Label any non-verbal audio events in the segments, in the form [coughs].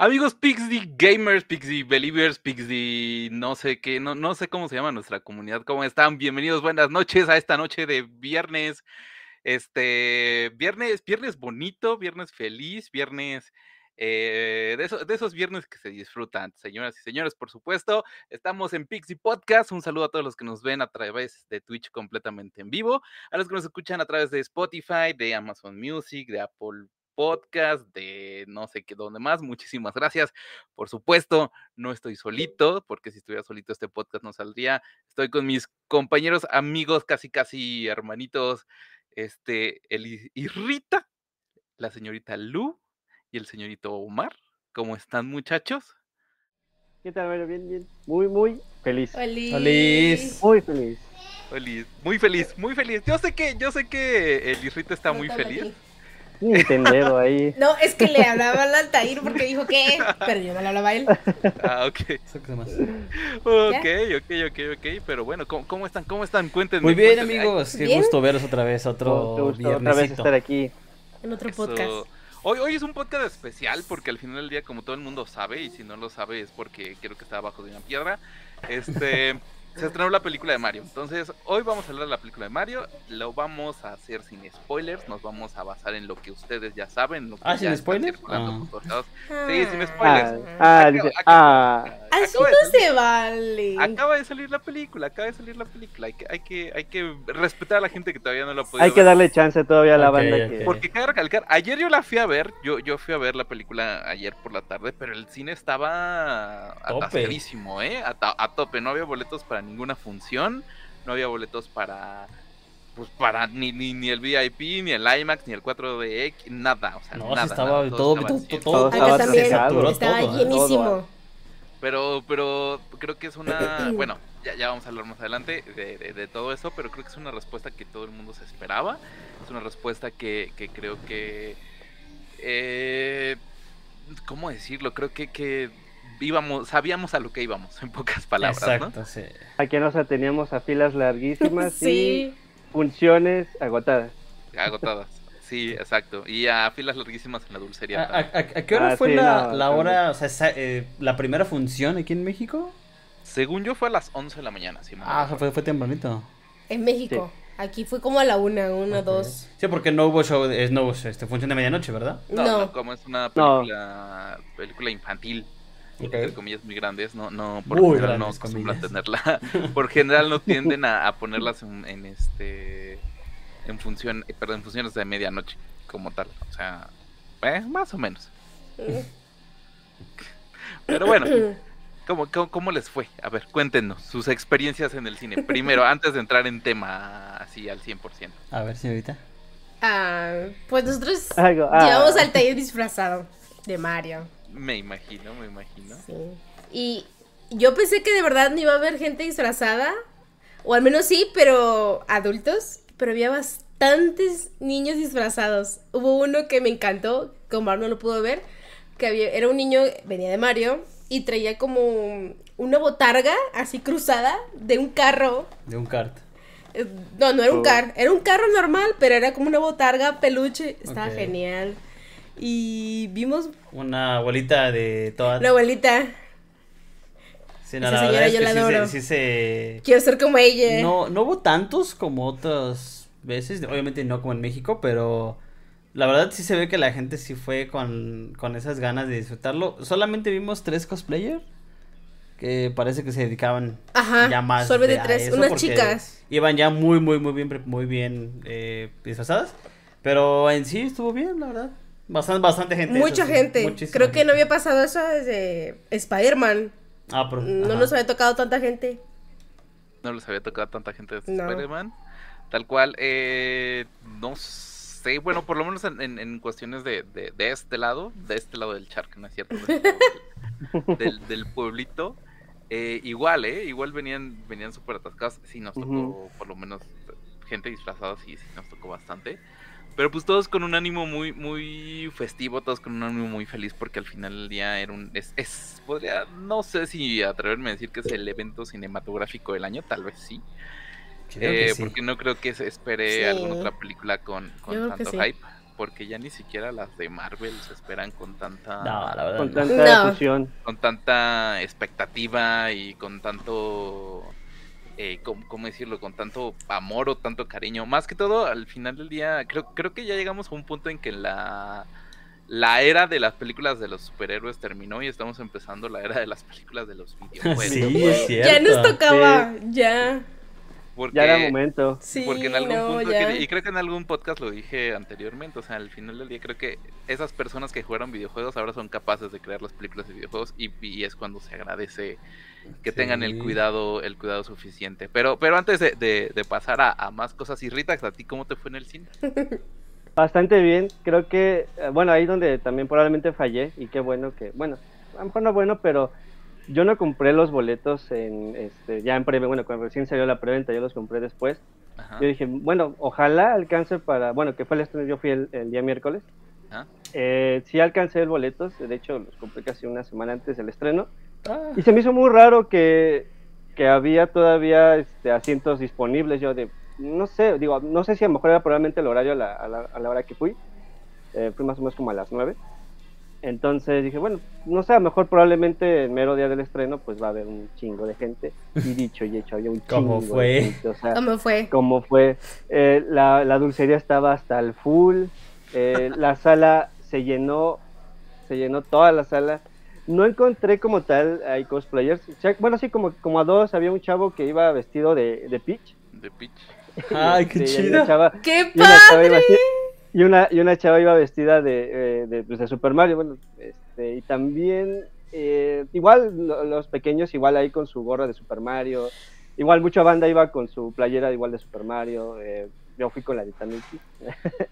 Amigos Pixie Gamers, Pixie Believers, Pixie no sé qué, no, no sé cómo se llama nuestra comunidad, ¿cómo están? Bienvenidos, buenas noches a esta noche de viernes, este, viernes, viernes bonito, viernes feliz, viernes eh, de, de, esos viernes que se disfrutan, señoras y señores, por supuesto. Estamos en Pixie Podcast. Un saludo a todos los que nos ven a través de Twitch completamente en vivo, a los que nos escuchan a través de Spotify, de Amazon Music, de Apple podcast, de no sé qué, dónde más. Muchísimas gracias. Por supuesto, no estoy solito, porque si estuviera solito este podcast no saldría. Estoy con mis compañeros, amigos, casi, casi hermanitos, este, el Rita, la señorita Lu y el señorito Omar. ¿Cómo están, muchachos? ¿Qué tal? Bueno, bien, bien. Muy, muy feliz. Feliz. feliz. Muy feliz. Feliz, muy feliz, muy feliz. Yo sé que, yo sé que el Irrita está muy feliz. Aquí. Nintendo ahí. [laughs] No, es que le hablaba al Altair porque dijo que, pero yo no le hablaba a él. Ah, ok. Ok, ok, ok, ok. Pero bueno, ¿cómo, cómo están? ¿Cómo están? Cuéntenme. Muy bien, amigos. Qué ¿Bien? gusto veros otra vez, otro gusto viernesito. otra vez estar aquí. En otro Eso. podcast. Hoy, hoy es un podcast especial porque al final del día, como todo el mundo sabe, y si no lo sabe es porque creo que está abajo de una piedra, este, [laughs] se estrenó la película de Mario. Entonces, hoy vamos a hablar de la película de Mario. Lo vamos a hacer sin spoilers. Nos vamos a basar en lo que ustedes ya saben. Lo que Ah, ya ¿sin spoilers? Ah. Sí, sin spoilers. Ah, ah, Así no salir- se vale. Acaba de salir la película, acaba de salir la película. Hay que, hay que, hay que respetar a la gente que todavía no la ha podido Hay que darle chance todavía a la banda que. Porque cabe recalcar, ayer yo la fui a ver, yo, yo fui a ver la película ayer por la tarde, pero el cine estaba atascadísimo, ¿eh? A, a tope, no había boletos para ninguna función, no había boletos para, pues para ni, ni, ni el VIP, ni el IMAX, ni el 4DX, nada, o sea, No, nada, estaba nada, todo, todo, todo, estaba saturado, ¿eh? llenísimo. Pero, pero creo que es una, [clears throat] bueno, ya, ya vamos a hablar más adelante de, de- de todo eso, pero creo que es una respuesta que todo el mundo se esperaba. Es una respuesta que, que creo que, eh, ¿cómo decirlo? Creo que, que íbamos, sabíamos a lo que íbamos, en pocas palabras, Exacto, sí. Aquí nos ateníamos a filas larguísimas [laughs] Sí. y funciones agotadas. ¿no? Agotadas. Sí, exacto. Y a filas larguísimas en la dulcería. ¿A, a, a- a qué hora Ah, fue sí, la, no, la hora, o sea, esa, eh, la primera función aquí en México? Según yo fue a las 11 de la mañana, sí. Ah, o sea, fue, fue tempranito. En México. Aquí fue como a la una, una, Ok. dos. Sí, porque no hubo show, es no hubo este, función de medianoche, ¿verdad? No, No. no, como es una película, película infantil. entre comillas muy grandes, no, no, por Muy general no acostumbran tenerla, [laughs] por general no [laughs] tienden a, a ponerlas en, en este, en función, eh, perdón, en funciones de medianoche, como tal, o sea, eh, más o menos, [laughs] pero bueno, [coughs] ¿cómo, cómo, cómo les fue? A ver, cuéntenos sus experiencias en el cine, primero, [laughs] antes de entrar en tema así al 100%. A ver, señorita. Ah, pues nosotros Algo, ah. llevamos al taller disfrazado de Mario. Me imagino, me imagino. Sí. Y yo pensé que de verdad no iba a haber gente disfrazada. O al menos sí, pero adultos. Pero había bastantes niños disfrazados. Hubo uno que me encantó, que Omar no lo pudo ver. Que había, era un niño, venía de Mario. Y traía como una botarga así cruzada de un carro. De un kart. Eh, No, no era un Oh. carro. Era un carro normal, pero era como una botarga peluche. Estaba genial. Y vimos Una abuelita de toda... la abuelita. Sí, no, esa la señora es yo que la se- adoro. sí se... Quiero ser como ella. No, no hubo tantos como otras veces, obviamente no como en México, pero la verdad sí se ve que la gente sí fue con, con esas ganas de disfrutarlo. Solamente vimos tres cosplayers que parece que se dedicaban Ajá, ya más de a tres, eso, unas chicas. Iban ya muy, muy, muy bien, muy bien eh, disfrazadas, pero en sí estuvo bien, la verdad. Bastante, bastante gente. Mucha eso gente. Creo que gente. no había pasado eso desde Spider-Man. Ah, pero, No ajá. nos había tocado tanta gente. no les había tocado tanta gente de No. Spider-Man. Tal cual, eh, no sé, bueno, por lo menos en, en- en cuestiones de, de- de este lado, de este lado del charco, ¿no es cierto? Este del, del- [laughs] del pueblito. eh, igual, ¿eh? Igual venían, venían súper atascados. Sí, nos tocó por lo menos gente disfrazada, sí, sí, nos tocó bastante. Pero pues todos con un ánimo muy, muy festivo, todos con un ánimo muy feliz, porque al final del día era un. Es, es- podría, no sé si atreverme a decir que es el evento cinematográfico del año, tal vez sí. Creo que Eh, sí. Porque no creo que se espere Sí. alguna otra película con, tanto sí. hype. porque ya ni siquiera las de Marvel se esperan con tanta No, la verdad. Con no. tanta No. con tanta expectativa y con tanto eh, ¿cómo, cómo decirlo? con tanto amor o tanto cariño. Más que todo, al final del día, creo, creo que ya llegamos a un punto en que la la era de las películas de los superhéroes terminó y estamos empezando la era de las películas de los [laughs] videojuegos. Sí, es cierto. Ya nos tocaba, ya. Porque, Ya era momento. Sí, porque en algún no, punto, ya. y creo que en algún podcast lo dije anteriormente, o sea, al final del día creo que esas personas que jugaron videojuegos ahora son capaces de crear las películas de videojuegos y, y es cuando se agradece que tengan el cuidado el cuidado suficiente. Pero pero antes de, de- de pasar a, a más cosas, y Rita, ¿a ti cómo te fue en el cine? [laughs] Bastante bien. Creo que, eh, bueno, ahí donde también probablemente fallé. Y qué bueno que, bueno, a lo mejor no bueno, pero yo no compré los boletos en, este, ya en preventa. Bueno, cuando recién salió la preventa, yo los compré después. Ajá. Yo dije, bueno, ojalá alcance para, bueno, que fue el estreno, yo fui el, el día miércoles. Ajá. Eh, sí alcancé el boletos, de hecho los compré casi una semana antes del estreno. Ah, Y se me hizo muy raro que, que había todavía este, asientos disponibles. Yo de, no sé, digo, no sé si a lo mejor era probablemente el horario a la, a la, a la hora que fui. Eh, fui más o menos como a las 9. Entonces dije, bueno, no sé, a lo mejor probablemente el mero día del estreno pues va a haber un chingo de gente. Y dicho y hecho, había un [laughs] ¿Cómo chingo fue? de gente. O sea, ¿Cómo fue? como fue. Eh, la, la dulcería estaba hasta el full. eh, [laughs] la sala se llenó, se llenó toda la sala. No encontré como tal hay cosplayers. O sea, bueno, sí, como, como a dos había un chavo que iba vestido de, de Peach. De Peach. Ay, qué Sí, chido. ¡Qué y una chava iba padre! Y una, y una chava iba vestida de, eh, de, pues, de Super Mario, bueno, este, y también, eh, igual lo- los pequeños, igual ahí con su gorra de Super Mario, igual mucha banda iba con su playera igual de Super Mario, eh, yo fui con la de Tanuki,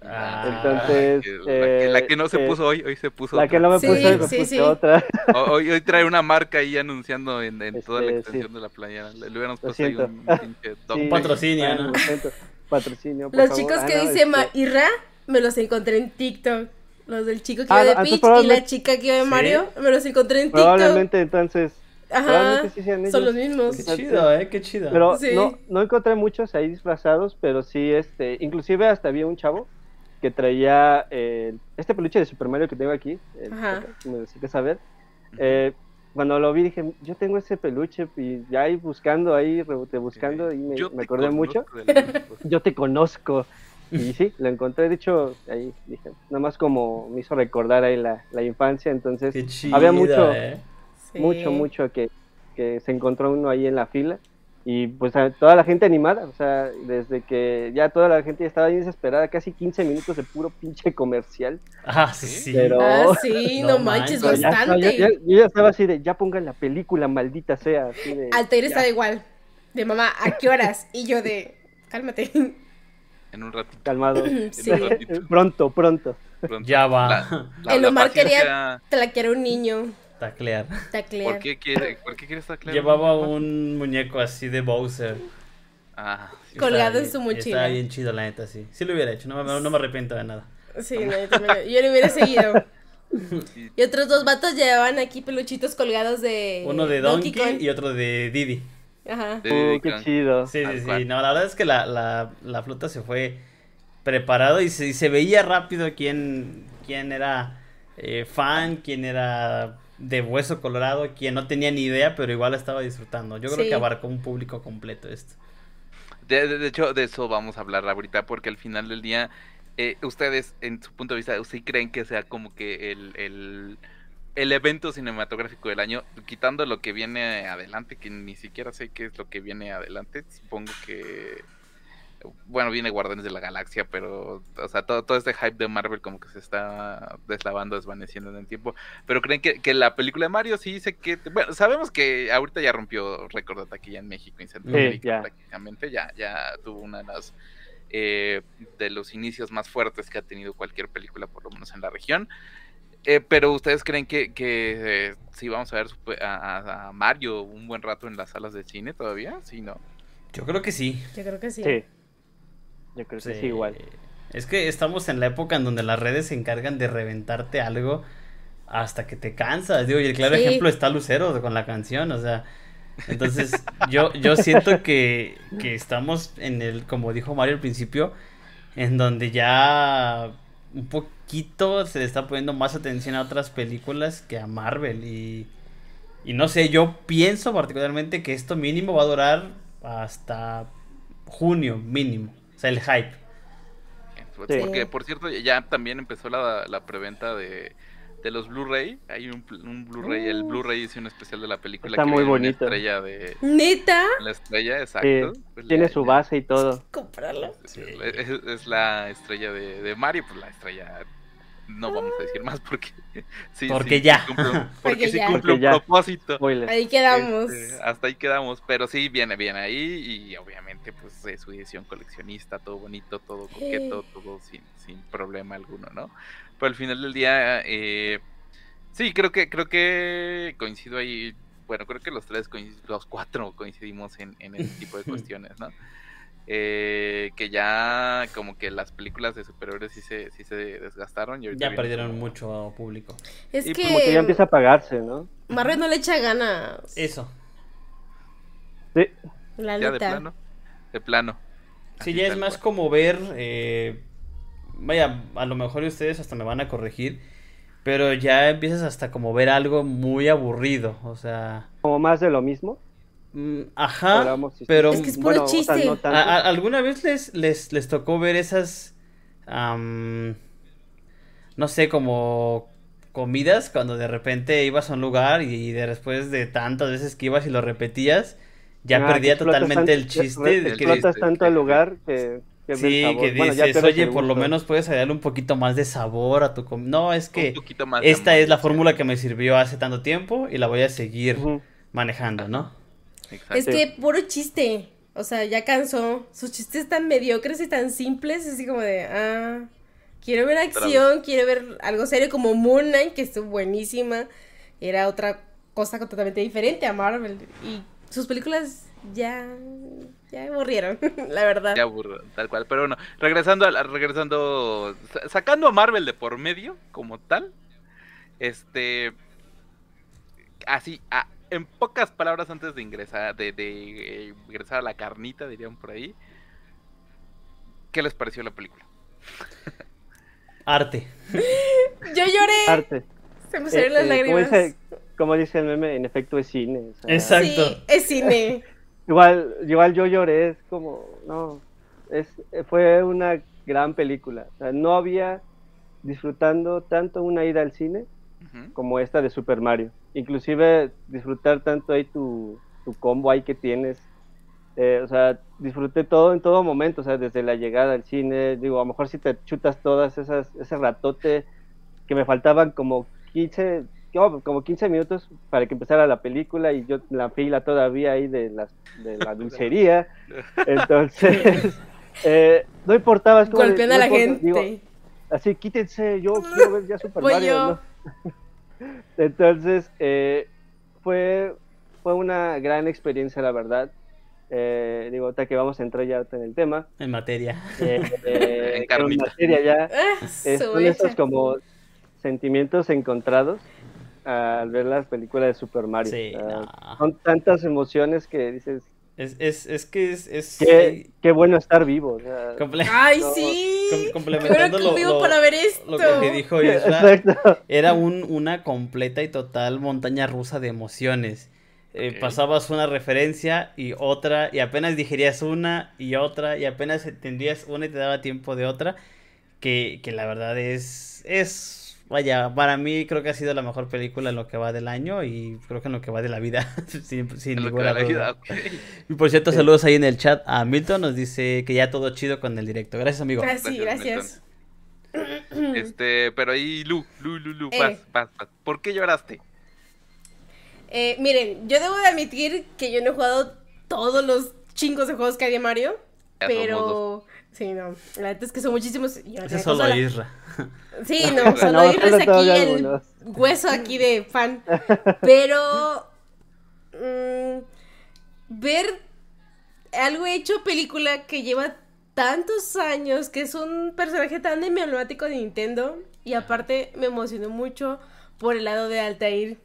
Ah, [laughs] Entonces, que- la, que, la que no se eh, puso hoy, hoy se puso la otra. que no me Sí, puse, me sí, puse sí. otra, Hoy, hoy trae una marca ahí anunciando en, en toda la Este, extensión sí. de la playera. Le, le hubiéramos puesto ahí un pinche dog Sí. tag. patrocinio, Ah, ¿no? patrocinio, por Los favor. chicos Ah, que no, dice este, Mairra me los encontré en TikTok. Los del chico que Ah, iba de Peach y la chica que iba de ¿Sí? Mario me los encontré en TikTok. Probablemente entonces, Ajá. probablemente sí sean Son los mismos. Qué chido, eh, qué chido. Pero Sí. no, no encontré muchos ahí disfrazados, pero sí, este, inclusive hasta había un chavo que traía eh, este peluche de Super Mario que tengo aquí, el- Ajá. si me necesitas saber. Eh, cuando lo vi dije, yo tengo ese peluche y ya ahí buscando, ahí rebote buscando y me, acordé mucho. lejos. Yo te conozco. Y sí, lo encontré, de hecho, ahí dije, nada más como me hizo recordar ahí la, la infancia, entonces había mucho, eh. Sí. mucho, mucho que, que se encontró uno ahí en la fila y pues a toda la gente animada, o sea, desde que ya toda la gente ya estaba ahí desesperada, casi 15 minutos de puro pinche comercial. Ah, sí, sí. Pero- Ah, sí, no, No manches, bastante. ya- ya- yo ya estaba así de, ya pongan la película, maldita sea. Así de, Altair estaba igual. De mamá, ¿a qué horas? Y yo de, cálmate. En un ratito. Calmado. Sí. En un [laughs] ratito. pronto, pronto. pronto. Ya va. La- la- El Omar quería paciencia- tlaquear a un niño. Taclear. Taclear. ¿Por qué quiere, ¿por qué quiere estar claro? Llevaba un muñeco así de Bowser. Ah, sí. Colgado en su mochila. Estaba bien chido, la neta, sí. Sí lo hubiera hecho, no me, no me arrepiento de nada. Sí, no, yo, también, yo le hubiera seguido. [laughs] Y otros dos vatos llevaban aquí peluchitos colgados de Uno de Donkey, Kong. y otro de Didi. Ajá. Uh, qué chido. Sí, sí, sí. No, la verdad es que la, la, la flota se fue preparado y se, y se veía rápido quién, quién era eh, fan, quién era de hueso colorado, quién no tenía ni idea, pero igual estaba disfrutando. Yo creo Sí. que abarcó un público completo esto. De, de- de hecho, de eso vamos a hablar ahorita, porque al final del día, eh, ustedes, en su punto de vista, ¿sí creen que sea como que el, el, el evento cinematográfico del año, quitando lo que viene adelante, que ni siquiera sé qué es lo que viene adelante, supongo que, bueno, viene Guardianes de la Galaxia, pero, o sea, todo, todo este hype de Marvel como que se está deslavando, desvaneciendo en el tiempo, pero creen que, que la película de Mario sí dice que, bueno, sabemos que ahorita ya rompió récord de taquilla en México, en Centroamérica, ya. prácticamente, ya, ya tuvo una de las eh, de los inicios más fuertes que ha tenido cualquier película, por lo menos en la región. Eh, pero ustedes creen que, que eh, sí vamos a ver a, a- a Mario un buen rato en las salas de cine todavía, sí, ¿no? Yo creo que sí. Yo creo que sí. Sí. Yo creo que sí, igual. Es que estamos en la época en donde las redes se encargan de reventarte algo hasta que te cansas. Digo, y el claro Sí. ejemplo está Lucero con la canción, o sea. Entonces, yo, yo siento que, que estamos en el, como dijo Mario al principio, en donde ya un poquito se le está poniendo más atención a otras películas que a Marvel. Y, y no sé, yo pienso particularmente que esto mínimo va a durar hasta junio, mínimo. O sea, el hype. Pues, Sí. Porque, por cierto, ya también empezó la, la preventa de, de los Blu-ray. Hay un, un Blu-ray, el Uh. Blu-ray hizo un especial de la película Está que muy bonito. estrella de Neta, la estrella, exacto. Sí, Pues tiene la- su la- base y todo. comprarlo. Es, es- es la estrella de, de Mario, pues la estrella. No vamos a decir más porque. [laughs] sí, Porque sí, ya. cumple un- [laughs] porque Porque sí ya. cumple Porque un ya. propósito. Spoiler. Ahí quedamos. Este, hasta ahí quedamos, pero sí, viene bien ahí y obviamente pues es su edición coleccionista, todo bonito, todo coqueto, todo sin, sin problema alguno, ¿no? Pero al final del día, eh, sí, creo que creo que coincido ahí, bueno, creo que los tres, los cuatro coincidimos en, en ese tipo de [laughs] cuestiones, ¿no? Eh, que ya como que las películas de superhéroes sí se, sí se desgastaron y ahorita Ya perdieron como- mucho público. Es Y que, Como que ya empieza a pagarse, ¿no? Marvel no le echa ganas. Eso. Sí. La Ya de plano, de plano. Sí, Así ya es más cual. como ver. eh, vaya, a lo mejor ustedes hasta me van a corregir. Pero ya empiezas hasta como ver algo muy aburrido. O sea. Como más de lo mismo. Mm, ajá. Decir. Pero. Es que es puro o sea, chiste. no tanto. ¿a- a- ¿Alguna vez les, les, les tocó ver esas. am, no sé, como comidas cuando de repente ibas a un lugar y, de después de tantas veces que ibas y lo repetías, ya Ah, que perdía totalmente el chiste de que tanto sí. lugar que el Sí, sabor. que Bueno, ya dices, oye, por lo menos puedes darle un poquito más de sabor a tu comida. No, es que esta amor, es la sí. fórmula que me sirvió hace tanto tiempo y la voy a seguir manejando, ¿no? Exacto. Es que puro chiste. O sea, ya cansó. Sus chistes tan mediocres y tan simples. Así como de, ah, quiero ver acción, quiero ver algo serio como Moon Knight, que estuvo buenísima. Era otra cosa totalmente diferente a Marvel. Y sus películas ya, ya aburrieron, [laughs] la verdad. Ya aburro, tal cual. Pero bueno, regresando a regresando, sa- sacando a Marvel de por medio, como tal, este, así, a- en pocas palabras antes de ingresar, de, de, eh, ingresar a la carnita, dirían por ahí, ¿qué les pareció la película? Arte. Yo lloré. Arte. Se me salieron las como, lágrimas. dice, como dice el meme, en efecto es cine. o sea, Exacto. Sí, es cine. Igual, igual yo lloré, es como, no, es, fue una gran película. O sea, no había disfrutando tanto una ida al cine Como esta de Super Mario. Inclusive disfrutar tanto ahí tu, tu combo ahí que tienes. Eh, o sea, disfruté todo en todo momento, o sea, desde la llegada al cine, digo, a lo mejor si te chutas todas esas, ese ratote que me faltaban como 15, no, como 15 minutos para que empezara la película y yo en la fila todavía ahí de, las, de la [laughs] dulcería. [laughs] Entonces, eh, no importaba. es como de, Golpeando no a la importa, gente. digo, así, quítense, yo [laughs] quiero ver ya Super Voy Mario. yo. ¿no? [laughs] Entonces, eh, fue, fue una gran experiencia, la verdad. Eh, digo, ahorita que vamos a entrar ya en el tema. En materia. eh, [laughs] eh, En materia ya. [laughs] Ah, eh, son estos como sentimientos encontrados al ver las películas de Super Mario. Sí, no. Son tantas emociones que dices, Es, es, es que es... es qué, qué bueno estar vivo. o sea, comple- Ay, No, sí. com- complementando lo, lo- para ver esto. lo que dijo Exacto. era un, una completa y total montaña rusa de emociones. Eh. Pasabas una referencia y otra, y apenas digerías una y otra, y apenas entendías una y te daba tiempo de otra, que, que la verdad es, es, vaya, para mí creo que ha sido la mejor película en lo que va del año y creo que en lo que va de la vida, [laughs] sin, ninguna duda. vida, ok. Y por cierto, Sí. saludos ahí en el chat a Milton, nos dice que ya todo chido con el directo. Gracias, amigo. Sí, Gracias, gracias. [clears throat] Este, pero ahí, Lu, Lu, Lu, Lu, Eh. vas, vas, vas. ¿Por qué lloraste? Eh, miren, yo debo de admitir que yo no he jugado todos los chingos de juegos que hay de Mario. Ya somos pero. Sí, no. La neta es que son muchísimos. es solo consola. Isra. Sí, [laughs] no, solo No, solo aquí el algunos. hueso aquí de fan. [laughs] Pero mm, ver algo hecho película que lleva tantos años, que es un personaje tan emblemático de Nintendo, y aparte me emocionó mucho por el lado de Altair,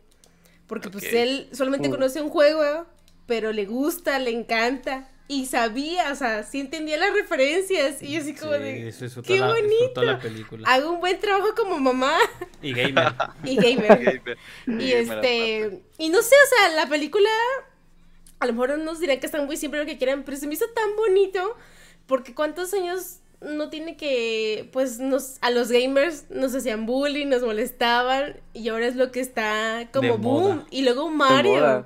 porque pues él solamente conoce un juego, pero le gusta, le encanta, y sabía, o sea, sí entendía las referencias. Y yo así como Sí, de. ¡Qué la- bonito! disfrutó la película. Hago un buen trabajo como mamá Y gamer. [laughs] y gamer. Gamer. y Gamer aparte. este. Y no sé, o sea, la película. A lo mejor unos dirán que están muy siempre lo que quieran, pero se me hizo tan bonito. Porque cuántos años no tiene que. Pues nos, a los gamers nos hacían bullying, nos molestaban. Y ahora es lo que está como De boom. moda. Y luego Mario.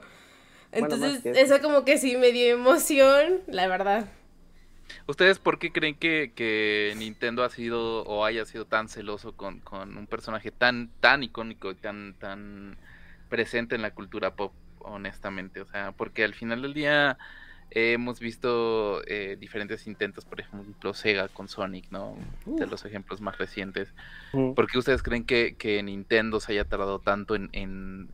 Bueno, Entonces, eso. eso como que sí me dio emoción, la verdad. ¿Ustedes por qué creen que, que Nintendo ha sido o haya sido tan celoso con, con un personaje tan, tan icónico y tan, tan presente en la cultura pop, honestamente? O sea, porque al final del día eh, hemos visto eh, diferentes intentos, por ejemplo, Sega con Sonic, ¿no? De los ejemplos más recientes. ¿Por qué ustedes creen que, que Nintendo se haya tardado tanto en, en,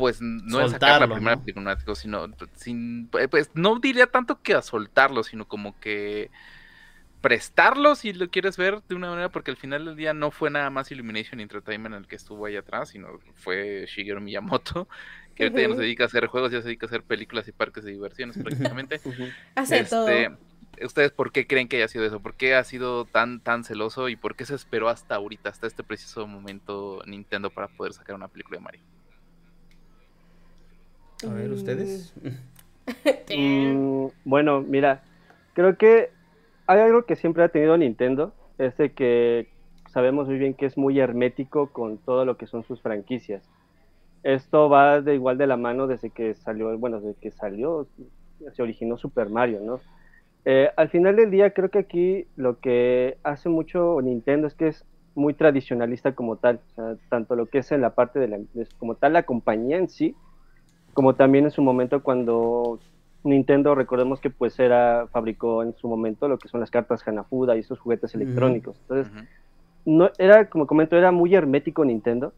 pues no en sacar la primera ¿no? película, sino sin, eh, pues no diría tanto que a soltarlo, sino como que prestarlo si lo quieres ver de una manera, porque al final del día no fue nada más Illumination Entertainment el que estuvo ahí atrás, sino fue Shigeru Miyamoto, [laughs] que ahorita ya no se dedica a hacer juegos, ya se dedica a hacer películas y parques de diversiones [laughs] prácticamente. Hace todo. Este, ¿Ustedes por qué creen que haya sido eso? ¿Por qué ha sido tan, tan celoso y por qué se esperó hasta ahorita, hasta este preciso momento Nintendo para poder sacar una película de Mario? A ver, ¿ustedes? [laughs] Mm, bueno, mira, creo que hay algo que siempre ha tenido Nintendo, es de que sabemos muy bien que es muy hermético con todo lo que son sus franquicias. Esto va de igual de la mano desde que salió, bueno, desde que salió, se originó Super Mario, ¿no? Eh, al final del día creo que aquí lo que hace mucho Nintendo es que es muy tradicionalista como tal, o sea, tanto lo que es en la parte de la, como tal la compañía en sí, como también en su momento cuando Nintendo, recordemos que pues era, fabricó en su momento lo que son las cartas Hanafuda y esos juguetes electrónicos. Entonces, no, era, como comento, era muy hermético Nintendo,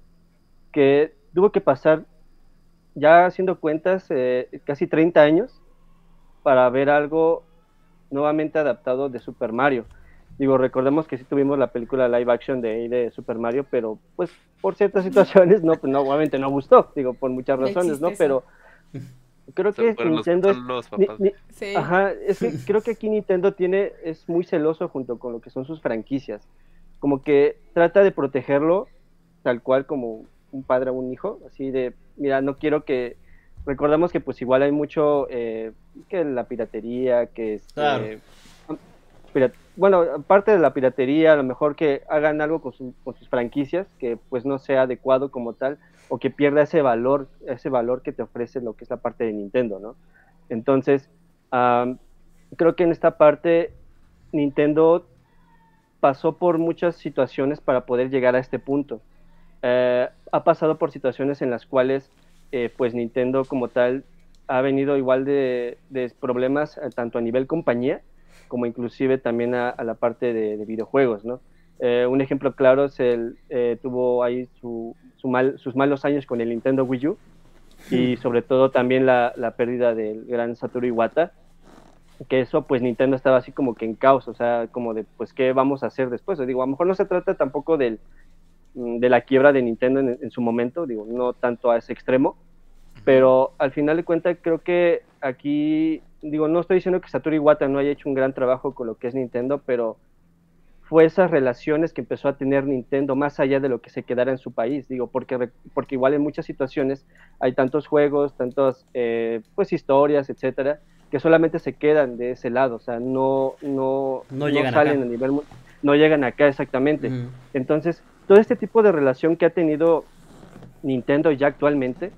que tuvo que pasar, ya haciendo cuentas, eh, casi 30 años para ver algo nuevamente adaptado de Super Mario. Digo, recordemos que sí tuvimos la película live action de, Super Mario, pero pues por ciertas [laughs] situaciones, no, pues no, obviamente no gustó, digo, por muchas razones, ¿no? Pero creo que Nintendo es... son los ni- papás. ni- Sí. Ajá, es que [laughs] creo que aquí Nintendo tiene, es muy celoso junto con lo que son sus franquicias. Como que trata de protegerlo tal cual como un padre a un hijo, así de, mira, no quiero que, recordamos que pues igual hay mucho, eh, que la piratería, que este, Claro. Bueno, aparte de la piratería, a lo mejor que hagan algo con, su- con sus franquicias que pues no sea adecuado como tal, o que pierda ese valor, ese valor que te ofrece lo que es la parte de Nintendo, ¿no? Entonces, am, creo que en esta parte Nintendo pasó por muchas situaciones para poder llegar a este punto. Eh, ha pasado por situaciones en las cuales, eh, pues Nintendo como tal ha venido igual de, de problemas eh, tanto a nivel compañía como inclusive también a, a la parte de, de videojuegos, ¿no? Eh, un ejemplo claro es el, eh, tuvo ahí su, su mal- sus malos años con el Nintendo Wii U y sobre todo también la, la pérdida del gran Satoru Iwata, que eso pues Nintendo estaba así como que en caos, o sea, como de pues qué vamos a hacer después. O digo, a lo mejor no se trata tampoco del, mm, de la quiebra de Nintendo en, en su momento, digo, no tanto a ese extremo, pero al final de cuentas creo que aquí, digo, no estoy diciendo que Satoru Iwata no haya hecho un gran trabajo con lo que es Nintendo, pero fue esas relaciones que empezó a tener Nintendo más allá de lo que se quedara en su país, digo, porque, porque igual en muchas situaciones hay tantos juegos, tantas eh, pues historias, etcétera, que solamente se quedan de ese lado, o sea, no, no, No llegan salen acá. a nivel, no llegan acá exactamente. Entonces, todo este tipo de relación que ha tenido Nintendo ya actualmente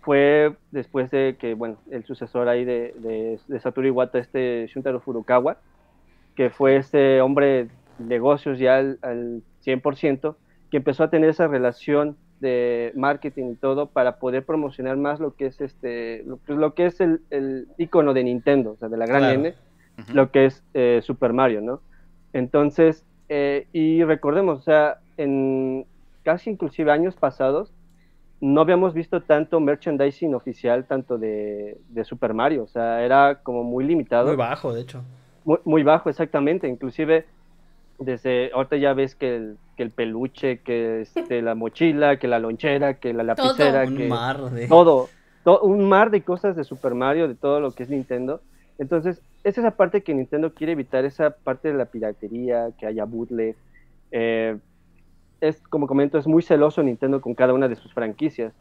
fue después de que, bueno, el sucesor ahí de, de, de Satoru Iwata, este Shuntaro Furukawa, que fue este hombre de negocios ya al, al 100%, que empezó a tener esa relación de marketing y todo para poder promocionar más lo que es este lo, pues, lo que es el, el icono de Nintendo, o sea, de la gran Claro. N, lo que es eh, Super Mario, ¿no? Entonces, eh, y recordemos, o sea, en casi inclusive años pasados, no habíamos visto tanto merchandising oficial, tanto de, de Super Mario, o sea, era como muy limitado, Muy muy, bajo, de hecho. muy bajo, exactamente, inclusive desde, ahorita ya ves que el, que el peluche, que este, la mochila, que la lonchera, que la lapicera, Un que mar de... todo, un mar de cosas de Super Mario, de todo lo que es Nintendo. Entonces, es esa parte que Nintendo quiere evitar, esa parte de la piratería, que haya bootleg. Eh, es, como comento, es muy celoso Nintendo con cada una de sus franquicias.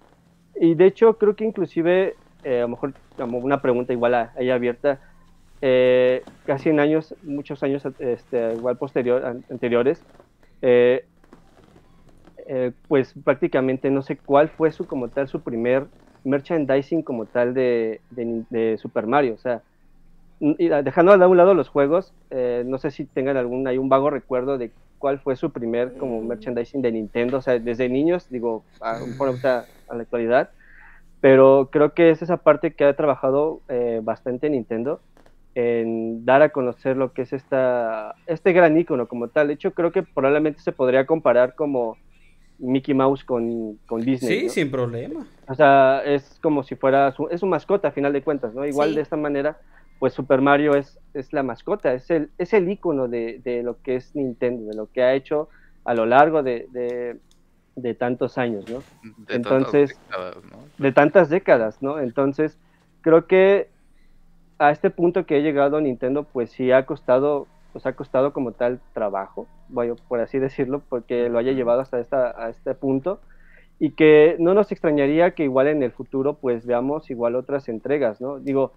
Y de hecho, creo que inclusive, eh, a lo mejor como una pregunta igual a ella abierta, eh, casi en años, muchos años este, igual posterior, anteriores, eh, pues prácticamente no sé cuál fue su como tal su primer merchandising como tal de, de, Super Mario. O sea, dejando a un lado los juegos, no sé si tengan algún, hay un vago recuerdo de cuál fue su primer como mm. merchandising de Nintendo, o sea, desde niños, digo, a, a la actualidad, pero creo que es esa parte que ha trabajado eh, bastante Nintendo en dar a conocer lo que es esta, este gran icono como tal. De hecho, creo que probablemente se podría comparar como Mickey Mouse con, con Disney. Sí, sin problema. O sea, es como si fuera su, es su mascota a final de cuentas, ¿no? Igual de esta manera pues Super Mario es, es la mascota, es el, es el icono de, de, lo que es Nintendo, de lo que ha hecho a lo largo de, de, tantos años, ¿no? De Entonces, tantas décadas, ¿no? De tantas décadas, ¿no? Entonces, creo que a este punto que ha llegado Nintendo, pues sí ha costado, pues ha costado como tal trabajo, voy, por así decirlo, porque lo haya llevado hasta esta, a este punto y que no nos extrañaría que igual en el futuro pues veamos igual otras entregas, ¿no? Digo,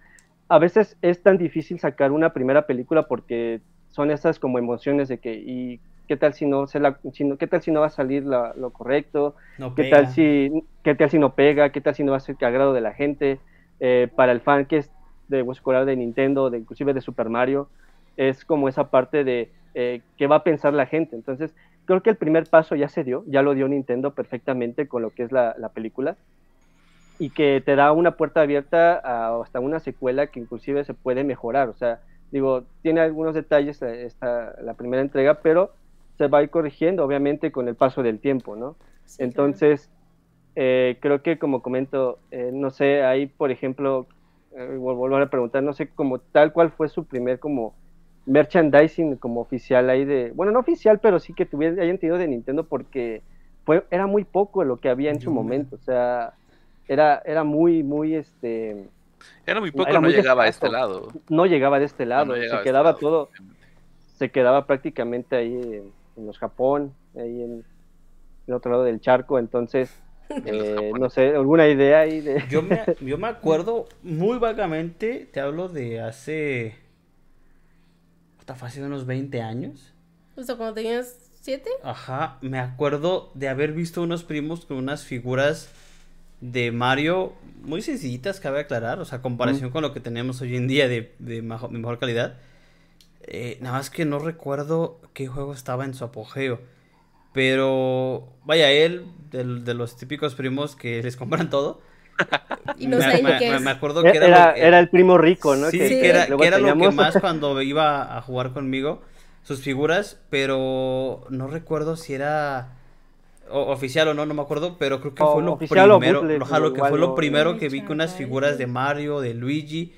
a veces es tan difícil sacar una primera película porque son esas como emociones de que, y qué tal si no, se la, qué tal si no va a salir lo correcto, qué, tal si, qué tal si no pega, qué tal si no va a ser que agrado de la gente, eh, para el fan que es de escolar de Nintendo, de, inclusive de Super Mario, es como esa parte de eh, qué va a pensar la gente. Entonces, creo que el primer paso ya se dio, ya lo dio Nintendo perfectamente con lo que es la, la película y que te da una puerta abierta a hasta una secuela que inclusive se puede mejorar. O sea, digo, tiene algunos detalles eh, esta, la primera entrega, pero se va a ir corrigiendo, obviamente, con el paso del tiempo, ¿no? Entonces, eh, creo que como comento, eh, no sé, ahí, por ejemplo, eh, vuelvo a preguntar, no sé, como tal, cuál fue su primer como merchandising como oficial ahí de, bueno, no oficial, pero sí que tuviera, hayan tenido de Nintendo porque fue, era muy poco lo que había en su momento, o sea, era, era muy, muy, este... Era muy poco, no llegaba a este lado. No llegaba de este lado, se este quedaba todo, se quedaba prácticamente ahí en, los Japón, ahí en el otro lado del charco, entonces... [laughs] Eh, no sé, ¿alguna idea ahí de...? Yo me, [laughs] yo me acuerdo muy vagamente, te hablo de hace... Está fácil, unos 20 años. O sea, cuando tenías 7? Ajá, me acuerdo de haber visto unos primos con unas figuras de Mario muy sencillitas, cabe aclarar, o sea, comparación con lo que tenemos hoy en día de, de, mejor, calidad. Eh, nada más que no recuerdo qué juego estaba en su apogeo. Pero, vaya, él, de, los típicos primos que les compran todo. [laughs] y no sé me, me, acuerdo que era, era, el primo rico, ¿no? Sí, que, era, que era lo que más [laughs] cuando iba a jugar conmigo, sus figuras, pero no recuerdo si era oficial o no, no me acuerdo, pero creo que fue lo primero, que fue lo primero que vi con unas figuras de Mario, de Luigi,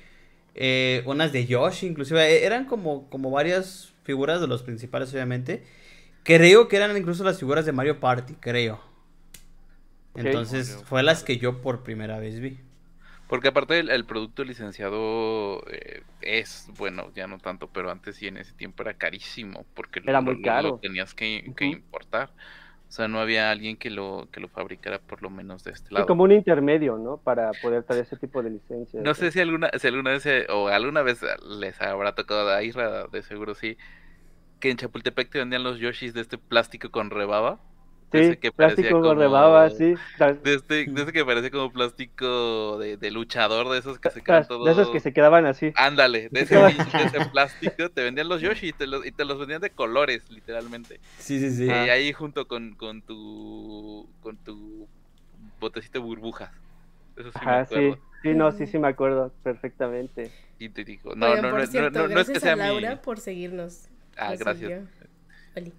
eh, unas de Yoshi, inclusive eh, eran como, como varias figuras de los principales, obviamente. Creo que eran incluso las figuras de Mario Party, creo. Entonces, fue las que yo por primera vez vi. Porque aparte el, producto licenciado eh, es, bueno, ya no tanto, pero antes sí en ese tiempo era carísimo, porque era muy caro. tenías que, que importar. O sea, no había alguien que lo, que lo fabricara por lo menos de este lado. como un intermedio, ¿no? Para poder traer ese tipo de licencias. No sé si alguna, si alguna vez, eh, o alguna vez les habrá tocado a Isra, de seguro sí, que en Chapultepec te vendían los Yoshis de este plástico con rebaba. Sí, que plástico rebaba, sí. Desde, desde que parece como plástico de, de, luchador, de esos que se quedan todos... De esos que se quedaban así. Ándale, de ese, [laughs] de ese plástico te vendían los Yoshi y te los, y te los vendían de colores, literalmente. Sí, sí, sí. Y ahí junto con, con tu con tu botecito de burbujas. Eso sí Ajá, sí. Sí, no, sí, sí me acuerdo perfectamente. Y te digo, no, no, no, no, no, es que sea a Laura por seguirnos. Ah, gracias.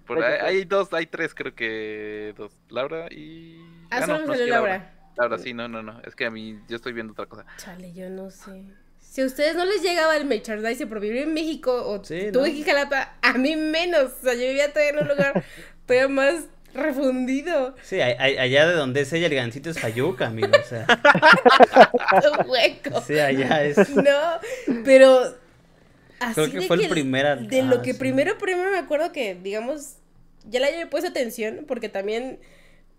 Por ahí, hay dos, hay tres, creo que dos. Laura y. Ah, ah solo Laura. Laura. sí, no, no, no. Es que a mí, yo estoy viendo otra cosa. Chale, yo no sé. Si a ustedes no les llegaba el merchandise por vivir en México o sí, tú ¿no? Jalapa, a mí menos. O sea, yo vivía todavía en un lugar [laughs] todavía más refundido. Sí, a- a- allá de donde es ella, el gancito es Fayuca, amigo. O sea, [laughs] hueco. sí, allá es. No, pero así Creo que de fue el primer- de lo ah, que sí. primero primero me acuerdo que digamos ya le había puesto atención porque también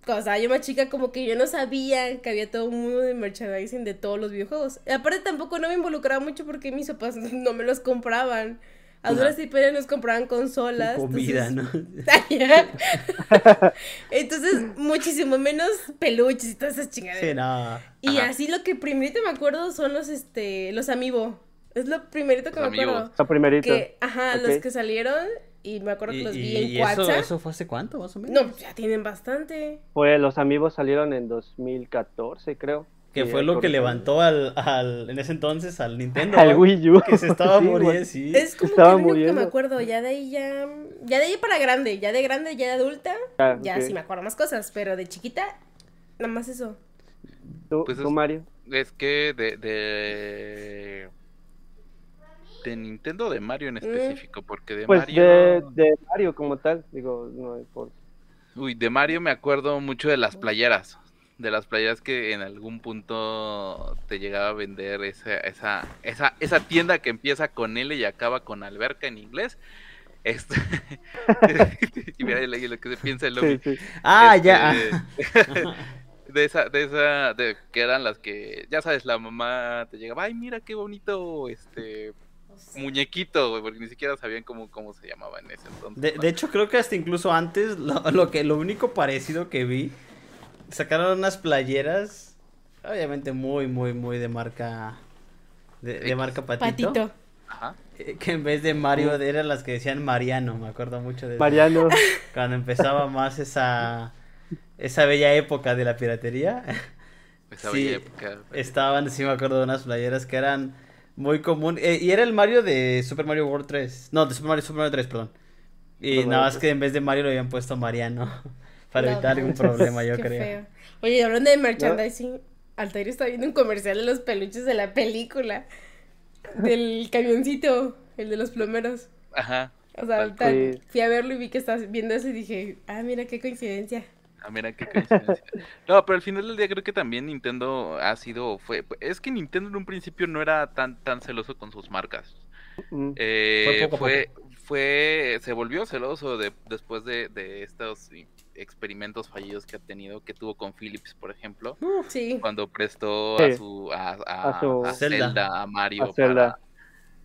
cuando estaba yo más chica como que yo no sabía que había todo un mundo de merchandising de todos los videojuegos. Y aparte tampoco no me involucraba mucho porque mis papás [laughs] no me los compraban. A duras y penas nos compraban consolas. Comida, entonces- ¿no? [laughs] [laughs] Entonces, muchísimo menos peluches y todas esas chingaderas. Sí, no. Y así lo que primerito me acuerdo son los este los amiibo. Es lo primerito que Los me acuerdo. Lo primerito. Que, ajá, Ok. los que salieron y me acuerdo que los vi en y eso, WhatsApp. eso fue hace cuánto, más o menos? No, ya tienen bastante. Fue, los amigos salieron en 2014, creo. Que Sí, fue lo que levantó al, al, en ese entonces al Nintendo. [laughs] Al. Wii U. Que se estaba Sí, muriendo, sí. Es como Estaba que lo único que muriendo. me acuerdo. Ya de ahí ya. Ya de ahí para grande. Ya de grande, ya de adulta. Ah, Ya ok. sí me acuerdo más cosas. Pero de chiquita, nada más eso. ¿Tú, Pues tú, es- Mario? Es que de, de. De Nintendo de Mario en específico, porque de Pues Mario. de, de Mario como tal, digo, no es por... Uy, de Mario me acuerdo mucho de las playeras. De las playeras que en algún punto te llegaba a vender esa, esa, esa, esa tienda que empieza con L y acaba con alberca en inglés. Este... [laughs] y mira lo lo que se piensa el lobby. Sí, sí. Ah, Este, ya. [laughs] De esa, de esa, de que eran las que, ya sabes, la mamá te llegaba, ay, mira qué bonito, este, muñequito, güey, porque ni siquiera sabían cómo, cómo se llamaba en ese entonces. De, ¿no? de hecho, creo que hasta incluso antes, lo, [laughs] lo que, lo único parecido que vi, sacaron unas playeras, obviamente muy, muy, muy de marca, de, marca Patito, Patito. Ajá. eh, que en vez de Mario eran las que decían Mariano, me acuerdo mucho de eso. Mariano, [laughs] Cuando empezaba más esa, esa bella época de la piratería, Esa Sí, bella época. estaban, sí me acuerdo de unas playeras que eran muy común, eh, y era el Mario de Super Mario World 3, no, de Super Mario, Super Mario 3, perdón. Y nada más que en vez de Mario le habían puesto Mariano. [laughs] Para No, evitar algún problema, yo qué creo. feo. Oye, y hablando de merchandising, Altair está viendo un comercial de los peluches de la película. Del camioncito, el de los plomeros. Ajá. O sea, tal- cual. fui a verlo y vi que estabas viendo eso y dije, ah, mira qué coincidencia. Ah, mira qué coincidencia. No, pero al final del día creo que también Nintendo ha sido, fue, es que Nintendo en un principio no era tan, tan celoso con sus marcas. mm, Eh, fue, fue, se volvió celoso de, después de, de estos experimentos fallidos que ha tenido, que tuvo con Philips, por ejemplo, Sí. cuando prestó a su, a, a- A su- a Zelda. Zelda, a Mario, A Zelda. Para,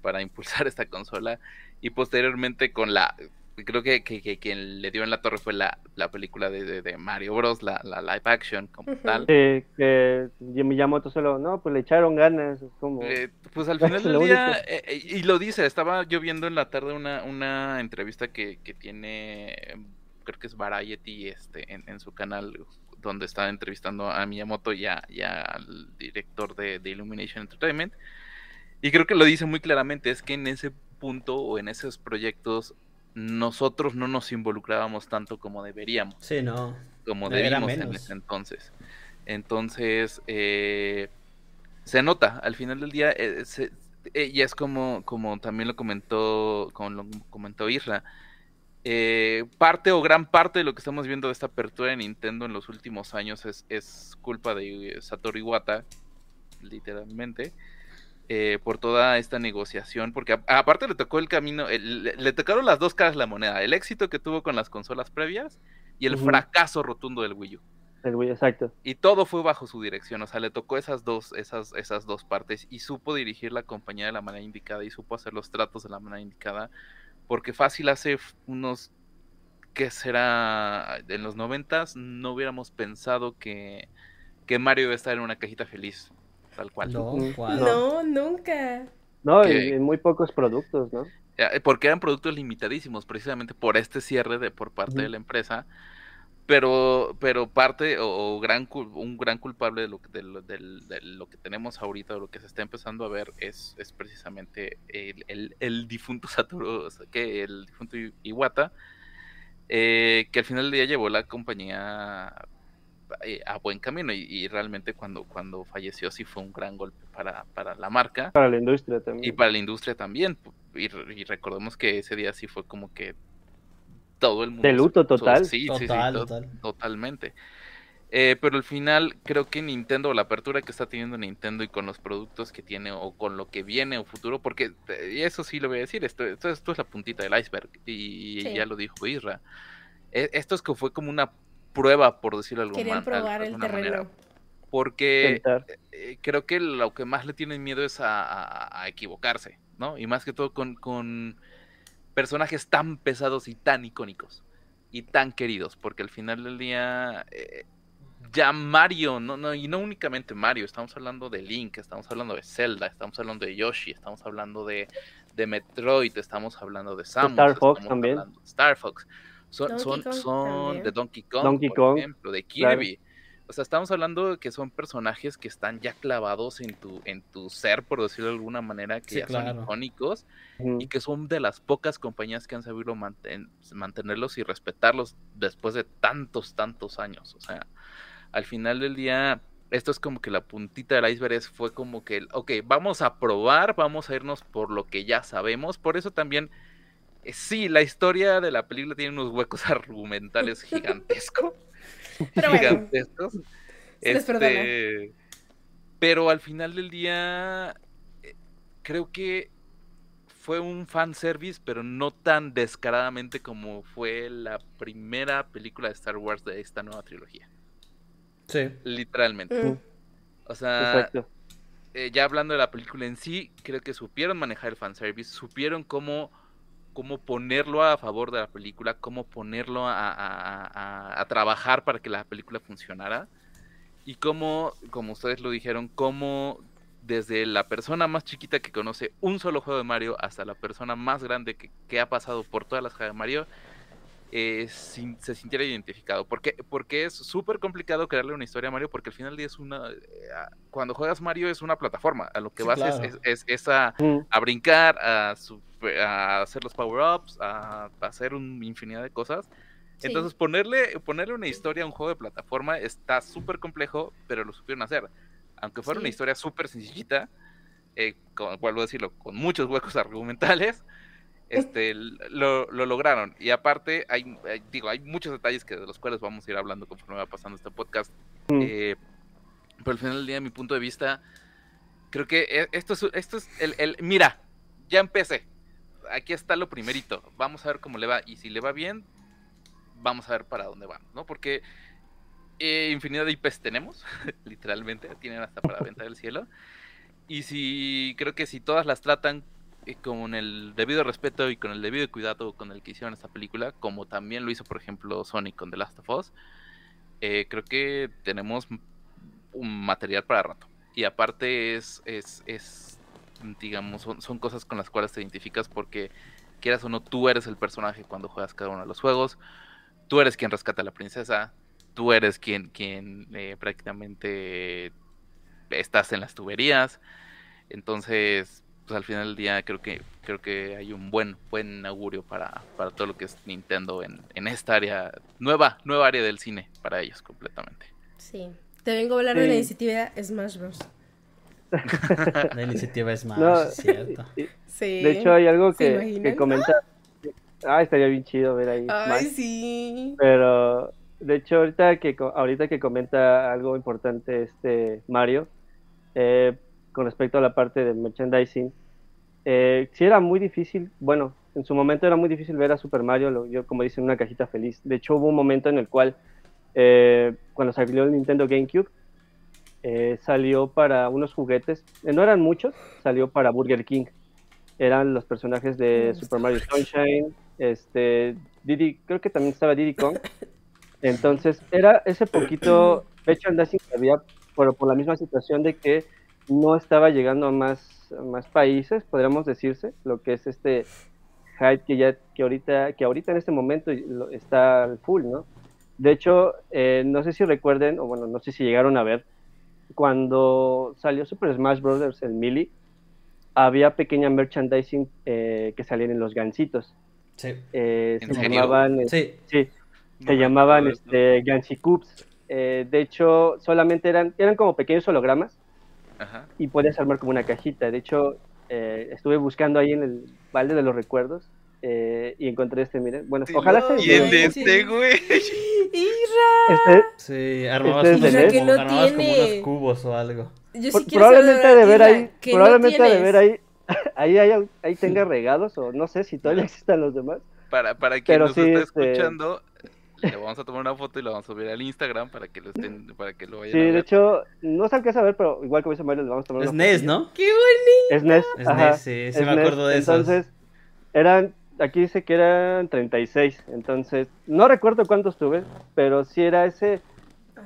para impulsar esta consola, y posteriormente con la, creo que, que, que quien le dio en la torre fue la, la película de, de- de Mario Bros, la, la live action como tal. sí, que Miyamoto solo, no, pues le echaron ganas, como... Eh, pues al [laughs] final del día, eh, eh, y lo dice, estaba yo viendo en la tarde una, una entrevista que, que tiene, creo que es Variety este, en, en su canal, donde está entrevistando a Miyamoto y, a- y al director de, de Illumination Entertainment. Y creo que lo dice muy claramente, es que en ese punto o en esos proyectos nosotros no nos involucrábamos tanto como deberíamos Sí, no. como Era debimos en ese entonces. Entonces, eh, se nota, al final del día, eh, se- eh, y es como, como también lo comentó, como lo comentó Isra, eh, parte o gran parte de lo que estamos viendo de esta apertura de Nintendo en los últimos años es, es culpa de Satoru Iwata, literalmente, eh, por toda esta negociación, porque a- aparte le tocó el camino, el- le, le tocaron las dos caras de la moneda, el éxito que tuvo con las consolas previas y el fracaso rotundo del Wii U. El Wii, exacto. Y todo fue bajo su dirección, o sea, le tocó esas dos, esas, esas dos partes y supo dirigir la compañía de la manera indicada y supo hacer los tratos de la manera indicada, porque fácil hace unos, ¿qué será? En los noventas no hubiéramos pensado que, que Mario iba a estar en una cajita feliz, tal cual. No, ¿cuál? No, nunca. No, en muy pocos productos, ¿no? Eh, Porque eran productos limitadísimos, precisamente por este cierre de por parte de la empresa. Pero, pero parte o, o gran un gran culpable de lo, que- de, lo, de lo que tenemos ahorita, o lo que se está empezando a ver, es, es precisamente el, el- el difunto [laughs] Satoru, o sea, que el difunto Iwata, eh, que al final del día llevó la compañía eh, a buen camino y, y realmente cuando, cuando falleció sí fue un gran golpe para, para la marca. Para la industria Y también. para la industria también. Y, re- y recordemos que ese día sí fue como que todo el mundo. De luto se- total. Sí, sí, sí, Total, to- total. totalmente. Eh, pero al final creo que Nintendo, la apertura que está teniendo Nintendo y con los productos que tiene o con lo que viene o futuro, porque eh, y eso sí lo voy a decir, esto, esto, esto es la puntita del iceberg y Sí. ya lo dijo Isra. E- Esto es que fue como una prueba, por decirlo de alguna, Querían man- probar de el manera, terreno. porque eh, creo que lo que más le tienen miedo es a, a- a equivocarse, ¿no? Y más que todo con, con personajes tan pesados y tan icónicos y tan queridos, porque al final del día eh, ya Mario, no, no, y no únicamente Mario, estamos hablando de Link, estamos hablando de Zelda, estamos hablando de Yoshi, estamos hablando de, de Metroid, estamos hablando de Samus, Star Fox estamos también. hablando de Star Fox, son, Donkey son, son de Donkey Kong, Donkey por Kong, ejemplo, de claro. Kirby. O sea, estamos hablando que son personajes que están ya clavados en tu, en tu ser, por decirlo de alguna manera, que Sí, ya son icónicos y que son de las pocas compañías que han sabido manten- mantenerlos y respetarlos después de tantos, tantos años. O sea, al final del día, esto es como que la puntita del iceberg es- fue como que, ok, vamos a probar, vamos a irnos por lo que ya sabemos. Por eso también, sí, la historia de la película tiene unos huecos [laughs] argumentales. [laughs] Pero bueno, gigantescos. perdona. Este, pero al final del día, eh, creo que fue un fanservice, pero no tan descaradamente como fue la primera película de Star Wars de esta nueva trilogía. Sí. Literalmente. Mm, O sea, Exacto. eh, ya hablando de la película en sí, creo que supieron manejar el fanservice, supieron cómo, cómo ponerlo a favor de la película, cómo ponerlo a, trabajar para que la película funcionara. Y cómo, como ustedes lo dijeron, cómo desde la persona más chiquita que conoce un solo juego de Mario hasta la persona más grande que, que ha pasado por todas las juegos de Mario, eh, sin- se sintiera identificado. Porque, porque es súper complicado crearle una historia a Mario, porque al final es una... eh, cuando juegas Mario es una plataforma, a lo que Sí, vas es- claro. es, es- es a, brincar, a, su- a hacer los power-ups, a, a hacer una infinidad de cosas. sí. Entonces ponerle, ponerle una historia a un juego de plataforma está súper complejo, pero lo supieron hacer. Aunque fuera una historia súper sencillita, eh, con- vuelvo a decirlo, con muchos huecos argumentales, este, lo, lo lograron. Y aparte, hay, hay- digo, hay muchos detalles que de los cuales vamos a ir hablando conforme va pasando este podcast. Ujú. Eh, pero al final del día, mi punto de vista, creo que e- esto es, esto es el, el- Mira, ya empecé. Aquí está lo primerito. Vamos a ver cómo le va. Y si le va bien, vamos a ver para dónde vamos, ¿no? Porque eh, infinidad de IPs tenemos, [laughs] literalmente, tienen hasta para venta del cielo. Y si creo que si todas las tratan eh, con el debido respeto y con el debido cuidado con el que hicieron esta película, como también lo hizo, por ejemplo, Sonic con The Last of Us, eh, creo que tenemos un material para rato. Y aparte es, es, es digamos, son, son cosas con las cuales te identificas porque quieras o no, tú eres el personaje cuando juegas cada uno de los juegos, tú eres quien rescata a la princesa, tú eres quien, quien eh, prácticamente estás en las tuberías, entonces, pues al final del día creo que creo que hay un buen buen augurio para, para todo lo que es Nintendo en, en esta área nueva nueva área del cine para ellos completamente. Sí. Te vengo a hablar de la iniciativa Smash Bros. La iniciativa más, No, es cierto. Sí. de hecho, hay algo ¿Se que, que comenta. Ah, estaría bien chido ver ahí. Ay, Smash. sí. Pero de hecho ahorita que ahorita que comenta algo importante este Mario eh, con respecto a la parte de merchandising, eh, sí era muy difícil, bueno, en su momento era muy difícil ver a Super Mario, lo- yo como dicen, una cajita feliz. De hecho hubo un momento en el cual eh, cuando salió el Nintendo GameCube eh, salió para unos juguetes, eh, no eran muchos, salió para Burger King. Eran los personajes de gusta Super Mario Sunshine, este, Diddy, creo que también estaba Diddy Kong. Entonces, era ese poquito merchandising que había, pero por la misma situación de que no estaba llegando a más, a más países, podríamos decirse, lo que es este hype que ya, que ahorita, que ahorita en este momento está al full, ¿no? De hecho, eh, no sé si recuerden, o bueno, no sé si llegaron a ver, cuando salió Super Smash Bros. el Melee, había pequeña merchandising eh, que salían en los gancitos. Sí. Eh, ¿En se serio? llamaban, eh, Sí. sí, No se llamaban este, Gansi Cubes. Eh, de hecho, solamente eran, eran como pequeños hologramas. Ajá. y podías armar como una cajita. De hecho, eh, estuve buscando ahí en el balde de los recuerdos eh, y encontré este, miren. Bueno, Sí, ojalá no, se... Y el de manches. este, güey. Isra. Este, Sí, armabas, Este es de que lo armabas como unos cubos o algo. Yo sí probablemente de ver ahí, ¿qué no probablemente de ver ahí, ahí, ahí, ahí tenga regalos o no sé si todavía existan los demás. Para, para quien Pero nos sí, está este- escuchando, [laughs] le vamos a tomar una foto y la vamos a subir al Instagram para que lo estén, para que lo vayan Sí, a ver. de hecho, no se alcanza a ver, pero igual como dice Mario, le vamos a tomar Es una NES. ¿no? Qué bonito. Es NES, Es ajá, NES, sí, sí es me NES. acuerdo de esos. Entonces, eran, aquí dice que eran 36, entonces, no recuerdo cuántos tuve, pero sí era ese,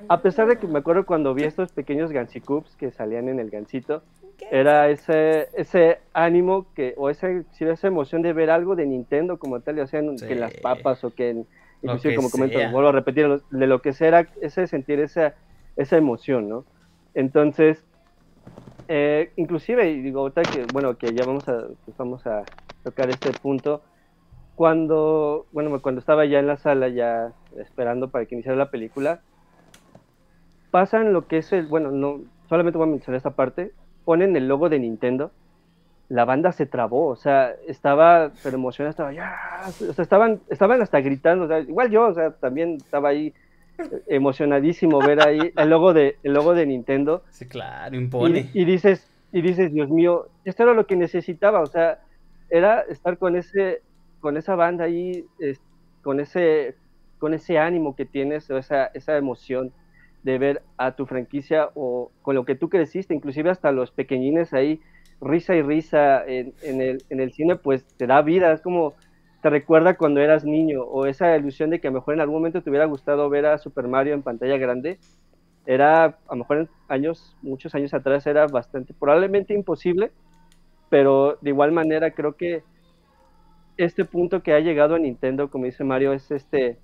a pesar de que me acuerdo cuando vi estos pequeños Gansicups que salían en el gansito, era ese ese ánimo que o ese esa emoción de ver algo de Nintendo como tal, ya sean que en las papas o que en, inclusive como comento, vuelvo a repetir, de lo que sea, ese sentir esa esa emoción, ¿no? Entonces, eh, inclusive, y digo ahorita que, bueno, que ya vamos a, pues vamos a tocar este punto, cuando, bueno, cuando estaba ya en la sala, ya esperando para que iniciara la película, pasan lo que es el, bueno, no, solamente voy a mencionar esta parte, ponen el logo de Nintendo, la banda se trabó, o sea, estaba, pero emocionada, estaba ya, o sea, estaban, estaban hasta gritando, o sea, igual yo, o sea, también estaba ahí emocionadísimo ver ahí el logo de, el logo de Nintendo, Sí, claro, impone. y, y dices, y dices, Dios mío, esto era lo que necesitaba, o sea, era estar con ese, con esa banda ahí, es- con ese, con ese ánimo que tienes, o esa, esa emoción de ver a tu franquicia o con lo que tú creciste, inclusive hasta los pequeñines ahí, risa y risa en, en el, en el cine, pues te da vida, es como te recuerda cuando eras niño, o esa ilusión de que a lo mejor en algún momento te hubiera gustado ver a Super Mario en pantalla grande, era, a lo mejor en años, muchos años atrás era bastante, probablemente imposible, pero de igual manera creo que este punto que ha llegado a Nintendo, como dice Mario, es este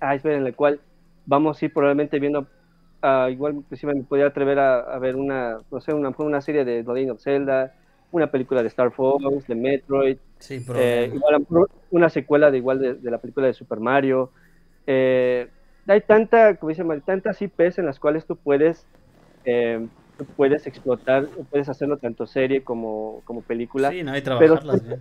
iceberg en el cual vamos a ir probablemente viendo, ah, igual inclusive me podría atrever a, a ver una, no sé, una, una serie de The Legend of Zelda, una película de Star Fox, de Metroid, Sin eh, igual una secuela de igual de, de la película de Super Mario. Eh, hay tanta, como dice Mario, tantas IPs en las cuales tú puedes, eh, tú puedes explotar, puedes hacerlo tanto serie como, como película. Sí, no, hay pero- trabajarlas.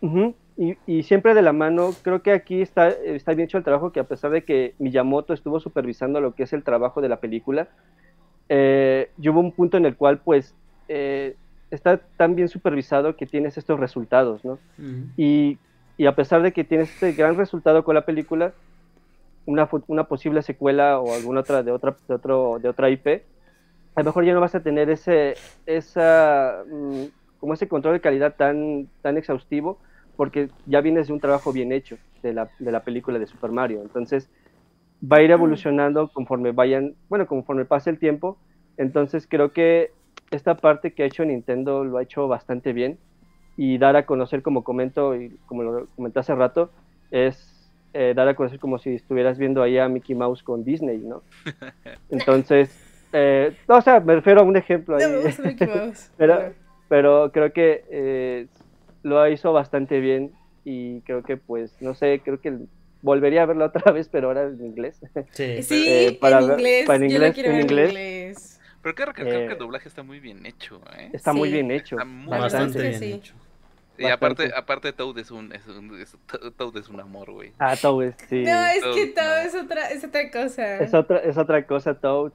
Ujú, y, y siempre de la mano, creo que aquí está, está bien hecho el trabajo que a pesar de que Miyamoto estuvo supervisando lo que es el trabajo de la película, eh, y hubo un punto en el cual pues eh, está tan bien supervisado que tienes estos resultados, ¿no? Ujú. Y, y a pesar de que tienes este gran resultado con la película, una, una posible secuela o alguna otra de otra, de otro, de otra IP, a lo mejor ya no vas a tener ese, esa, mm, como ese control de calidad tan, tan exhaustivo, porque ya vienes de un trabajo bien hecho de la, de la película de Super Mario. Entonces, va a ir evolucionando conforme vayan, bueno, conforme pase el tiempo. Entonces, creo que esta parte que ha hecho Nintendo lo ha hecho bastante bien y dar a conocer, como comento y como lo comenté hace rato, es eh, dar a conocer como si estuvieras viendo ahí a Mickey Mouse con Disney, ¿no? [laughs] Entonces, eh, no, o sea, me refiero a un ejemplo ahí, No Mickey Mouse. [laughs] pero, pero creo que eh, lo hizo bastante bien y creo que, pues, no sé, creo que volvería a verlo [laughs] otra vez, pero ahora en inglés. Sí. Sí, Eh, para en ver- inglés. para en yo lo inglés, quiero en ver inglés. en inglés. Pero quiero recalcar Eh, que el doblaje está muy bien hecho, ¿eh? Está muy Sí. bien hecho. Está muy Bastante que bien sí. hecho. Y aparte, aparte Toad es un, es un, es- Toad es un amor, güey. Ah, Toad, sí. No, es que Toad, no. es otra, es otra cosa. Es otra, es otra cosa, Toad.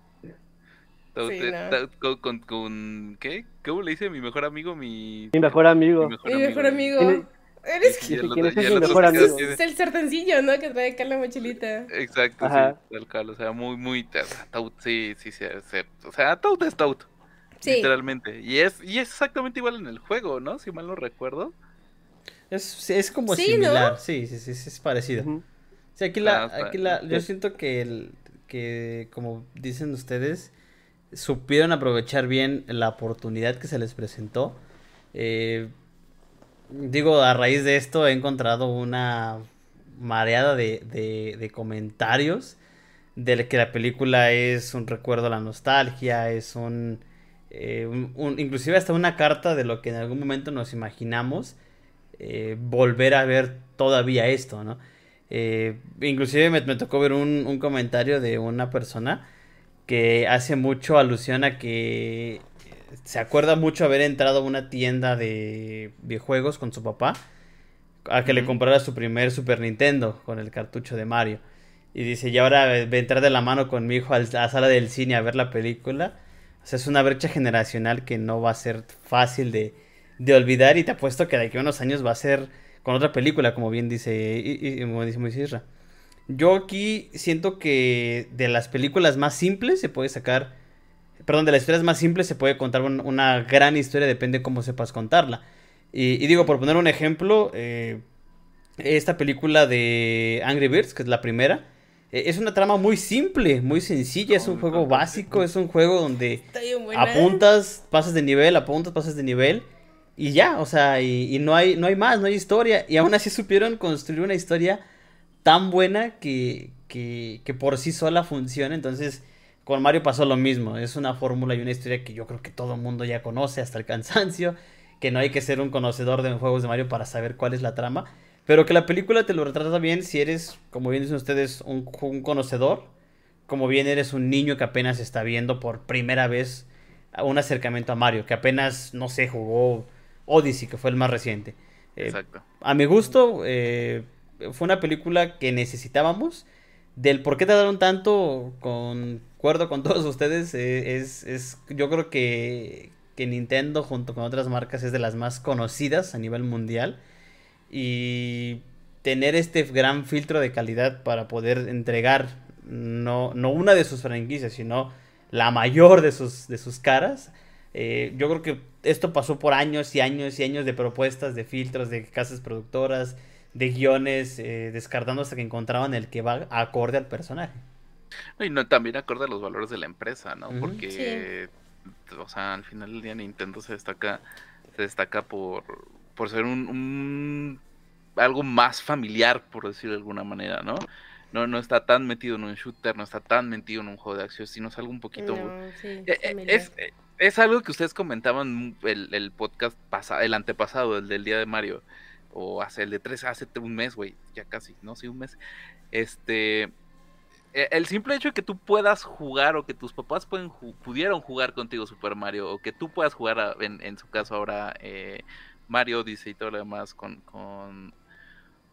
Sí, no. Con, con, con- ¿qué? ¿Cómo le dice mi mejor amigo? Mi, Mi mejor amigo. mi mejor Mi mejor amigo. ¿Quién Eres Y Dice, el ¿quién otro- es mi el mejor amigo? es sartencillo, ¿no? Que trae acá la mochilita. Exacto, Ajá. sí, tal cual, o sea, muy, muy, Toad, sí, sí, sí, sí, o sea, Toad es Toad, Sí. literalmente, y es, y es exactamente igual en el juego, ¿no? Si mal no recuerdo. Es, es como Sí, similar, sí, sí, sí, sí, es parecido. Sí, aquí la, Ah, está- aquí la, yo sí. siento que, el, que, como dicen ustedes, supieron aprovechar bien la oportunidad que se les presentó. Eh, digo, a raíz de esto he encontrado una mareada de, de, comentarios de que la película es un recuerdo a la nostalgia, es un, eh, un- inclusive hasta una carta de lo que en algún momento nos imaginamos eh, volver a ver todavía esto, ¿no? Inclusive me, me tocó ver un, un comentario de una persona que hace mucho alusión a que se acuerda mucho haber entrado a una tienda de videojuegos con su papá a que le comprara su primer Super Nintendo con el cartucho de Mario. Y dice, y ahora voy a entrar de la mano con mi hijo a la sala del cine a ver la película. O sea, es una brecha generacional que no va a ser fácil de, de olvidar y te apuesto que de aquí a unos años va a ser con otra película, como bien dice, y, como dice Moisés Yo aquí siento que de las películas más simples se puede sacar, perdón, de las historias más simples se puede contar una gran historia, depende de cómo sepas contarla. Y, digo, por poner un ejemplo, eh, esta película de Angry Birds, que es la primera, eh, es una trama muy simple, muy sencilla, es un juego básico, es un juego donde apuntas, pasas de nivel, apuntas, pasas de nivel y ya, o sea, y, no, hay, no hay más, no hay historia. Y aún así supieron construir una historia tan buena que, que, que por sí sola funciona. Entonces, con Mario pasó lo mismo, es una fórmula y una historia que yo creo que todo el mundo ya conoce hasta el cansancio [laughs] que no hay que ser un conocedor de juegos de Mario para saber cuál es la trama, pero que la película te lo retrata bien si eres, como bien dicen ustedes, un, conocedor, como bien eres un niño que apenas está viendo por primera vez un acercamiento a Mario, que apenas, no sé, jugó Odyssey, que fue el más reciente. Eh, Exacto. A mi gusto, eh, fue una película que necesitábamos. Del por qué tardaron tanto, concuerdo con [laughs] todos ustedes, eh, es, es, yo creo que, que Nintendo junto con otras marcas es de las más conocidas a nivel mundial y tener este gran filtro de calidad para poder entregar no, no una de sus franquicias, sino la mayor de sus, de sus caras. Eh, yo creo que esto pasó por años y años y años de propuestas, de filtros, de casas productoras, de guiones, eh, descartando hasta que encontraban el que va acorde al personaje. Y no, también acorde a los valores de la empresa, ¿no? Porque o sea, al final del día Nintendo se destaca, se destaca por, por ser un, algo más familiar, por decirlo de alguna manera, ¿no? No, no está tan metido en un shooter, no está tan metido en un juego de acción, sino es algo un poquito... Eh, eh, es, es, algo que ustedes comentaban el, el podcast pasado, el antepasado, el del día de Mario, o hace el de tres, hace un mes, güey, ya casi, no, sí, un mes. Este, e, el simple hecho de que tú puedas jugar o que tus papás pueden pudieron jugar contigo Super Mario o que tú puedas jugar en, su caso ahora eh, Mario dice y todo lo demás con, con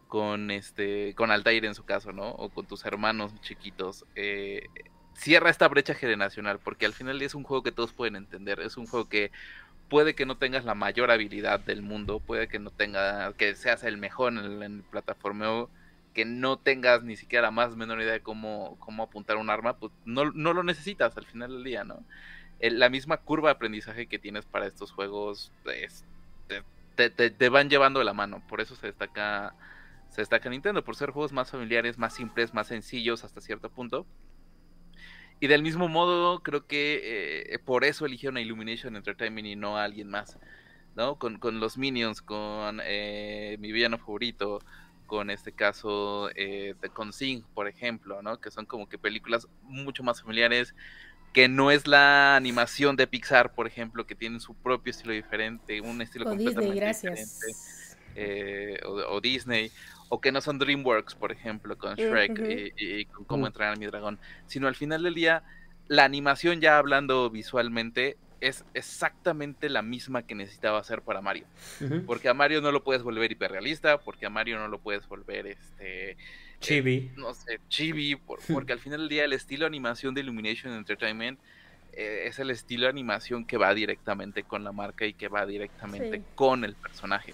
con este con Altair en su caso no o con tus hermanos chiquitos eh, cierra esta brecha generacional porque al final es un juego que todos pueden entender es un juego que puede que no tengas la mayor habilidad del mundo puede que no tenga que seas el mejor en el, en el plataformeo que no tengas ni siquiera la más menor idea de cómo, cómo apuntar un arma, pues no, lo necesitas al final del día, ¿no? la misma curva de aprendizaje que tienes para estos juegos pues, te, te, van llevando de la mano, por eso se destaca, se destaca Nintendo, por ser juegos más familiares, más simples, más sencillos hasta cierto punto. Y del mismo modo, creo que eh, por eso eligieron a Illumination Entertainment y no a alguien más, ¿no? Con, con los Minions, con eh, mi villano favorito, con este caso eh, de con Sing, por ejemplo, ¿no? Que son como que películas mucho más familiares, que no es la animación de Pixar, por ejemplo, que tienen su propio estilo diferente, un estilo completamente diferente, eh, o, Disney, o que no son DreamWorks, por ejemplo, con Shrek y, con Cómo entrenar a mi dragón, sino al final del día, la animación ya hablando visualmente es exactamente la misma que necesitaba hacer para Mario. Porque a Mario no lo puedes volver hiperrealista, porque a Mario no lo puedes volver este eh, chibi. no sé, chibi, [laughs] porque al final del día el estilo de animación de Illumination Entertainment eh, es el estilo de animación que va directamente con la marca y que va directamente con el personaje.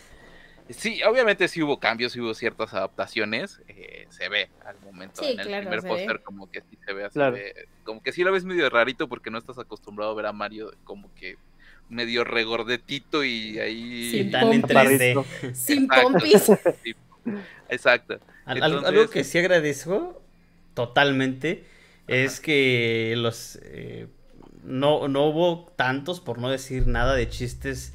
Sí, obviamente sí hubo cambios, sí hubo ciertas adaptaciones, eh, se ve al momento en el primer póster como que sí se ve así, como que sí lo ves medio rarito porque no estás acostumbrado a ver a Mario como que medio regordetito y ahí [laughs] sin tan en 3D. Sin pompis. [laughs] Exacto. algo que sí agradezco totalmente es que los eh, no, no hubo tantos, por no decir nada, de chistes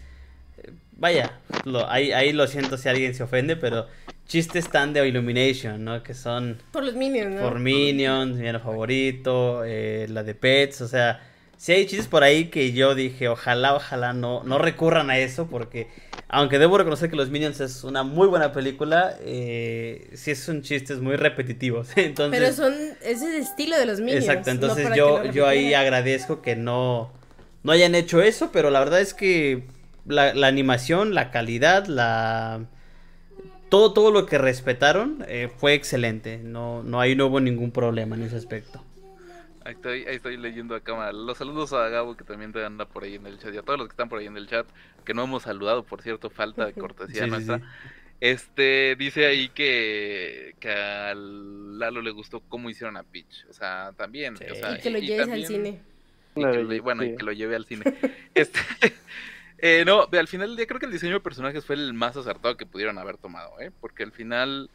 vaya, lo, ahí, ahí lo siento si alguien se ofende, pero chistes tan de Illumination, ¿no? Que son... Por los Minions, ¿no? Por Minions, mi favorito, eh, la de Pets, o sea, si hay chistes por ahí que yo dije, ojalá, ojalá no, no recurran a eso, porque aunque debo reconocer que los Minions es una muy buena película, eh, sí son chistes muy repetitivos, [laughs] entonces... Pero son, es el estilo de los Minions. Exacto, entonces yo, yo ahí agradezco que no, no hayan hecho eso, pero la verdad es que la, animación, la calidad, la todo, todo lo que respetaron eh, fue excelente. No, no, ahí no hubo ningún problema en ese aspecto. Ahí estoy, ahí estoy leyendo a cámara. Los saludos a Gabo que también te anda por ahí en el chat y a todos los que están por ahí en el chat, que no hemos saludado, por cierto, falta de [laughs] cortesía Sí, sí, nuestra. sí. Este dice ahí que, que a Lalo le gustó cómo hicieron a Peach. O sea, también. Sí. o sea, Y que lo lleves al cine. y Una que lo- belleza, bueno, y que lo lleve al cine. [laughs] Este, eh, no, al final del día creo que el diseño de personajes fue el más acertado que pudieron haber tomado, ¿eh? Porque al final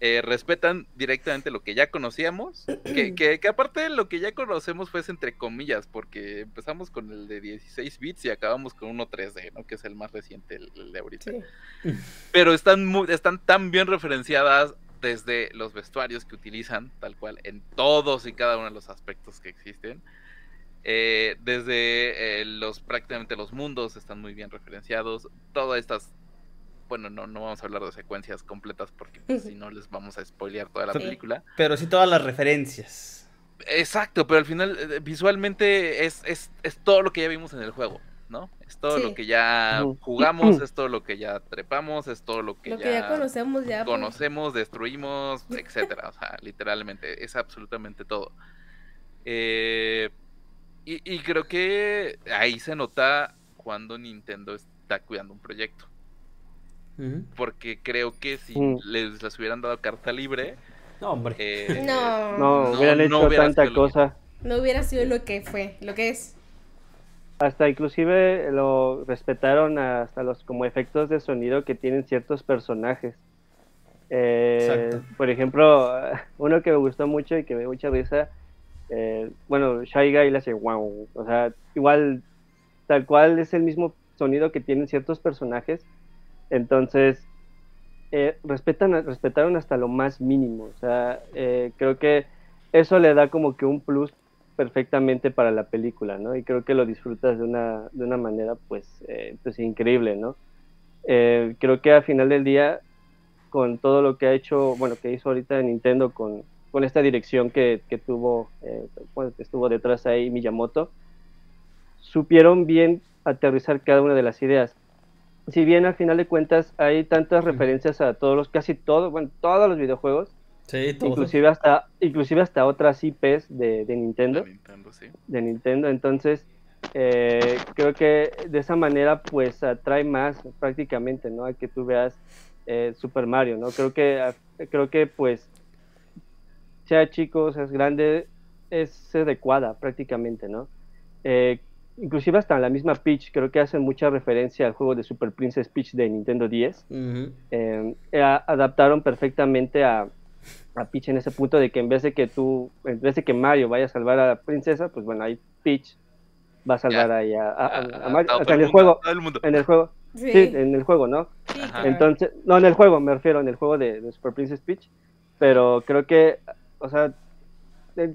eh, respetan directamente lo que ya conocíamos, que, que, que aparte lo que ya conocemos fue entre comillas, porque empezamos con el de 16 bits y acabamos con uno 3D, ¿no? Que es el más reciente, el, el de ahorita. Sí. Pero están, muy, están tan bien referenciadas desde los vestuarios que utilizan, tal cual, en todos y cada uno de los aspectos que existen. Eh, desde eh, los prácticamente los mundos están muy bien referenciados. Todas estas, bueno, no, no vamos a hablar de secuencias completas porque pues, si no les vamos a spoilear toda la Sí. película. Pero sí todas las referencias. Exacto, pero al final eh, visualmente es, es, es todo lo que ya vimos en el juego, ¿no? Es todo Sí. lo que ya jugamos, es todo lo que ya trepamos, es todo lo que Lo ya que ya conocemos ya. pues. conocemos, destruimos, etcétera. O sea, literalmente, es absolutamente todo. Eh, y, y creo que ahí se nota cuando Nintendo está cuidando un proyecto. Porque creo que si Mm. les las hubieran dado carta libre, No, hombre. eh, No, No, no, hubieran no hecho hubiera tanta cosa. no hubiera sido lo que fue, lo que es. Hasta inclusive lo respetaron hasta los como efectos de sonido que tienen ciertos personajes. Eh, Exacto. por ejemplo, [laughs] uno que me gustó mucho y que me dio mucha risa, eh, bueno, Shy Guy le hace wow, o sea, igual, tal cual es el mismo sonido que tienen ciertos personajes, entonces eh, respetan, respetaron hasta lo más mínimo, o sea, eh, creo que eso le da como que un plus perfectamente para la película, ¿no? Y creo que lo disfrutas de una, de una manera, pues, eh, pues increíble, ¿no? Creo que al final del día, con todo lo que ha hecho, bueno, que hizo ahorita Nintendo con, con esta dirección que, que tuvo, eh, bueno, que estuvo detrás ahí Miyamoto, supieron bien aterrizar cada una de las ideas. Si bien al final de cuentas hay tantas referencias a todos los, casi todos, bueno, todos los videojuegos, Sí, todo. inclusive hasta, inclusive hasta otras IPs de, de Nintendo, de Nintendo, sí. de Nintendo. Entonces, eh, creo que de esa manera, pues atrae más prácticamente, ¿no? A que tú veas eh, Super Mario, ¿no? Creo que, creo que, pues, sea chico, seas grande, es adecuada prácticamente, ¿no? Eh, inclusive hasta la misma Peach, creo que hacen mucha referencia al juego de Super Princess Peach de Nintendo 10 Ujú. eh, a- adaptaron perfectamente a, a Peach en ese punto de que en vez de que tú, en vez de que Mario vaya a salvar a la princesa, pues bueno, ahí Peach va a salvar Ya. ahí a, a- a- A- a Mario, o sea, en el juego, en el juego, Sí, sí, en el juego, ¿no? sí, Ajá. claro. Entonces, no, en el juego, me refiero, en el juego de, de Super Princess Peach, pero creo que, o sea,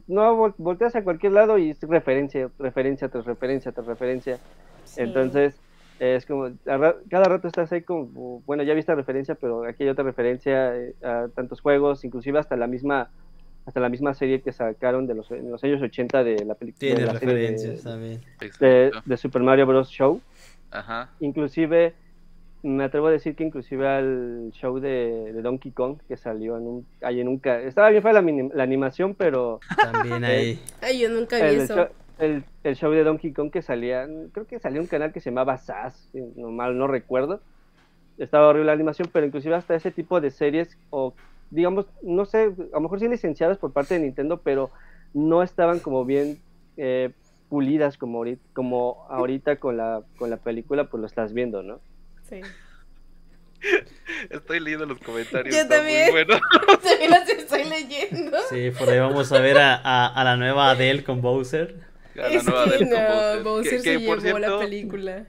no vol- volteas a cualquier lado y es referencia, referencia tras referencia tras referencia. Sí. Entonces, es como, cada rato estás ahí como, bueno, ya viste referencia, pero aquí hay otra referencia eh, a tantos juegos, inclusive hasta la misma hasta la misma serie que sacaron de los, en los años 80 de la película Tiene de, la serie de- referencias también. de, Exacto. de Super Mario Bros. Show. Ajá. Inclusive, me atrevo a decir que inclusive al show de, de Donkey Kong que salió en un, ahí en un... ca- Estaba bien fue la, la animación, pero También [laughs] ahí. Ay, yo nunca vi el, eso. show, el, el show de Donkey Kong que salía, creo que salió un canal que se llamaba SAS, si no mal no recuerdo. Estaba horrible la animación, pero inclusive hasta ese tipo de series, o digamos, no sé, a lo mejor sí licenciadas por parte de Nintendo, pero no estaban como bien eh, pulidas como ahorita, como ahorita con la, con la película, pues lo estás viendo, ¿no? Sí. Estoy leyendo los comentarios. Yo también. bueno. [laughs] También las estoy leyendo. Sí, por ahí vamos a ver a, a, a la nueva Adele con Bowser. A la Es nueva que del no, Bowser Que- se que, llevó la película.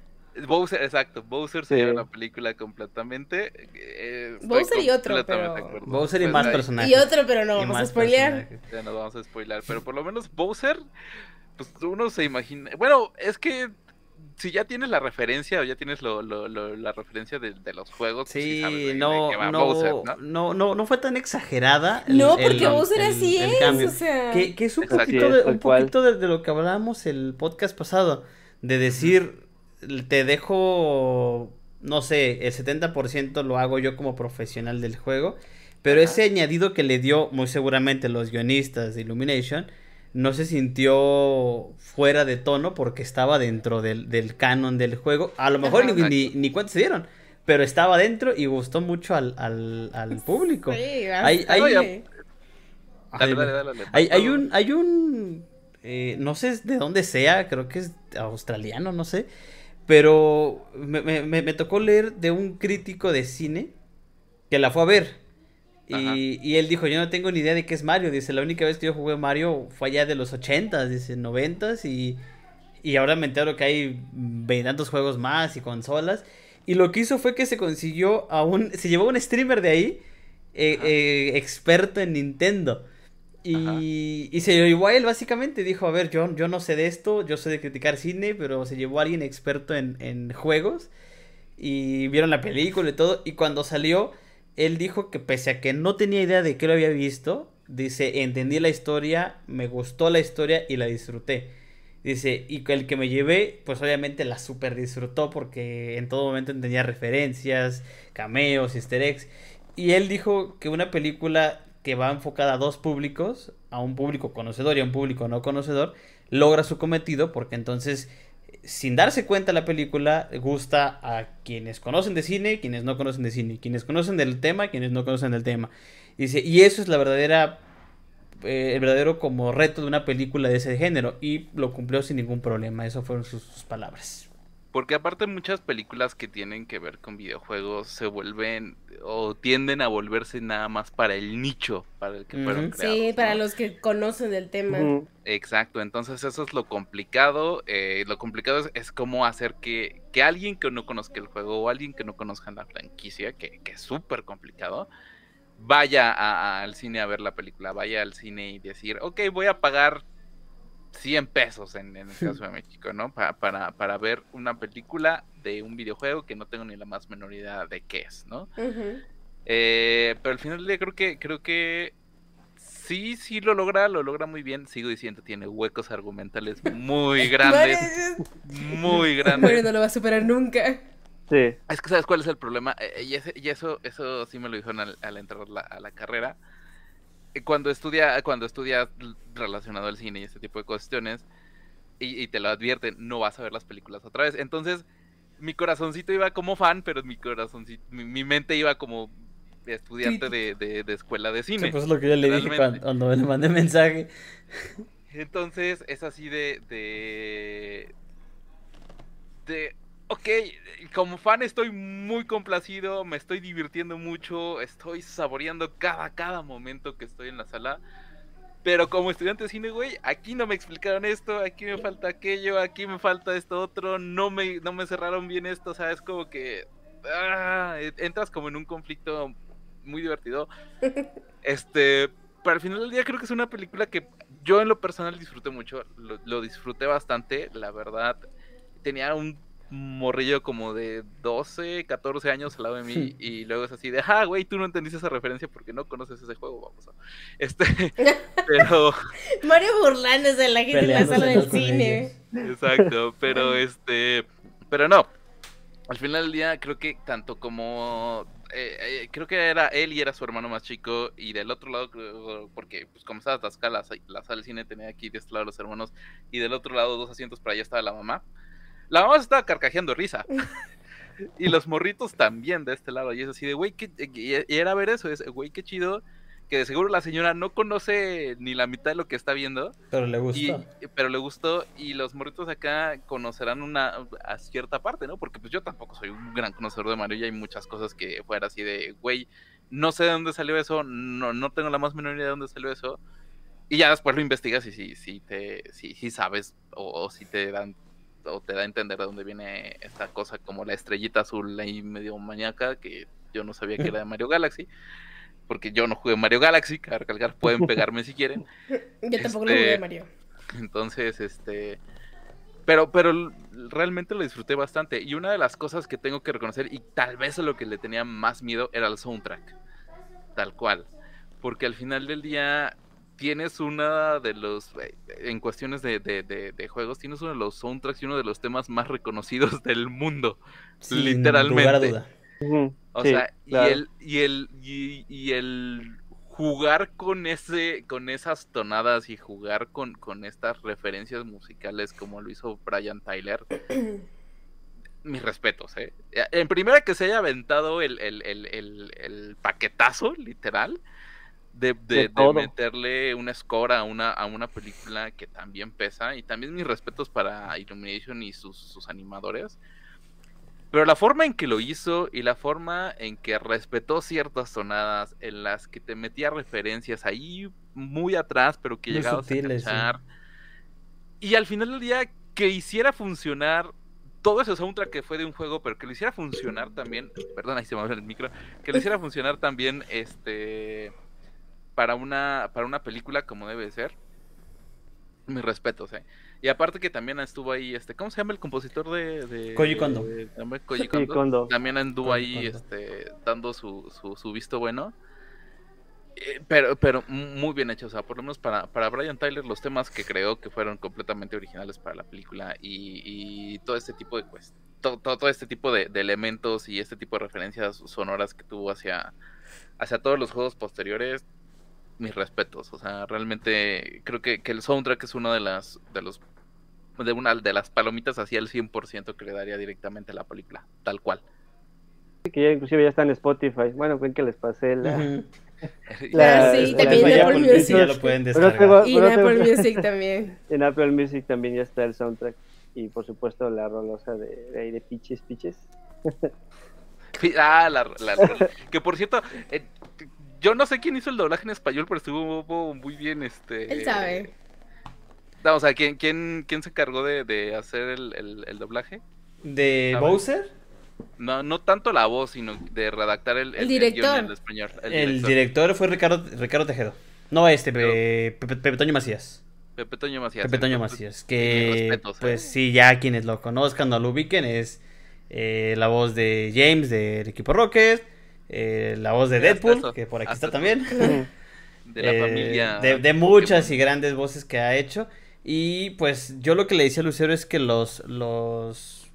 Bowser, exacto, Bowser se Sí. lleva la película completamente. eh, Bowser y otro, pero-. Bowser y Pues más personajes. Y otro, pero no Y vamos a spoilear. personajes. Ya nos vamos a spoilar, pero por lo menos Bowser, pues uno se imagina. Bueno, es que si ya tienes la referencia o ya tienes lo, lo- lo- la referencia de, de los juegos, pues Sí, sabes de- de no, no, Bowser, ¿no? no, no, no fue tan exagerada. el- No, el- porque Bowser el- así el es, o sea. Que, que es un Exacto. poquito, es, un poquito de, de lo que hablábamos el podcast pasado, de decir, te dejo no sé, el 70% lo hago yo como profesional del juego, pero ese añadido que le dio muy seguramente los guionistas de Illumination no se sintió fuera de tono porque estaba dentro del, del canon del juego. A lo mejor ni, ni, ni cuenta se dieron, pero estaba dentro y gustó mucho al, al, al público. Sí, hay, hay, Dale, dale, dale, dale. hay, hay un, hay un, eh, no sé de dónde sea, creo que es australiano, no sé, pero me, me- me- me tocó leer de un crítico de cine que la fue a ver. Y, y él dijo, yo no tengo ni idea de qué es Mario. Dice, la única vez que yo jugué Mario fue allá de los 80s, dice, 90s. Y, y ahora me entero que hay veintitantos juegos más y consolas. Y lo que hizo fue que se consiguió a un... Se llevó a un streamer de ahí, eh, eh, experto en Nintendo. Y, y se lo llevó a él básicamente. Dijo, a ver, yo, yo no sé de esto, yo sé de criticar cine, pero se llevó a alguien experto en, en juegos. Y vieron la película y todo. Y cuando salió, él dijo que pese a que no tenía idea de qué lo había visto, dice, entendí la historia, me gustó la historia y la disfruté. Dice, y el que me llevé, pues obviamente la super disfrutó porque en todo momento entendía referencias, cameos, easter eggs. Y él dijo que una película que va enfocada a dos públicos, a un público conocedor y a un público no conocedor, logra su cometido porque entonces, sin darse cuenta la película, gusta a quienes conocen de cine, quienes no conocen de cine, quienes conocen del tema, quienes no conocen del tema. Dice, y eso es la verdadera eh, el verdadero como reto de una película de ese género y lo cumplió sin ningún problema, eso fueron sus palabras. Porque aparte muchas películas que tienen que ver con videojuegos se vuelven o tienden a volverse nada más para el nicho para el que fueron Ujú. creados. Sí, para ¿no? los que conocen del tema. Exacto, entonces eso es lo complicado. eh, lo complicado es, es cómo hacer que, que alguien que no conozca el juego o alguien que no conozca la franquicia, que, que es súper complicado, vaya a- a- al cine a ver la película, vaya al cine y decir, ok, voy a pagar 100 pesos en, en el caso de México, ¿no? Pa- para, para ver una película de un videojuego que no tengo ni la más menor idea de qué es, ¿no? Eh, pero al final del día creo que, creo que sí, sí lo logra, lo logra muy bien. Sigo diciendo, tiene huecos argumentales muy [laughs] grandes, muy grandes. no lo va a superar nunca. Sí. Es que sabes cuál es el problema, Eh, y, ese- y eso, eso sí me lo dijeron al, al entrar la- a la carrera. Eh, Cuando estudia, cuando estudias l- relacionado al cine y este tipo de cuestiones, y, y te lo advierten, no vas a ver las películas otra vez. Entonces, mi corazoncito iba como fan, pero mi corazoncito, mi, mi mente iba como estudiante de, de- de escuela de cine. Sí, pues es lo que yo le dije cuando, le mandé mensaje. Entonces es así de. de. de. Ok, como fan estoy muy complacido, me estoy divirtiendo mucho, estoy saboreando cada, cada momento que estoy en la sala. Pero como estudiante de cine, güey, aquí no me explicaron esto, aquí me falta aquello, aquí me falta esto otro, no me, no me cerraron bien esto, o sea, es como que. ah, entras como en un conflicto muy divertido. [laughs] Este, pero al final del día creo que es una película que yo en lo personal disfruté mucho, lo, lo disfruté bastante, la verdad. Tenía un morrillo como de 12, 14 años al lado de mí [laughs] y luego es así de, ah, güey, tú no entendiste esa referencia porque no conoces ese juego, vamos a... [laughs] Este, [laughs] pero, Mario burlándose de la gente en la sala del cine. exacto, pero este, pero no. Al final del día creo que tanto como eh, eh, creo que era él y era su hermano más chico y del otro lado creo- porque pues como estaba atascada la, la sala del cine tenía aquí de este lado los hermanos y del otro lado dos asientos para allá estaba la mamá. La mamá se estaba carcajeando de risa. [laughs] y los morritos también de este lado y es así de güey qué- y y era ver eso, es güey qué chido que de seguro la señora no conoce ni la mitad de lo que está viendo Pero le y, gustó. pero le gustó y los morritos acá conocerán una a cierta parte, ¿no? Porque pues yo tampoco soy un gran conocedor de Mario y hay muchas cosas que fuera así de, güey, no sé de dónde salió eso, no, no tengo la más menor idea de dónde salió eso. Y ya después lo investigas y si, si te, si, si sabes o, o si te dan o te da a entender de dónde viene esta cosa como la estrellita azul ahí medio maníaca que yo no sabía que era de [laughs] Mario Galaxy. Porque yo no jugué Mario Galaxy, cabe recalcar, pueden pegarme si quieren. [laughs] Yo tampoco lo Este, jugué, Mario. Entonces, este. Pero, pero realmente lo disfruté bastante. Y una de las cosas que tengo que reconocer, y tal vez a lo que le tenía más miedo, era el soundtrack. Tal cual. Porque al final del día, tienes una de los, eh, en cuestiones de, de, de, juegos, tienes uno de los soundtracks y uno de los temas más reconocidos [laughs] del mundo, literalmente. O sea, y el, y el, y, el jugar con ese, con esas tonadas y jugar con, con estas referencias musicales como lo hizo Brian Tyler. [clears throat] mis respetos, ¿eh? En primera que se haya aventado el, el, el, el paquetazo, literal, de, de, meterle una score a una, a una película que también pesa. Y también mis respetos para Illumination y sus, sus animadores. Pero la forma en que lo hizo y la forma en que respetó ciertas tonadas, en las que te metía referencias ahí muy atrás, pero que llegaba a cachar. Y al final del día, que hiciera funcionar todo ese soundtrack que fue de un juego, pero que lo hiciera funcionar también. Perdón, ahí se me abre el micro. Que lo hiciera funcionar también este para una, para una película como debe ser. Mis respetos, eh. Y aparte que también estuvo ahí, este, ¿cómo se llama el compositor de, de Koji Kondo? También anduvo ahí, este, dando su, su, su visto bueno. Eh, pero, pero muy bien hecho, o sea, por lo menos para, para Brian Tyler los temas que creó que fueron completamente originales para la película y, y todo este tipo de pues, todo, todo, este tipo de, de, elementos y este tipo de referencias sonoras que tuvo hacia, hacia todos los juegos posteriores, mis respetos. O sea, realmente creo que, que el soundtrack es una de las de los de una de las palomitas hacia el 100% que le daría directamente a la película, tal cual. Que ya inclusive ya está en Spotify. Bueno, ven que les pasé la, [laughs] la, sí, también en Apple Music. Ya lo pueden descargar. y en Apple Music [laughs] también. En Apple Music también ya está el soundtrack. Y por supuesto la rolosa de, de, de Piches Piches. [laughs] ah, la, la, que por cierto, eh, yo no sé quién hizo el doblaje en español, pero estuvo muy bien este. Él sabe. No, o sea, ¿quién, quién, quién se encargó de, de hacer el, el, el, doblaje? ¿De Bowser? No, no tanto la voz, sino de redactar el, el director. en español. El, director. fue Ricardo, Ricardo Tejedo. No, este, Pepe, Pepe, Toño Macías. Pepe Toño Macías. Pepe Toño Macías. Que, ¿eh? pues sí, ya quienes lo conozcan o lo ubiquen, es eh, la voz de James del equipo Rocket, eh, la voz de Deadpool, que por aquí está también. [laughs] De la familia. De, de muchas y grandes voces que ha hecho. Y pues yo lo que le decía a Lucero es que los, los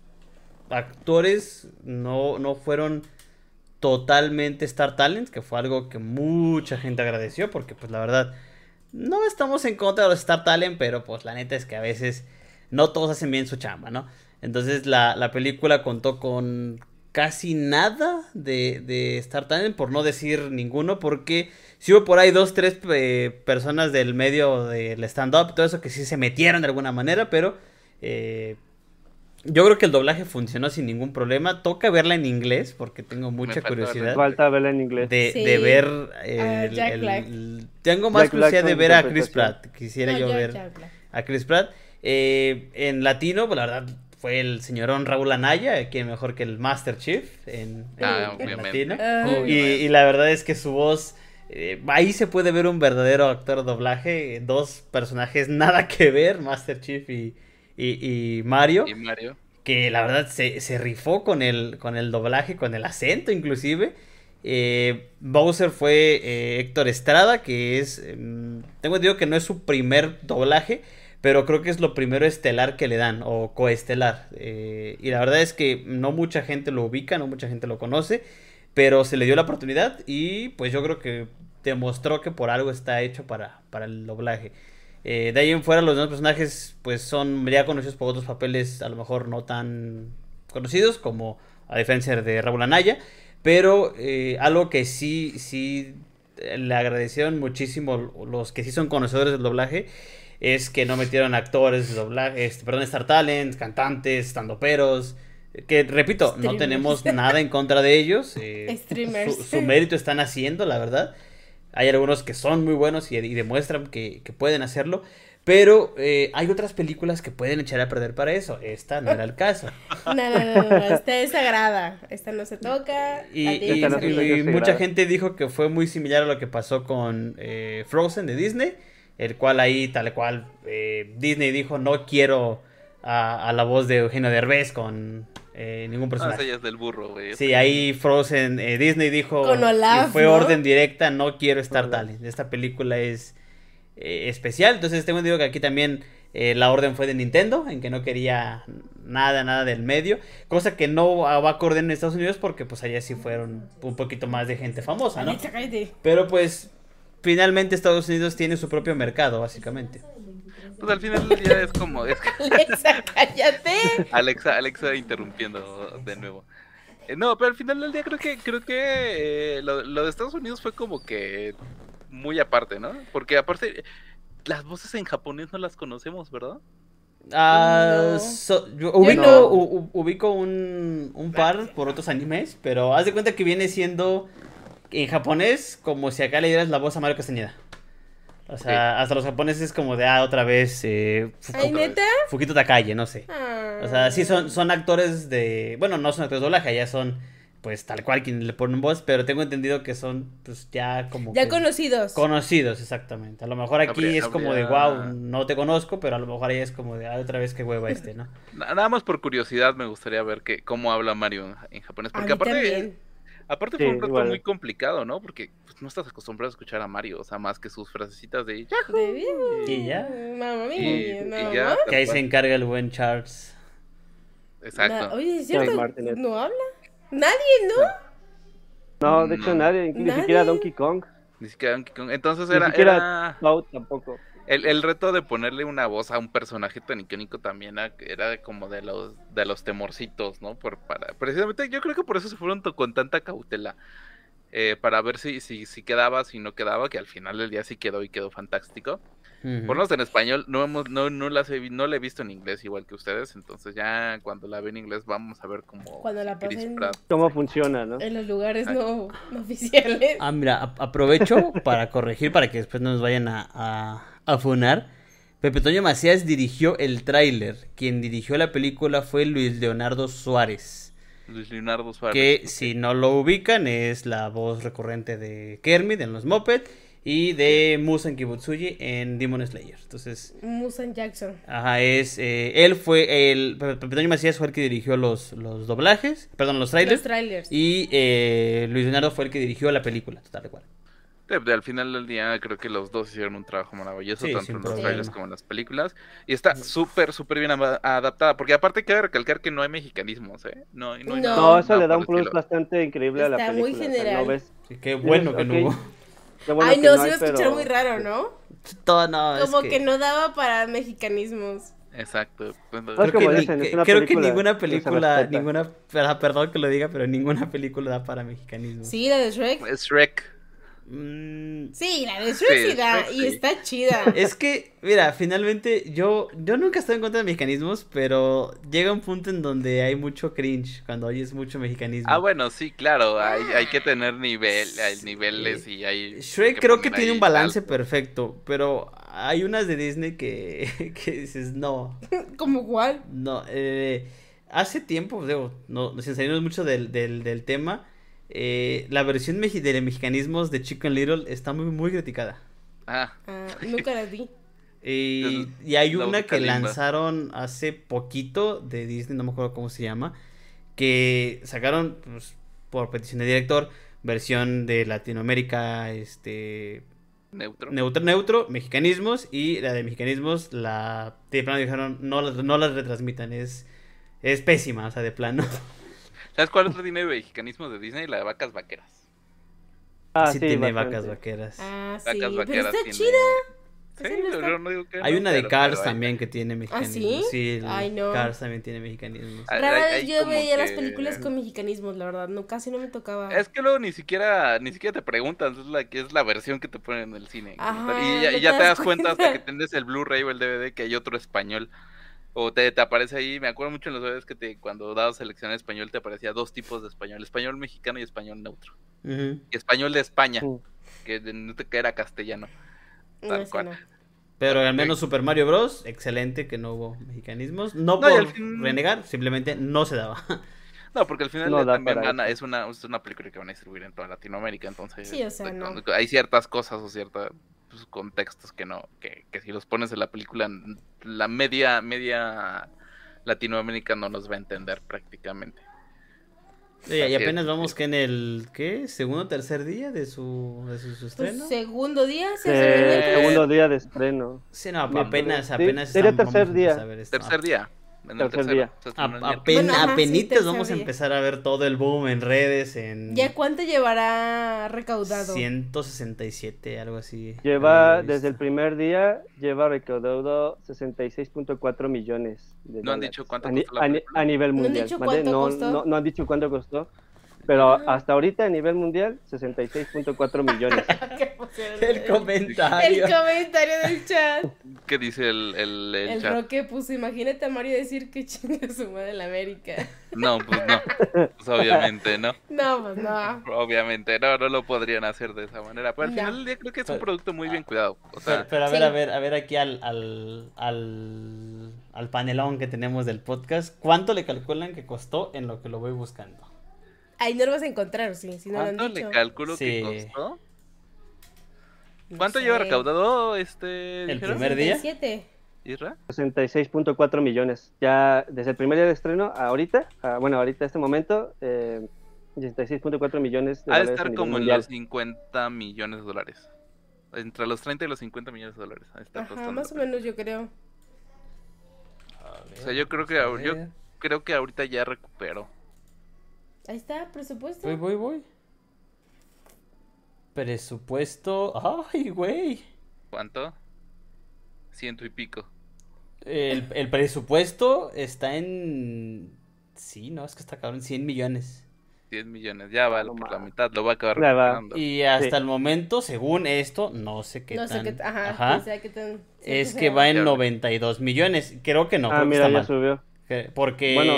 actores no, no fueron totalmente Star Talents, que fue algo que mucha gente agradeció, porque pues la verdad, no estamos en contra de los Star Talent, pero pues la neta es que a veces no todos hacen bien su chamba, ¿no? Entonces la, la película contó con casi nada de, de, Star Talent, por no decir ninguno, porque si hubo por ahí dos, tres eh, personas del medio del stand-up, todo eso que sí se metieron de alguna manera, pero... Eh, yo creo que el doblaje funcionó sin ningún problema. Toca verla en inglés porque tengo mucha curiosidad. Falta verla en inglés. De, ver. el, tengo más curiosidad de ver a Chris Pratt. Quisiera yo ver a Chris Pratt. Eh, en latino, pues la verdad, fue el señorón Raúl Anaya, quien mejor que el Master Chief en, ah, latino. y, la verdad es que su voz. Eh, ahí se puede ver un verdadero actor de doblaje. Dos personajes nada que ver, Master Chief y, y, Mario. Y Mario. Que la verdad se, se, rifó con el, con el doblaje, con el acento inclusive. Eh, Bowser fue eh, Héctor Estrada, que es... Em, tengo entendido que no es su primer doblaje, pero creo que es lo primero estelar que le dan, o coestelar. Eh, y la verdad es que no mucha gente lo ubica, no mucha gente lo conoce, pero se le dio la oportunidad y pues yo creo que demostró que por algo está hecho para, para el doblaje. Eh, de ahí en fuera los demás personajes pues son ya conocidos por otros papeles a lo mejor no tan conocidos como a diferencia de Raúl Anaya. Pero eh, algo que sí, sí le agradecieron muchísimo los que sí son conocedores del doblaje es que no metieron actores doblaje, este, perdón, Star Talent, cantantes, standoperos. Que repito, no tenemos [laughs] nada en contra de ellos. Eh, su, su, mérito están haciendo, la verdad. Hay algunos que son muy buenos y, demuestran que, pueden hacerlo. Pero eh, hay otras películas que pueden echar a perder para eso. Esta no era el caso. [laughs] No, no, no, esta es sagrada. Esta no se toca. Y, mucha gente dijo que fue muy similar a lo que pasó con eh, Frozen de Disney. El cual ahí, tal cual, eh, Disney dijo: No quiero a, a, la voz de Eugenio Derbez con eh, ningún personaje. Ah, del burro, güey. Sí, ahí Frozen, Disney dijo, Con Olaf, fue orden directa, no quiero estar tal. Esta película es eh, especial. Entonces tengo entendido que aquí también eh, la orden fue de Nintendo, en que no quería nada, nada del medio. Cosa que no va a acorde en Estados Unidos porque pues allá sí fueron un poquito más de gente famosa, ¿no? Pero pues finalmente Estados Unidos tiene su propio mercado, básicamente. Pues al final del día es como. Es [laughs] Alexa, cállate. Alexa, Alexa interrumpiendo de nuevo. Eh, no, pero al final del día creo que creo que eh, lo, lo de Estados Unidos fue como que muy aparte, ¿no? Porque aparte las voces en japonés no las conocemos, ¿verdad? Ah, No. so- yo ubico, no. u- u- ubico un, un par por otros animes, pero haz de cuenta que viene siendo en japonés como si acá le dieras la voz a Mario Castañeda. O sea, hasta los japoneses es como de, ah, otra vez, eh, Fuku- Ay, neta. Fukito Takaye, no sé. Ah. O sea, sí son, son actores de, bueno, no son actores de doblaje, ya son, pues, tal cual quien le ponen voz, pero tengo entendido que son, pues, ya como Ya que- conocidos. Conocidos, exactamente. A lo mejor aquí Habría- es como de, wow, no te conozco, pero a lo mejor ahí es como de, ah, otra vez qué hueva este, ¿no? [laughs] Na- Nada más por curiosidad me gustaría ver que, cómo habla Mario en, japonés. A Porque mí aparte, también. Aparte Sí, fue un igual. muy complicado, ¿no? Porque pues, no estás acostumbrado a escuchar a Mario, o sea, más que sus frasecitas de ya. De- Y ya. Mamá Y, mía, y ya. Que ahí se encarga el buen Charles. Exacto. Na- Oye, ¿es cierto? ¿No habla? Nadie, ¿no? No, de hecho nadie, ni Nadie. siquiera Donkey Kong, Ni siquiera Donkey Kong. Entonces ni era, siquiera era Cloud tampoco. El, el reto de ponerle una voz a un personaje tan icónico también era, como de los de los temorcitos, ¿no? Por, para, precisamente yo creo que por eso se fueron con tanta cautela. eh, para ver si, si, si quedaba, si no quedaba, que al final del día sí quedó y quedó fantástico. Ujú. Por lo menos en español no hemos, no, no las he no la he visto en inglés igual que ustedes, entonces ya cuando la ve en inglés vamos a ver cómo Cuando la pasen- Pratt- ¿Cómo funciona, no? En los lugares no, no [laughs] oficiales. Ah, mira, aprovecho [laughs] para corregir, para que después no nos vayan a, a, a funar. Pepe Toño Macías dirigió el tráiler. Quien dirigió la película fue Luis Leonardo Suárez. Luis Leonardo Suárez. Que si no lo ubican es la voz recurrente de Kermit en los Muppet y de Musan Kibutsuji en Demon Slayer. Entonces, Musan Jackson. ajá, es eh, él fue el Pepe Toño Macías fue el que dirigió los, los doblajes, perdón, los trailers. Los trailers. Y eh, Luis Leonardo fue el que dirigió la película, total igual. De- de- al final del día creo que los dos hicieron un trabajo maravilloso, Sí, tanto en los trailers como en las películas. Y está súper, súper bien adaptada, porque aparte cabe recalcar que no hay mexicanismos, ¿eh? No, no, hay No. nada- No, eso nada le da un plus bastante increíble a la Está muy película. o sea, general. no ves- Sí, qué bueno que no ok. hubo. qué bueno Ay, que no, hay, va a escuchar pero- muy raro, ¿no? Todo, no, es Como que... no daba para mexicanismos. Exacto. Cuando- Pues Creo, como que, dicen, ni- es una creo que película ninguna que se película, ninguna, ah, perdón que lo diga, pero ninguna película da para mexicanismo. Sí, la de Shrek. Es Shrek. Mm, Sí, la de Shrek Sí, sí da. Shrek Y sí. está chida. [laughs] es que, mira, finalmente yo, yo nunca he estado en contra de mexicanismos, pero llega un punto en donde hay mucho cringe cuando oyes mucho mexicanismo. Ah, bueno, sí, claro, hay, hay que tener nivel, hay niveles y hay... Shrek creo que tiene un balance algo. perfecto, pero hay unas de Disney que, [laughs] que dices, no, [laughs] Como igual. no, eh, hace tiempo, digo, no, sin salirnos mucho del, del, del tema, eh, la versión de mexicanismos de Chicken Little está muy, muy criticada. Ah, Ah, nunca las vi. [laughs] Y, hay la una que limba. lanzaron hace poquito de Disney, no me acuerdo cómo se llama, que sacaron pues, por petición de director versión de Latinoamérica, este neutro. neutro, neutro, mexicanismos y la de mexicanismos la de plano dijeron no las no las retransmitan, es es pésima, o sea, de plano. [laughs] ¿Sabes cuál otro tiene mexicanismos de Disney? La de vacas vaqueras. Ah, sí, sí, tiene bastante. vacas vaqueras. Ah, sí. Vacas Pero vaqueras está tiene- chida. Sí, no está- yo no digo que Hay no, una de pero- Cars pero hay- también que tiene mexicanismos. ¿sí? Sí, el Ay, no. Cars también tiene mexicanismos. Hay- Rara vez yo veía las películas con mexicanismos, la verdad. No, casi no me tocaba. Es que luego ni siquiera, ni siquiera te preguntan, es la, es la versión que te ponen en el cine. Ajá, y ya, y ya te das cuenta hasta que tienes el Blu-ray o el DVD que hay otro español. O te, te aparece ahí, me acuerdo mucho en los videos que te, cuando dabas selección en español te aparecía dos tipos de español, español mexicano y español neutro. Y español de España, Mm. que, de- no te- que era castellano. No, tal cual. no. Pero al menos Super Mario Bros. Excelente que no hubo mexicanismos. No, No, por fin- renegar, simplemente no se daba. [laughs] No, porque al final No también para van a- eso. es una, es una película que van a distribuir en toda Latinoamérica, entonces Sí, o sea, no. hay ciertas cosas o ciertos contextos que no, que, que si los pones en la película, la media, media Latinoamérica no los va a entender prácticamente. Y, apenas vamos que en el, ¿qué? ¿Segundo o tercer día de su, de su, su Pues estreno? segundo día, Eh, segundo día de estreno. Sí, no, apenas, sí, apenas sería tercer día. Tercer día. En el tercero. día. A- apen-. Bueno, ajá, sí, apenitas vamos a día. empezar a ver todo el boom en redes, en ¿Ya cuánto llevará recaudado? 167, algo así. Lleva, desde el primer día, lleva recaudado 66.4 millones de No han dicho cuánto a, costó la a película. a nivel ¿No han mundial. dicho ¿vale? cuánto no, costó? No, no han dicho cuánto costó. Pero Ah. hasta ahorita a nivel mundial, 66.4 millones. [laughs] ¿Qué pusieron? El El comentario. comentario del chat. ¿Qué dice el, el, el El chat? Roque puso, imagínate a Mario decir que chinga su madre la América. No, pues no. Pues obviamente no. [laughs] No, pues no. Obviamente no, no lo podrían hacer de esa manera. Pero al No. final del día creo que es un producto muy bien cuidado. O Pero, sea, pero a ver, Sí. a ver, a ver aquí al, al, al, al panelón que tenemos del podcast, ¿cuánto le calculan que costó en lo que lo voy buscando? Ahí no lo vas a encontrar, sí, si no lo han ¿cuánto dicho. le calculo Sí. que costó? No ¿Cuánto sé. lleva recaudado este? El dijeron? primer día? 67. ¿Isra? 66.4 millones. Ya desde el primer día de estreno, a ahorita, a- bueno, ahorita, este momento, eh, 66.4 millones de Ha de dólares a estar como en los 50 millones de dólares. Entre los 30 y los 50 millones de dólares. Está Ajá, más o menos yo creo. O sea, yo creo que yo creo que ahorita ya recuperó. Ahí está, presupuesto. Voy, voy, voy. Presupuesto. Ay, güey. ¿Cuánto? Ciento y pico. El, el presupuesto está en. Sí, no, es que está cabrón, 100 millones. 10 millones. Ya va no por la mitad. Lo va a acabar recuperando. Y hasta Sí. el momento, según esto, no sé qué no tan. sé qué. Ajá, Ajá, quién sabe qué tan. es que sea. va en Ya. 92 millones. Creo que no, ah, mira, está ya mal. subió. Que- Porque Bueno,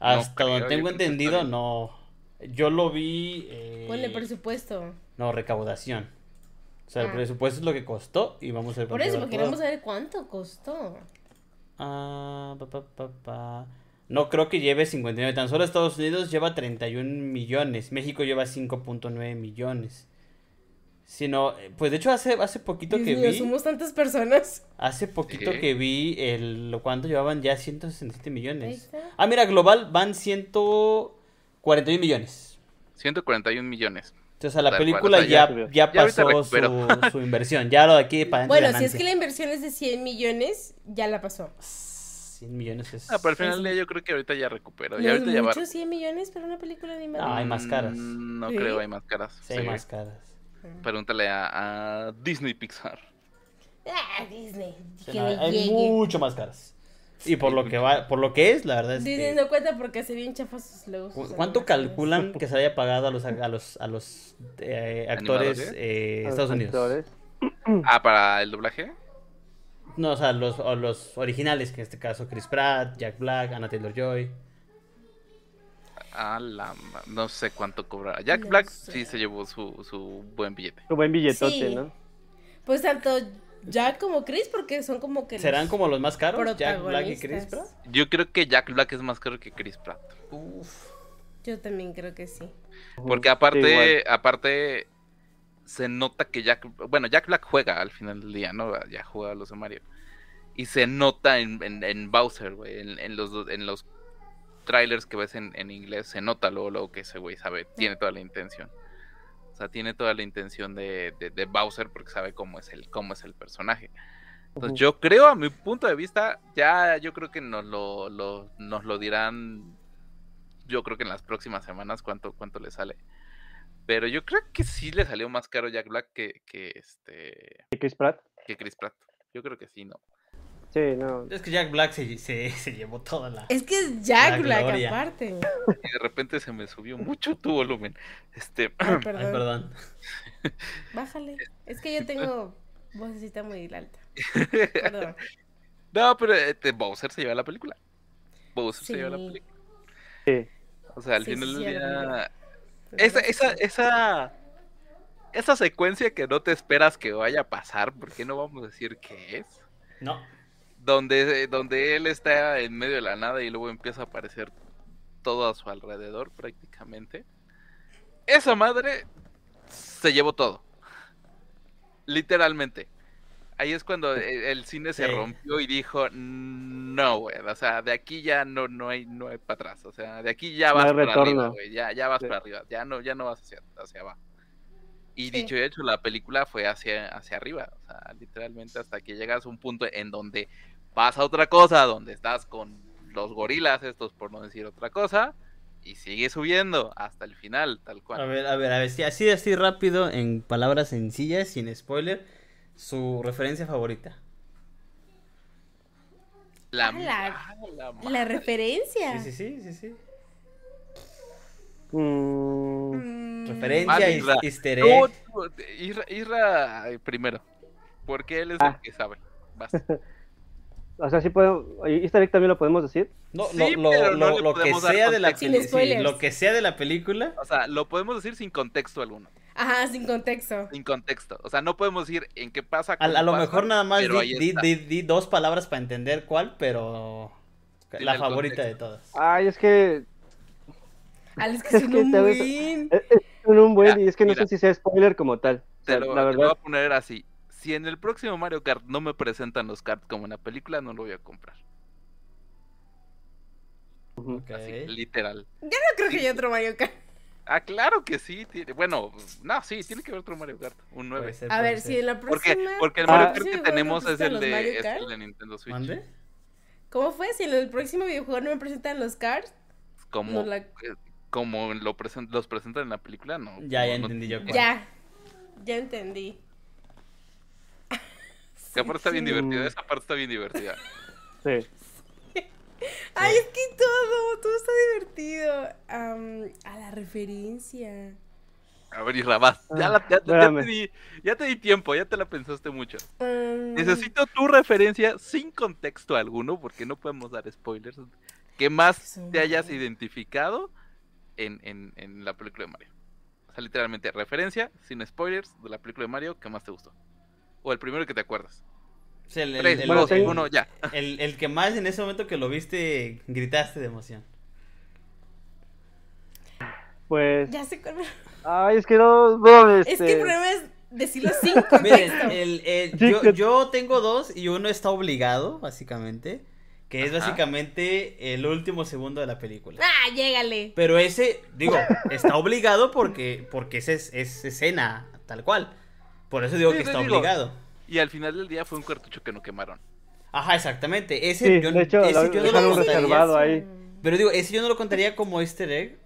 hasta creo, donde tengo entendido, no. Yo lo vi. eh, Ponle presupuesto. No, recaudación. O sea, el Ah. presupuesto es lo que costó y vamos a ver Por eso, porque queremos saber cuánto costó. Ah, pa, pa, pa, pa. No creo que lleve 59. Tan solo Estados Unidos lleva 31 millones. México lleva 5.9 millones. Sino, eh, pues de hecho hace, hace poquito Dios que mío, vi. somos tantas personas. Hace poquito Sí. que vi el lo cuánto llevaban ya 167 Ahí millones. está. Ah, mira, global van 141 millones. 141 millones. Entonces a la Tal cual, película o sea, ya, ya- ya, ya pasó su, [laughs] su inversión. Ya lo de aquí para Bueno, si es que la inversión es de 100 millones, ya la pasó. 100 millones es... Ah, pero al final Es- del día yo creo que ahorita ya recuperó. ¿No Y es ahorita ya va. mucho 100 millones para una película animada? No, hay más caras. Mm, No ¿Sí? creo, hay más caras. Sí, hay Sí. más caras. Pregúntale a, a Disney Pixar. Ah, Disney. Que no, hay llegue. mucho más caras. Y por lo que va, por lo que es, la verdad es Disney que... no cuenta porque se bien chafas sus logos. ¿cu- sus ¿Cuánto calculan que se haya pagado a los, a los, a los eh, actores eh, A los Estados Unidos? actores. Ah, para el doblaje. No, o sea, los, o los originales, que en este caso Chris Pratt, Jack Black, Anna Taylor-Joy. Ah, la no sé cuánto cobrará. Jack No Black sé. sí se llevó su, su buen billete. Un buen billetote, Sí. ¿no? Pues tanto Jack como Chris, porque son como que. ¿Serán los como los más caros? Jack Black y Chris protagonistas. Pratt. Yo creo que Jack Black es más caro que Chris Pratt. Uf. Yo también creo que sí. Porque aparte, aparte se nota que Jack, bueno, Jack Black juega al final del día, ¿no? Ya juega a los de Mario. Y se nota en, en, en Bowser, güey, en, en los en los trailers que ves en, en inglés, se nota luego, luego que ese güey sabe, tiene toda la intención. O sea, tiene toda la intención de, de, de Bowser porque sabe cómo es el, cómo es el personaje. Entonces, yo creo, a mi punto de vista, ya yo creo que nos lo, lo- nos lo dirán, yo creo que en las próximas semanas cuánto, cuánto le sale. Pero yo creo que sí le salió más caro Jack Black que, que este ¿Y Chris Pratt? que Chris Pratt. Yo creo que sí, ¿no? Sí, no. Es que Jack Black se, se, se llevó toda la... Es que es Jack La Black, gloria. aparte. Y de repente se me subió mucho tu volumen. Este, Ay, [clears throat] Ay, perdón. Bájale. Es que yo tengo vocecita muy alta. Perdón. no, pero este, Bowser se lleva la película. Bowser se lleva la película. Sí. O sea, al Sí, final sí, del día. Esa, esa, esa, esa secuencia que no te esperas que vaya a pasar, porque no vamos a decir qué es. No. Donde, donde él está en medio de la nada y luego empieza a aparecer todo a su alrededor prácticamente. Esa madre se llevó todo. Literalmente. Ahí es cuando e- el cine se Sí. rompió y dijo, "Mm, no, güey. O sea, de aquí ya no, no hay, no hay para atrás. O sea, de aquí ya vas para arriba, güey. Ya, ya vas Sí. para arriba. Ya no, ya no vas hacia, hacia abajo. Y Sí. dicho y hecho, la película fue hacia, hacia arriba. O sea, literalmente hasta que llegas a un punto en donde pasa otra cosa, donde estás con los gorilas, estos por no decir otra cosa, y sigue subiendo hasta el final, tal A cual. ver, a ver, a ver, si así, así rápido, en palabras sencillas, sin spoiler, su referencia favorita. La, Ah, la- ah, la referencia. Sí, sí, sí, sí, sí. Mm, Mm, Referencia, Isra. easter egg. tú, Isra, Isra, eh, primero, porque él es Ah. el que sabe. Vas. [laughs] o sea, sí podemos. Easter egg también lo podemos decir. No, Sí, lo, no lo- que sea de la contexto. Sin peli- sí, spoilers. lo que sea de la película. O sea, lo podemos decir sin contexto alguno. Ajá, sin contexto. Sin contexto. O sea, no podemos decir en qué pasa. A, a lo pasa, mejor nada más di, di- di- di dos palabras para entender cuál, pero la favorita contexto. de todas. Ay, es que. Alex, que Es que [laughs] un [laughs] un buen. Mira, y es que no mira. sé si sea spoiler como tal. O Te lo, la te lo voy verdad. a poner así. Si en el próximo Mario Kart no me presentan los cards como en la película, no lo voy a comprar. ujú. Así, Ok. literal. No creo que haya otro Mario Kart. Ah, claro que sí. tiene- Bueno, no, sí, tiene que haber otro Mario Kart. Un 9. Puede ser, A ver, ser. si en la próxima. porque el Ah. Mario Kart próximo que tenemos es el, de, es Kart. el de Nintendo Switch. ¿Mande? ¿Cómo fue? Si en el próximo videojuego no me presentan los cards. Como, No la- eh, como lo presen- los presentan en la película, no. Ya, ya no- entendí yo cuál. Ya. Ya entendí. Que aparte está bien divertida. Esa parte está bien divertida. Sí. [laughs] Ay, es que todo, todo está divertido. A la referencia. A ver, Isra, vas. Ya, la- ya- te di, ya te di tiempo, ya te la pensaste mucho. Necesito tu referencia sin contexto alguno, porque no podemos dar spoilers. Que más te hayas identificado en, en, en la película de Mario. O sea, literalmente, referencia sin spoilers de la película de Mario que más te gustó. O el primero que te acuerdas. O sea, el, el- 3, el- Bueno, 2, tengo- 1, ya. el- el que más en ese momento que lo viste gritaste de emoción. Pues. Ya sé cuál. Ay, es que no. no, Es que este, el problema es decirlo sin [laughs] Miren, contexto. el- el- Sí, yo, que- yo tengo dos y uno está obligado, básicamente. Que es Ajá. básicamente el último segundo de la película. Ah, llégale. Pero ese, digo, está obligado porque, porque ese es, es escena tal cual. Por eso digo Sí, que está digo. obligado. Y al final del día fue un cartucho que no quemaron. Ajá, exactamente. Ese Sí, yo, de hecho, ese lo yo no lo contaría. ahí. Pero digo, ese yo no lo contaría como easter egg,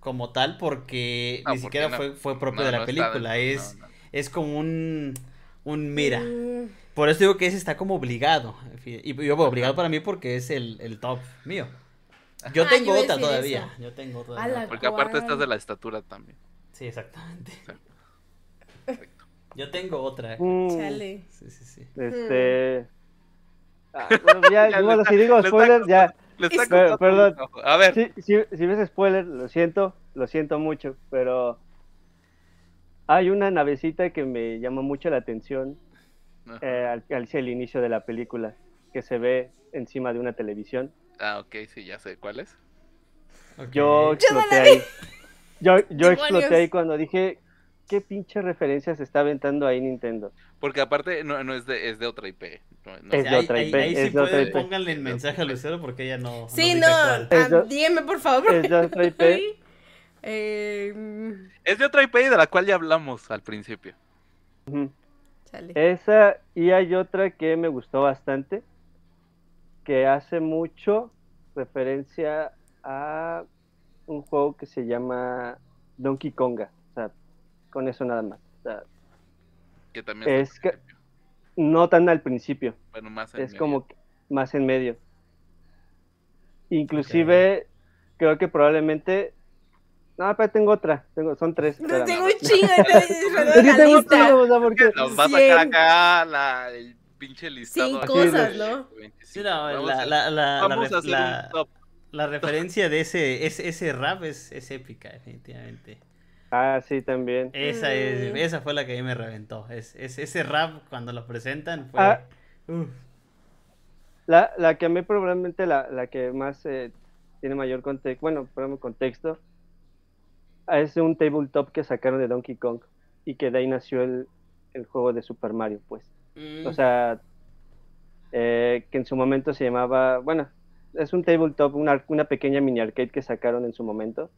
como tal, porque No, ni porque siquiera no. fue, fue propio No, de la está película. dentro, es, no, no. es como un, un mira. Mm, Por eso digo que ese está como obligado. Y yo obligado para mí porque es el, el top mío. Yo Ah, tengo yo otra todavía. eso. Yo tengo A todavía. Porque aparte estás de la estatura también. Sí, exactamente. Perfecto. Yo tengo otra. mm, Chale. Sí, sí, sí. Este. ah, bueno, ya, [laughs] bueno, está- si digo spoiler, ya. Perdón. A ver, Si, si, si ves spoiler, lo siento, lo siento mucho, pero hay una navecita que me llama mucho la atención eh, al, hacia el inicio de la película, que se ve encima de una televisión. Ah, ok, sí, ya sé cuál es. Yo no exploté ahí. Yo, yo exploté ahí cuando dije, ¿qué pinche referencia se está aventando ahí Nintendo? Porque aparte no, no es, de, es de otra IP. No, no Es de ahí, otra ahí- IP, ahí es sí de otra pueden, IP. pónganle el mensaje a Lucero porque ella no. Sí, no. cuál. Es ah, dígame, por favor. Es de otra IP. [laughs] Eh, mm, Es de otra IP de la cual ya hablamos al principio. Esa y hay otra que me gustó bastante, que hace mucho referencia a un juego que se llama Donkey Konga. O sea, con eso nada más. O sea, Que también Es al que- principio. no tan al principio, Bueno, más en es medio. como que más en medio. Inclusive, creo que probablemente... No, pero tengo otra, tengo, son tres. No, espérame. tengo un [laughs] chingo de la tengo un lista. chingo, o sea, porque- Nos va a sacar acá la, el pinche listado. Cien cosas, ¿no? 25. Sí, no, Vamos la, a- la, la, vamos la, a hacer la- un top. la referencia de ese, ese, ese rap es, es épica, definitivamente. Ah, sí, también. Esa, es, Mm. esa fue la que a mí me reventó. Es, es, ese rap cuando lo presentan fue... Ah. Uf. La, la que a mí probablemente la, la que más eh, tiene mayor contexto, bueno, ponemos contexto, es un tabletop que sacaron de Donkey Kong y que de ahí nació el, el juego de Super Mario, pues. Mm. O sea, eh, que en su momento se llamaba, bueno, es un tabletop, una, una pequeña mini arcade que sacaron en su momento.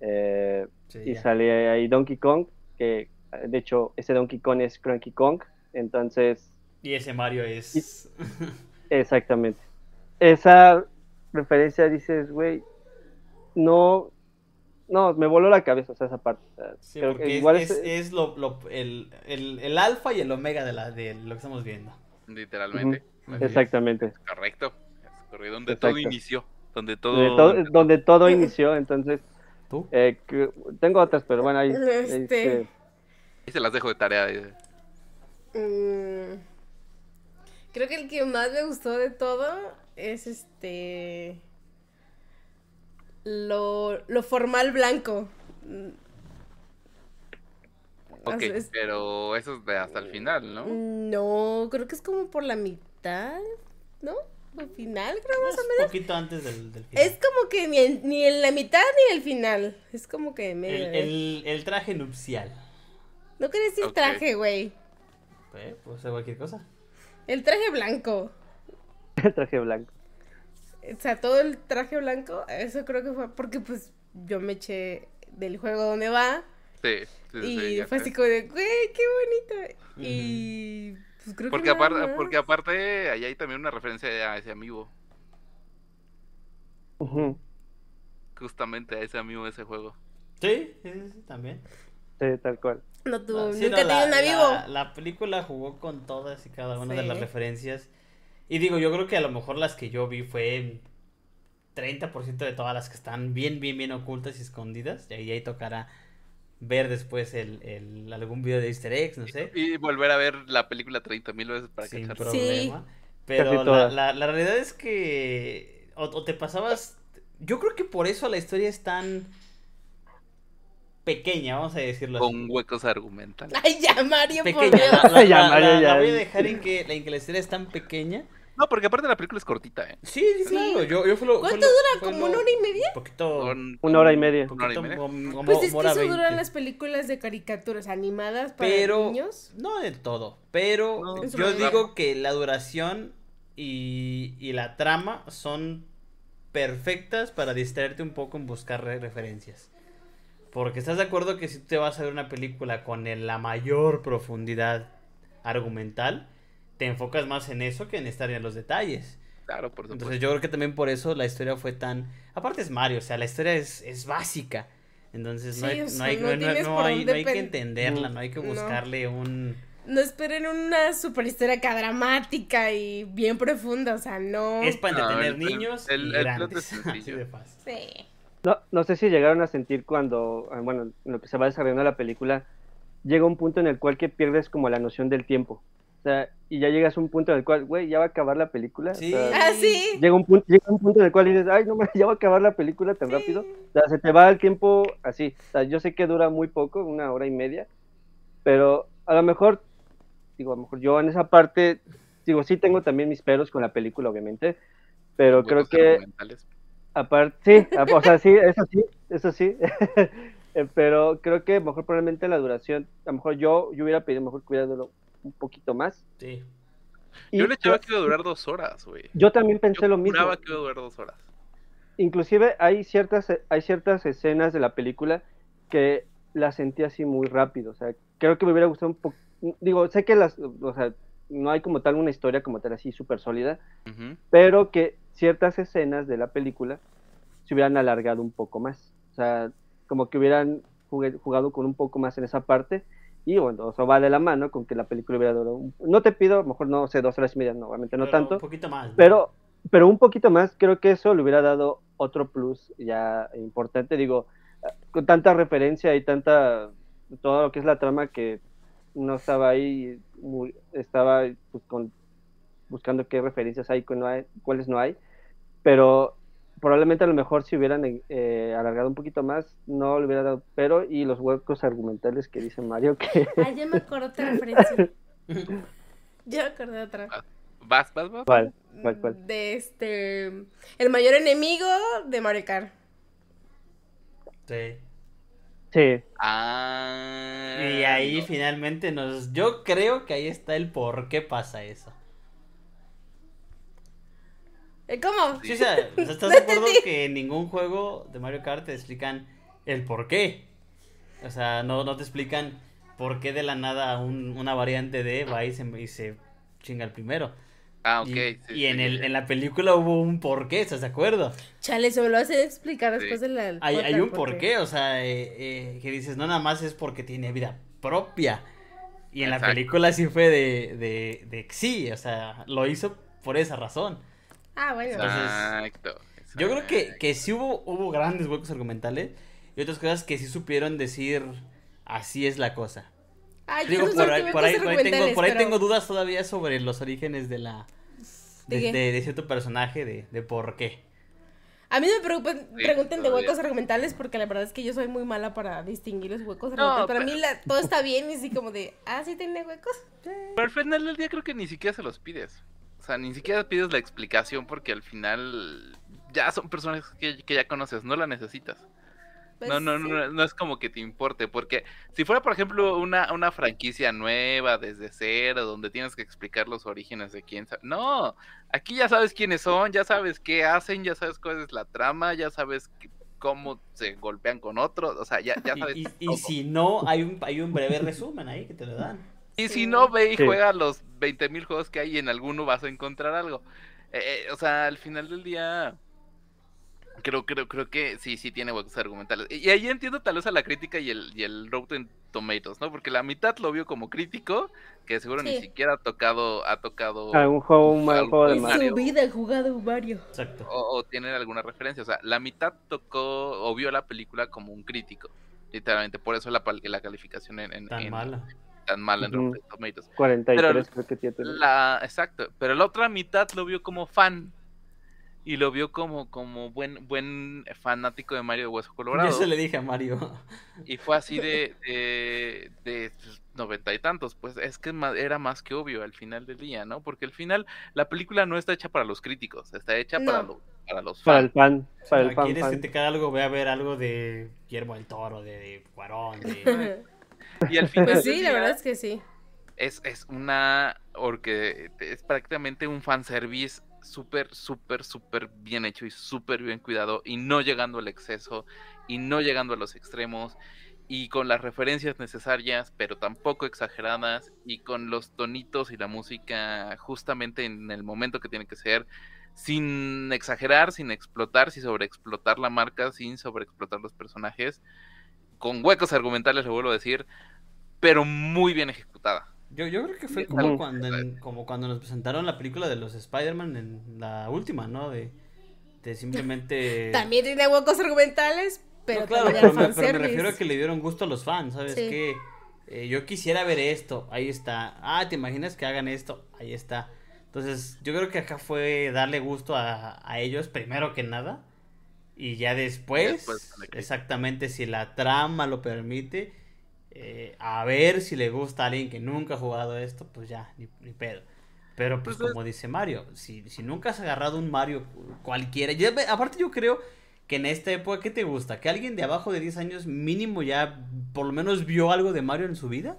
Eh, Sí, y sale ahí Donkey Kong, que de hecho ese Donkey Kong es Cranky Kong, entonces Y ese Mario es. [laughs] exactamente. Esa referencia dices, güey, no, no, me voló la cabeza, o sea, esa parte. o sea, Sí, creo que porque es, igual es, es- es lo, lo- el, el, el alfa y el omega de, la, de lo que estamos viendo. Literalmente. Exactamente. Correcto. Es correcto. Donde todo inició. Donde todo. Donde todo, donde todo [laughs] inició, entonces, ¿Tú? eh, que- tengo otras, pero bueno, ahí, Este. este, Ahí se las dejo de tarea. eh. Mm, creo que el que más me gustó de todo es este. Lo, lo formal blanco. Ok, es- pero eso es de hasta el final, ¿no? No, creo que es como por la mitad, ¿no? Al final, creo más o Un menos. poquito antes del, del final. Es como que ni en, ni en la mitad ni en el final. Es como que medio. el, el, el traje nupcial. No quería decir traje, güey. Eh, puede ser cualquier cosa. El traje blanco. [laughs] traje blanco. O sea, todo el traje blanco, eso creo que fue porque pues yo me eché del juego donde va Sí, sí, sí, y fue así como de, güey, qué bonito. Y pues creo Porque que aparte, porque aparte, ahí hay también una referencia a ese amigo. Ujú, Justamente a ese amigo de ese juego. Sí, sí, sí, sí, también. Sí, tal cual. No tuvo, No, sí, nunca no, tenía un la, amigo. La, la película jugó con todas y cada una de las referencias. Y digo, yo creo que a lo mejor las que yo vi fue 30% de todas las que están bien, bien, bien ocultas y escondidas. Y ahí, ahí tocará ver después el, el- algún video de easter eggs, no sé. Y volver a ver la película 30 mil veces para sin cachar. problema. Casi Pero la, la, la realidad es que o, o te pasabas... Yo creo que por eso la historia es tan pequeña, vamos a decirlo así. Con huecos argumentales. Ay, ya, Mario, por Pequeña. Dios. La, la- [laughs] Ya, la- Mario, la- ya. la voy a dejar en que, en que la historia es tan pequeña. No, porque aparte la película es cortita, ¿eh? Sí, sí, claro. Yo, yo fue lo, fue ¿Cuánto lo- dura? fue ¿Como lo- una hora y media? Un poquito. Una hora y media. Una hora y poquito media. como- como Pues es que eso 20. duran las películas de caricaturas animadas para Pero niños. no del todo. Pero No, yo digo que la duración y, y la trama son perfectas para distraerte un poco en buscar re- referencias. Porque estás de acuerdo que si tú te vas a ver una película con el- la mayor profundidad argumental, te enfocas más en eso que en estar en los detalles. Claro, por supuesto. Entonces yo creo que también por eso la historia fue tan... Aparte es Mario, o sea, la historia es, es básica. Entonces no Sí, hay, o no sea, hay, no hay, dónde no hay que entenderla, no hay que No. buscarle un... No esperen una super historia acá dramática y bien profunda, o sea, no. Es para entretener el- niños el- y el grandes. [laughs] Así de fácil. Sí. No, no sé si llegaron a sentir cuando, ah, bueno, en lo que se va desarrollando la película, llega un punto en el cual que pierdes como la noción del tiempo. O sea, y ya llegas a un punto en el cual, güey, ya va a acabar la película. o Sí. sea, Ah, sí. llega un punto, llega un punto en el cual dices, ay, no me, ya va a acabar la película tan rápido. O sea, se te va el tiempo así. O sea, yo sé que dura muy poco, una hora y media, pero a lo mejor, digo, a lo mejor yo en esa parte, digo, sí tengo también mis peros con la película, obviamente, pero creo que aparte, sí, a- o sea, sí, eso sí, eso sí. [laughs] Eh, pero creo que mejor probablemente la duración, a lo mejor yo, yo hubiera pedido mejor durado un poquito más. Sí. Y Yo le echaba que iba a durar dos horas, güey. yo también pensé Yo lo mismo. juraba que iba a durar dos horas. inclusive hay ciertas hay ciertas escenas de la película que las sentí así muy rápido o sea creo que me hubiera gustado un poco digo sé que las o sea no hay como tal una historia como tal así súper sólida pero que ciertas escenas de la película se hubieran alargado un poco más o sea como que hubieran jugado con un poco más en esa parte y bueno eso va de la mano con que la película hubiera durado un- no te pido mejor no sé dos horas y media no obviamente no Pero tanto Un poquito más. ¿no? pero, pero un poquito más, creo que eso le hubiera dado otro plus ya importante. Digo, con tanta referencia y tanta, todo lo que es la trama que no estaba ahí, muy- estaba pues, con, buscando qué referencias hay, cuál no hay, cuáles no hay, pero probablemente a lo mejor si hubieran eh, alargado un poquito más, no le hubiera dado, pero y los huecos argumentales que dice Mario que... Ah, ya me acordé otra referencia. [laughs] Ya me acordé otra. Vas, vas, vas. ¿Cuál? ¿Cuál, cuál? De este. El mayor enemigo de Mario Kart. Sí. Sí, Ah. Y ahí no. finalmente nos... Yo creo que ahí está el por qué pasa eso. ¿Eh, ¿Cómo? Sí, o sea, [laughs] ¿estás de acuerdo que en ningún juego de Mario Kart te explican el por qué? O sea, no, no te explican por qué de la nada un- una variante de va y se, y se chinga el primero. Ah, ok. y sí, y sí, en, sí, el, en la película hubo un porqué, ¿estás de acuerdo? Chale, se me lo hacen explicar después Sí. de la. Hay, hay un por porqué, o sea, eh, eh, que dices, no nada más es porque tiene vida propia. Y en la película sí fue de, de, de sí, o sea, lo hizo por esa razón. Ah, bueno. Entonces, Exacto. Yo creo que, que sí hubo, hubo grandes huecos argumentales y otras cosas que sí supieron decir así es la cosa. Ay, Digo, no por ahí, me por ahí, pasa por ahí tengo, por ahí pero- tengo dudas todavía sobre los orígenes de la de, ¿De qué? de- de cierto personaje, de, de por qué. A mí me preocupan, Sí, pregunten de huecos argumentales porque la verdad es que yo soy muy mala para distinguir los huecos No, argumentales. Para pero- mí la- todo está bien y así como de, ah, sí tiene huecos. Pero al final del día creo que ni siquiera se los pides. O sea, ni siquiera pides la explicación porque al final ya son personas que, que ya conoces, no la necesitas. Pues, No, no, sí. no, no es como que te importe, porque si fuera, por ejemplo, una, una franquicia nueva desde cero, donde tienes que explicar los orígenes de quién sabe. No, aquí ya sabes quiénes son, ya sabes qué hacen, ya sabes cuál es la trama, ya sabes qué- cómo se golpean con otros, o sea, ya, ya sabes. Y, y- y si no, hay un, hay un breve resumen ahí que te lo dan. Y si no, ve y Sí. juega los 20.000 juegos que hay y en alguno vas a encontrar algo. Eh, eh, o sea, al final del día, creo, creo, creo que sí, sí tiene huecos argumentales. Y ahí entiendo tal vez a la crítica y el, y el Rotten Tomatoes, ¿no? Porque la mitad lo vio como crítico, que seguro ni siquiera ha tocado, ha tocado Ah, un juego, un Algo juego de Mario. su vida he jugado Mario. Exacto. o, o tienen alguna referencia. O sea, la mitad tocó o vio la película como un crítico. Literalmente, por eso la, pal- la calificación en, en- Tan en- mala. Tan mala en Ujú. Rotten Tomatoes. 43 Pero creo que tiene. La, exacto, pero la otra mitad lo vio como fan y lo vio como, como buen, buen fanático de Mario de Hueso [laughs] Colorado. Yo se le dije a Mario. Y fue así de, de, de pues, noventa y tantos, pues es que era más que obvio al final del día, ¿no? Porque al final la película no está hecha para los críticos, está hecha para, lo- para los Para el fans. fan, para el Si fan, quieres que fan. te caiga algo, ve a ver algo de Guillermo del Toro, de, de Cuarón, de... [laughs] Y al final Pues sí, la verdad es que sí. es, es una, porque es prácticamente un fanservice súper, súper, súper bien hecho y súper bien cuidado y no llegando al exceso y no llegando a los extremos y con las referencias necesarias pero tampoco exageradas y con los tonitos y la música justamente en el momento que tiene que ser sin exagerar, sin explotar, sin sobreexplotar la marca, sin sobreexplotar los personajes, con huecos argumentales, lo vuelvo a decir, pero muy bien ejecutada. Yo, yo creo que fue como cuando, en- como cuando nos presentaron la película de los Spider-Man en la última, ¿no? De, de simplemente... [laughs] También tiene huecos argumentales, pero No, claro, pero me, pero me fanservice. refiero a que le dieron gusto a los fans, ¿sabes? Sí. Que eh, yo quisiera ver esto, ahí está. Ah, ¿te imaginas que hagan esto? Ahí está. Entonces, yo creo que acá fue darle gusto a, a ellos primero que nada. Y ya después, exactamente si la trama lo permite, eh, a ver si le gusta a alguien que nunca ha jugado esto, pues ya, ni, ni pedo. Pero pues Pues es- como dice Mario, si, si nunca has agarrado un Mario cualquiera, ya ve- aparte yo creo que en esta época, ¿qué te gusta? ¿Que alguien de abajo de 10 años mínimo ya por lo menos vio algo de Mario en su vida?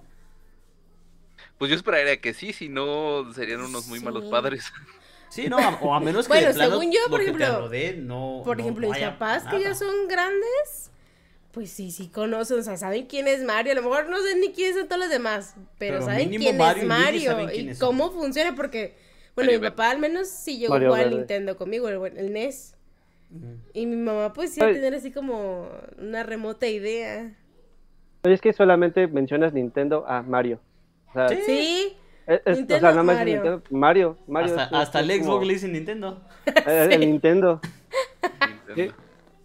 Pues yo esperaría que sí, si no serían unos muy malos padres. Sí, no, a- o a menos que Bueno, de plano según yo, lo por que te ejemplo, rodee no Por no- ejemplo, no mis papás que ya son grandes, pues sí, sí conocen, o sea, saben quién es Mario. A lo mejor no sé ni quiénes son todos los demás, pero, Pero saben quién Mario es y Mario saben y quiénes son. cómo funciona, porque, bueno, Mario mi papá al menos sí llegó a Mario Verde. Nintendo conmigo, el, el NES. Y mi mamá, pues sí, a tener así como una remota idea. Oye, es que solamente mencionas Nintendo a Mario. O sea, Sí. Es- o sea, nada más Mario. Nintendo. Mario, Mario. hasta, es- hasta es el como- Xbox le dice Nintendo. [laughs] eh, El Nintendo,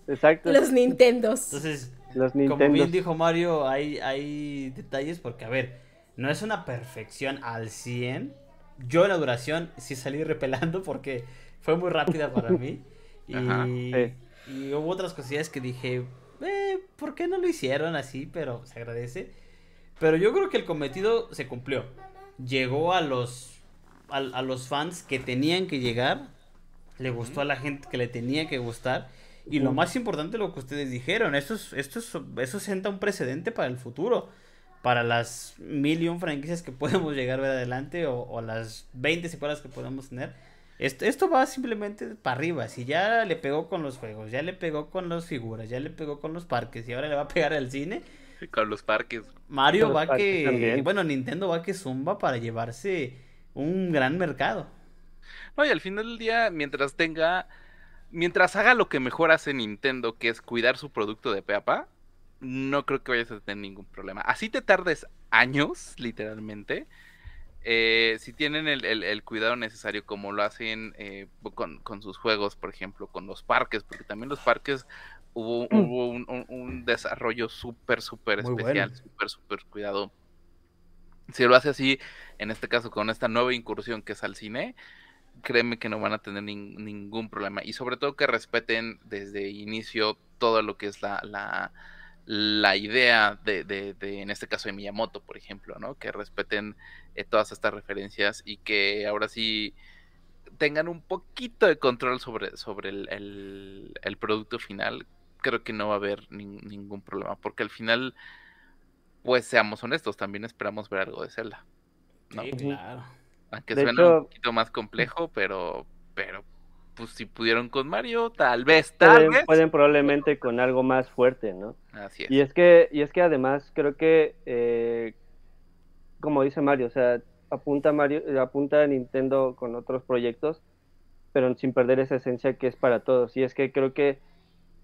exacto. los Nintendos. Entonces, Los como Nintendo. bien dijo Mario, hay, hay detalles porque, a ver, no es una perfección al 100. Yo en la duración sí salí repelando porque fue muy rápida para mí. [laughs] Y, Ajá, sí. y hubo otras cosillas que dije, eh, ¿por qué no lo hicieron así? Pero se agradece. Pero yo creo que el cometido se cumplió. Llegó a los, a, a los fans que tenían que llegar. Le gustó a la gente que le tenía que gustar. Y lo más importante, lo que ustedes dijeron, esto, es, esto es- eso sienta un precedente para el futuro. Para las mil y un franquicias que [laughs] podemos llegar a ver adelante o, o las 20 secuelas que podemos tener. Esto, esto va simplemente para arriba. Si ya le pegó con los juegos, ya le pegó con las figuras, ya le pegó con los parques y ahora le va a pegar al cine. [laughs] Con los parques. Mario los va parques que. también. Bueno, Nintendo va que zumba para llevarse un gran mercado. No, y al final del día, mientras tenga, mientras haga lo que mejor hace Nintendo, que es cuidar su producto de pe a pa, no creo que vayas a tener ningún problema. Así te tardes años, literalmente. eh, si tienen el, el- el cuidado necesario como lo hacen eh, con, con sus juegos, por ejemplo, con los parques, porque también los parques hubo, hubo un, un- un desarrollo súper, súper especial, bueno. súper, súper cuidado. Si lo hace así, en este caso con esta nueva incursión que es al cine, créeme que no van a tener nin- ningún problema. Y sobre todo que respeten desde inicio todo lo que es la, la, la idea de, de, de, en este caso de Miyamoto, por ejemplo, ¿no? Que respeten eh, todas estas referencias y que ahora sí tengan un poquito de control sobre, sobre el, el- el producto final. Creo que no va a haber nin- ningún problema, porque al final, pues seamos honestos, también esperamos ver algo de Zelda. ¿no? Sí, claro. Aunque De suena hecho- un poquito más complejo, pero, pero, pues si pudieron con Mario, tal vez, tal Pueden, vez. pueden probablemente con algo más fuerte, ¿no? Así es. Y es que, y es que además creo que, eh, como dice Mario, o sea, apunta Mario, eh, apunta a Nintendo con otros proyectos, pero sin perder esa esencia que es para todos. Y es que creo que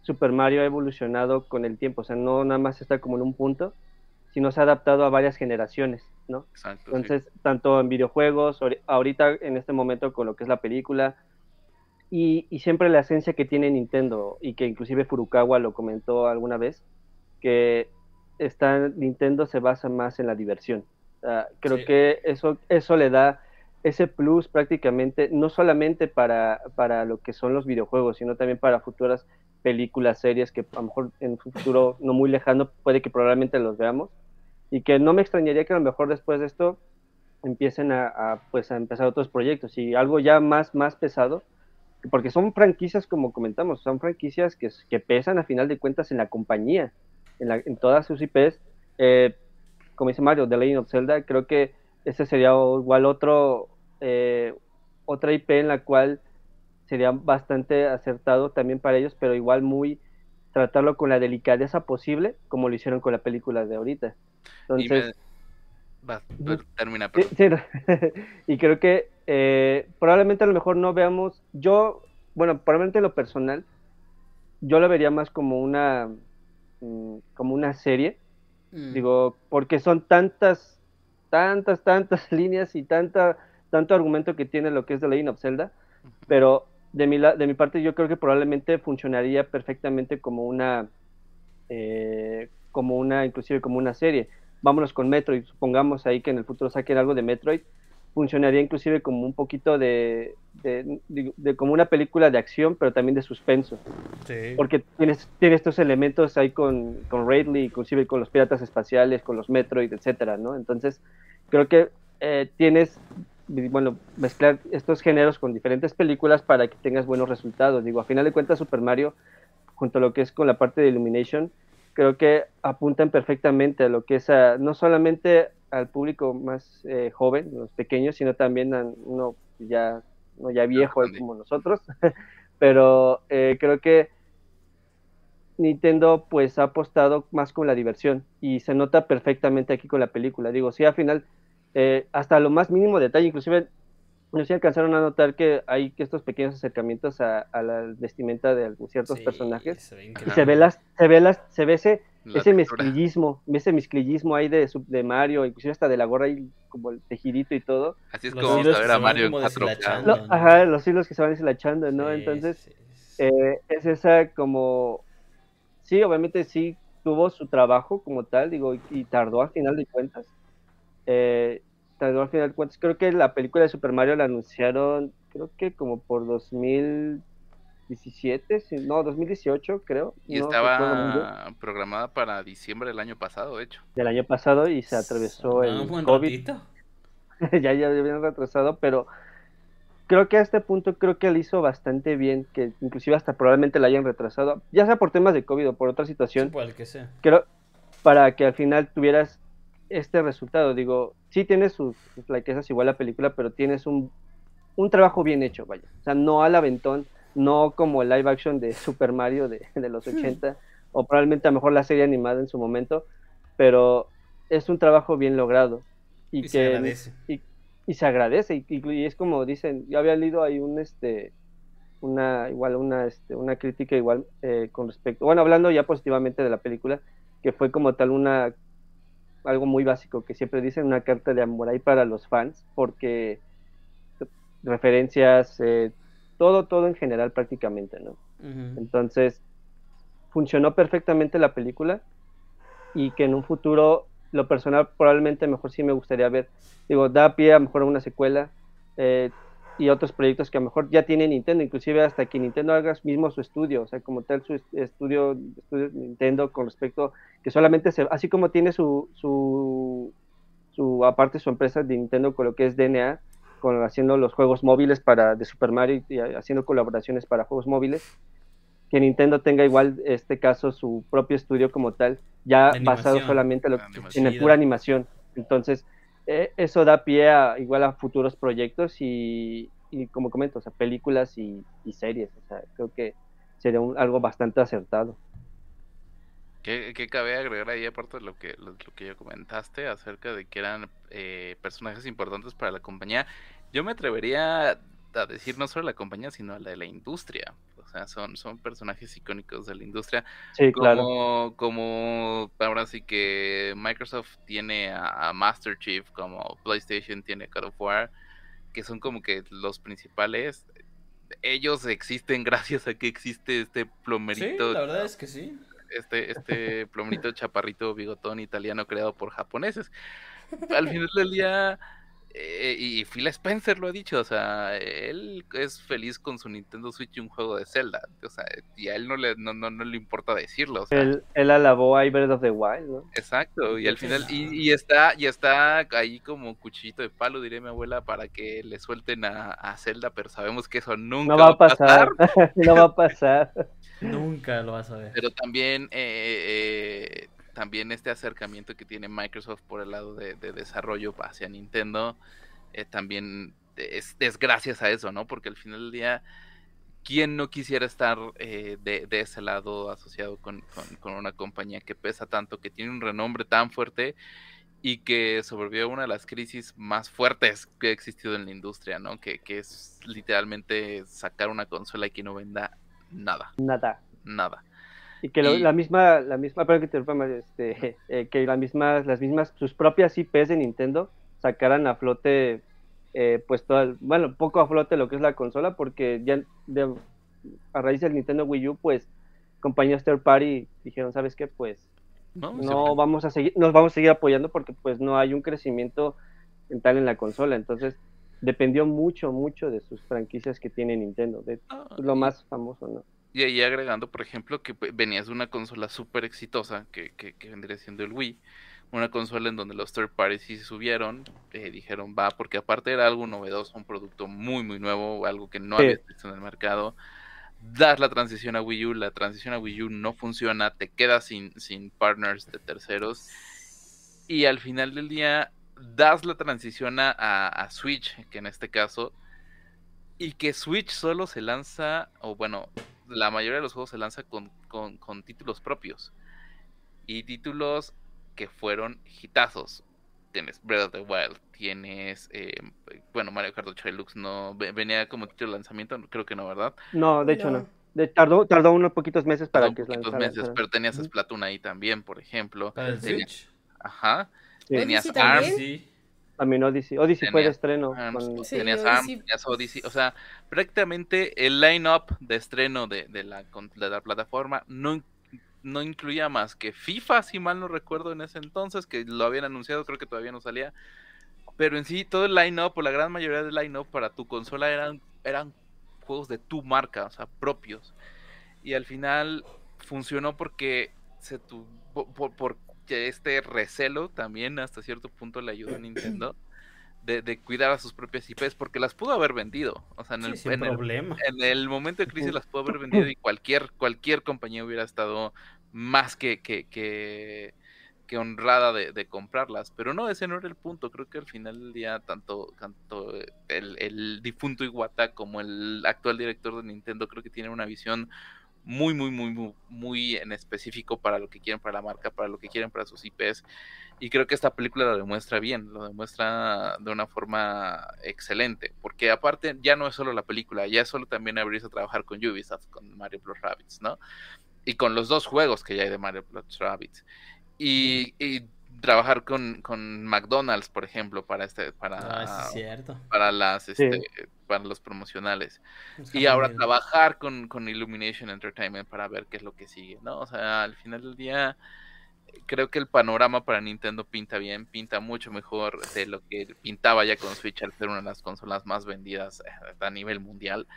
Super Mario ha evolucionado con el tiempo, o sea, no nada más está como en un punto, sino se ha adaptado a varias generaciones, ¿no? Exacto, sí. Entonces, tanto en videojuegos, ahori- ahorita en este momento con lo que es la película, y, y siempre la esencia que tiene Nintendo, y que inclusive Furukawa lo comentó alguna vez, que está, Nintendo se basa más en la diversión. Creo Sí. que eso, eso le da ese plus prácticamente, no solamente para, para lo que son los videojuegos, sino también para futuras películas, series que a lo mejor en un futuro no muy lejano puede que probablemente los veamos. Y que no me extrañaría que a lo mejor después de esto empiecen a, a, pues a empezar otros proyectos. Y algo ya más más pesado porque son franquicias como comentamos son franquicias que, que pesan a final de cuentas en la compañía en, la, en todas sus IPs eh, como dice Mario The Legend of Zelda creo que ese sería igual otro eh, otra IP en la cual sería bastante acertado también para ellos pero igual muy tratarlo con la delicadeza posible como lo hicieron con la película de ahorita. Entonces Y me- va, pero termina, Sí, sí, [laughs] y creo que eh, probablemente a lo mejor no veamos, yo, bueno, probablemente en lo personal, yo lo vería más como una, mm, como una serie, Mm. digo, porque son tantas, tantas, tantas [laughs] líneas y tanta, tanto argumento que tiene lo que es The Legend of Zelda, pero de mi, de mi parte yo creo que probablemente funcionaría perfectamente como una, eh, como una, inclusive como una serie. Vámonos con Metroid, supongamos ahí que en el futuro saquen algo de Metroid, funcionaría inclusive como un poquito de, de, de- de como una película de acción, pero también de suspenso, Sí. porque tienes, tiene estos elementos ahí con, con inclusive con los piratas espaciales, con los Metroid, etcétera, ¿no? Entonces, creo que eh, tienes, bueno, mezclar estos géneros con diferentes películas para que tengas buenos resultados. Digo, a final de cuentas, Super Mario, junto a lo que es con la parte de Illumination, creo que apuntan perfectamente a lo que es a- no solamente al público más eh, joven, los pequeños, sino también a uno ya, no ya viejo como nosotros. [laughs] Pero eh, creo que Nintendo pues ha apostado más con la diversión y se nota perfectamente aquí con la película. Digo, sí, al final, eh, hasta lo más mínimo detalle, inclusive no sé si alcanzaron a notar que hay que estos pequeños acercamientos a, a la vestimenta de ciertos Sí, personajes se ve y increíble. se ve las, se ve las, se ve ese, La ese textura. mezclillismo, ese mezclillismo ahí de, de Mario, inclusive hasta de la gorra ahí como el tejidito y todo. Así es Los como vamos hilos a que ver a se van Mario en como 4K. deshilachando. Lo- no. ajá, los hilos que se van deshilachando, ¿no? Sí, Entonces, sí, sí. eh, es esa como, sí, obviamente sí tuvo su trabajo como tal, digo, y, y tardó al final de cuentas. Eh, al final de cuentas. Creo que la película de Super Mario la anunciaron, creo que como por 2017, si- no, 2018 creo. Y no estaba programada para diciembre del año pasado, de hecho. del año pasado y se atravesó Ah, el buen COVID. [laughs] ya, ya habían retrasado, pero creo que a este punto creo que le hizo bastante bien, que inclusive hasta probablemente la hayan retrasado, ya sea por temas de COVID o por otra Sí, situación, por el que sea. creo, para que al final tuvieras este resultado. Digo, sí tienes sus, sus flaquezas igual la película, pero tienes un un trabajo bien hecho, vaya. O sea, no al aventón, no como el live action de Super Mario de, de los 80, o probablemente a lo mejor la serie animada en su momento, pero es un trabajo bien logrado. Y, Y que se agradece. Y, y se agradece, y es como dicen, yo había leído ahí un este una igual una este, una crítica igual eh, con respecto, bueno, hablando ya positivamente de la película, que fue como tal una algo muy básico que siempre dicen una carta de amor ahí para los fans, porque referencias, eh, todo, todo en general prácticamente, ¿no? Entonces, funcionó perfectamente la película y que en un futuro, lo personal, probablemente mejor sí me gustaría ver. Digo, da pie a mejor una secuela eh, y otros proyectos que a lo mejor ya tiene Nintendo, inclusive hasta que Nintendo haga mismo su estudio, o sea, como tal su est- estudio, estudio Nintendo con respecto, que solamente se, así como tiene su, su, su aparte su empresa de Nintendo con lo que es DNA, con, haciendo los juegos móviles para de Super Mario y, y haciendo colaboraciones para juegos móviles, que Nintendo tenga igual este caso su propio estudio como tal, ya basado solamente en lo- en pura animación. Entonces, eso da pie a igual a futuros proyectos y, como comento, o sea, películas y, series. O sea, creo que sería un- algo bastante acertado. ¿Qué, cabe agregar ahí aparte de lo que, lo que ya comentaste acerca de que eran eh, personajes importantes para la compañía? Yo me atrevería a decir no solo la compañía, sino a la de la industria. O sea, son, son personajes icónicos de la industria. Sí, claro. Como, como ahora sí que Microsoft tiene a, a Master Chief, como PlayStation tiene God of War, que son como que los principales. Ellos existen [laughs] gracias a que existe este Sí, plomerito la verdad es que sí. este, este [laughs] plomerito chaparrito bigotón italiano creado por japoneses. Al final del día, eh, y Phil Spencer lo ha dicho, o sea, él es feliz con su Nintendo Switch y un juego de Zelda, o sea, y a él no le, no, no, no le importa decirlo, o sea, Él, él alabó a Breath of the Wild, ¿no? exacto, y al final, y, está, y está ahí como cuchillito de palo, diré mi abuela, para que le suelten a, a Zelda, pero sabemos que eso nunca No va a pasar, [laughs] no va a pasar. Nunca lo vas a ver. Pero también, eh, eh, también este acercamiento que tiene Microsoft por el lado de, de desarrollo hacia Nintendo, eh, también es, es gracias a eso, ¿no? Porque al final del día, ¿quién no quisiera estar eh, de, de ese lado asociado con, con- con una compañía que pesa tanto, que tiene un renombre tan fuerte y que sobrevivió a una de las crisis más fuertes que ha existido en la industria, ¿no? Que, que es literalmente sacar una consola y que no venda nada, Nada. nada. Y que lo- Y- la misma, la misma, perdón que te este, [laughs] eh, que la misma, las mismas, sus propias IPs de Nintendo sacaran a flote, eh, pues todo, el- bueno, poco a flote lo que es la consola, porque ya de- a raíz del Nintendo Wii U, pues compañías third party dijeron, ¿sabes qué? Pues No, vamos a seguir, nos vamos a seguir apoyando porque pues no hay un crecimiento en tal en la consola, entonces dependió mucho, mucho de sus franquicias que tiene Nintendo, de Ah, lo más famoso, ¿no? Y ahí agregando, por ejemplo, que pues, venías de una consola súper exitosa, que, que, que vendría siendo el Wii, una consola en donde los third parties sí subieron, eh, dijeron va, porque aparte era algo novedoso, un producto muy, muy nuevo, algo que no Sí. habías visto en el mercado. Das la transición a Wii U, la transición a Wii U no funciona, te quedas sin, sin partners de terceros. Y al final del día, das la transición a, a- a Switch, que en este caso, y que Switch solo se lanza, o bueno, la mayoría de los juegos se lanza con, con- con títulos propios. Y títulos que fueron hitazos. Tienes Breath of the Wild, tienes, eh, bueno, Mario Kart 8 Deluxe no ve- venía como título de lanzamiento, creo que no, ¿verdad? No, de hecho No. no. De- tardó, tardó unos poquitos meses para Tardó que poquitos lanzara. meses, pero tenías. Splatoon ahí también, por ejemplo. Para el Switch. Ajá. Sí. Tenías Odyssey ARM, también. Sí. También Odyssey. Odyssey fue de estreno. ARMS, con- Sí, tenías Odyssey. ARM, tenías Odyssey, o sea, prácticamente el line-up de estreno de, de la, de la plataforma no, no incluía más que FIFA, si mal no recuerdo en ese entonces, que lo habían anunciado, creo que todavía no salía, pero en sí todo el line-up, o la gran mayoría del line-up para tu consola eran, eran juegos de tu marca, o sea, propios, y al final funcionó porque se tu, por, por- este recelo también hasta cierto punto le ayudó a Nintendo de, de cuidar a sus propias IPs porque las pudo haber vendido. O sea, en Sí, el, sin en el- problema. en el momento de crisis las pudo haber vendido y cualquier, cualquier compañía hubiera estado más que, que, que, que honrada de, de, comprarlas. Pero no, ese no era el punto. Creo que al final del día, tanto, tanto el, el difunto Iwata como el actual director de Nintendo, creo que tienen una visión muy, muy, muy, muy, muy en específico para lo que quieren para la marca, para lo que quieren para sus IPs. Y creo que esta película lo demuestra bien, lo demuestra de una forma excelente. Porque aparte, ya no es solo la película, ya es solo también abrirse a trabajar con Ubisoft, con Mario Plus Rabbits, ¿no? Y con los dos juegos que ya hay de Mario Plus Rabbits. Y trabajar con, con, McDonald's, por ejemplo, para este, para, ah, cierto. para las este, sí. para los promocionales. Es y ahora bien. trabajar con, con, Illumination Entertainment para ver qué es lo que sigue, ¿no? O sea, al final del día creo que el panorama para Nintendo pinta bien, pinta mucho mejor de lo que pintaba ya con Switch al ser una de las consolas más vendidas eh, a nivel mundial.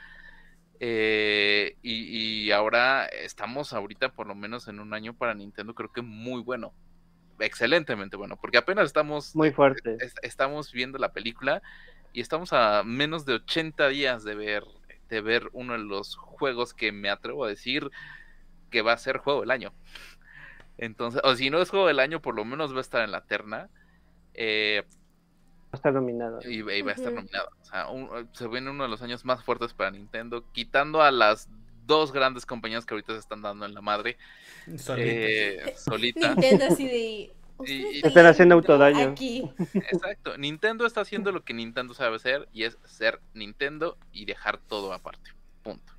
Eh, y, y ahora estamos ahorita por lo menos en un año para Nintendo creo que muy bueno excelentemente bueno, porque apenas estamos muy fuerte. Es, estamos viendo la película y estamos a menos de 80 días de ver de ver uno de los juegos que me atrevo a decir que va a ser juego del año. Entonces, o si no es juego del año, por lo menos va a estar en la terna. Eh, va a estar nominado. Y, y va a estar nominado. O sea, un, se viene uno de los años más fuertes para Nintendo, quitando a las dos grandes compañías que ahorita se están dando en la madre. Solita. Eh, solita. Nintendo así de. [laughs] Y, están haciendo autodaño. Aquí. [laughs] Exacto. Nintendo está haciendo lo que Nintendo sabe hacer y es ser Nintendo y dejar todo aparte. Punto.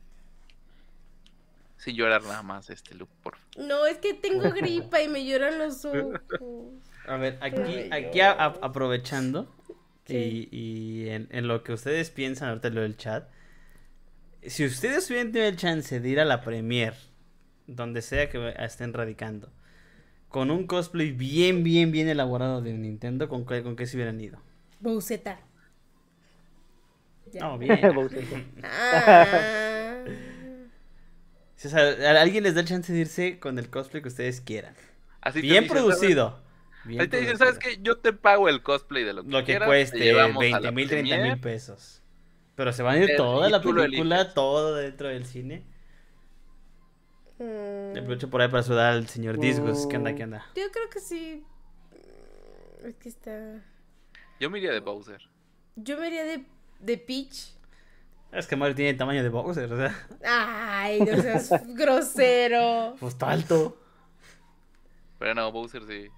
Sin llorar nada más este look, por favor. No, es que tengo gripa y me lloran los ojos. [laughs] A ver, aquí, aquí a, a, aprovechando y, y en, en, lo que ustedes piensan ahorita lo del chat, si ustedes hubieran tenido el chance de ir a la premier, donde sea que estén radicando, con un cosplay bien, bien, bien elaborado de Nintendo, ¿con qué, con qué se hubieran ido? Bowseta. No, [laughs] bien. ah. o sea, alguien les da el chance de irse con el cosplay que ustedes quieran. Así bien dicen, producido. ¿sabes? Bien Ahí te dicen, ¿sabes qué? Yo te pago el cosplay de lo que, Lo que quieras, cueste 20 mil, 30 mil pesos. Pero se van a ir El- toda la película, todo dentro del cine. Mm, Aprovecho por ahí para saludar al señor Disgus. ¿Qué onda, Mm. qué onda? Yo creo que sí. Es que está. Yo me iría de Bowser. Yo me iría de, de Peach. Es que Mario tiene el tamaño de Bowser, o sea, Ay, no seas [laughs] grosero. pues está alto. Pero no, Bowser sí.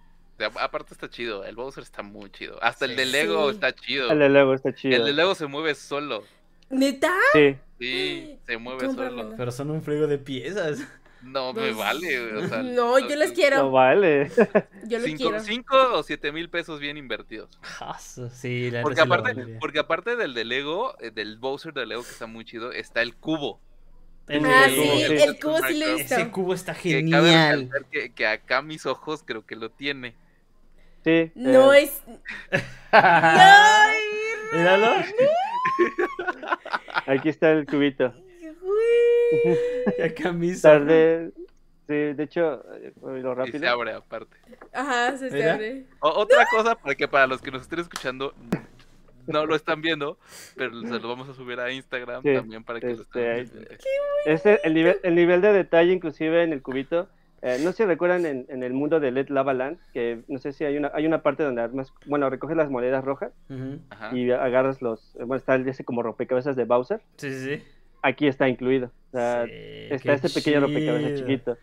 Aparte está chido, el Bowser está muy chido. Hasta el de Lego Sí. está chido. El de Lego está El chido. de Lego se mueve solo. ¿Neta? Sí. Sí, se mueve Cómpramelo. solo. Pero son un frigo de piezas. No me vale, güey, o sea, [laughs] No, yo los No quiero. vale. Yo los cinco, quiero. cinco o siete mil pesos bien invertidos. Jaso, Sí, la Porque aparte, porque aparte del de Lego, eh, del Bowser de Lego que está muy chido, está el cubo. El Ah, sí, el cubo sí lo he visto. Ese cubo está Que cabe genial. que, que acá mis ojos creo que lo tiene. Sí. No eh, es. [laughs] ¡Ay! Míralo. Aquí está el cubito. Acá mismo. Tarde. Sí, de hecho, eh, lo Y se rápido. abre aparte. Ajá, se abre. O- otra cosa, para que para los que nos estén escuchando, no lo están viendo, pero se lo vamos a subir a Instagram Sí, también para que lo este, estén viendo. Ese, el, nivel, el nivel de detalle, inclusive en el cubito. Eh, no sé si recuerdan en, en el mundo de Led Lava Land, que no sé si hay una, hay una parte donde armas, bueno, recoges las monedas rojas. Ajá. y agarras los, eh, bueno, está el- ese como rompecabezas de Bowser. Sí, sí, sí. Aquí está incluido. O sea, Sí, está este pequeño rompecabezas chiquito.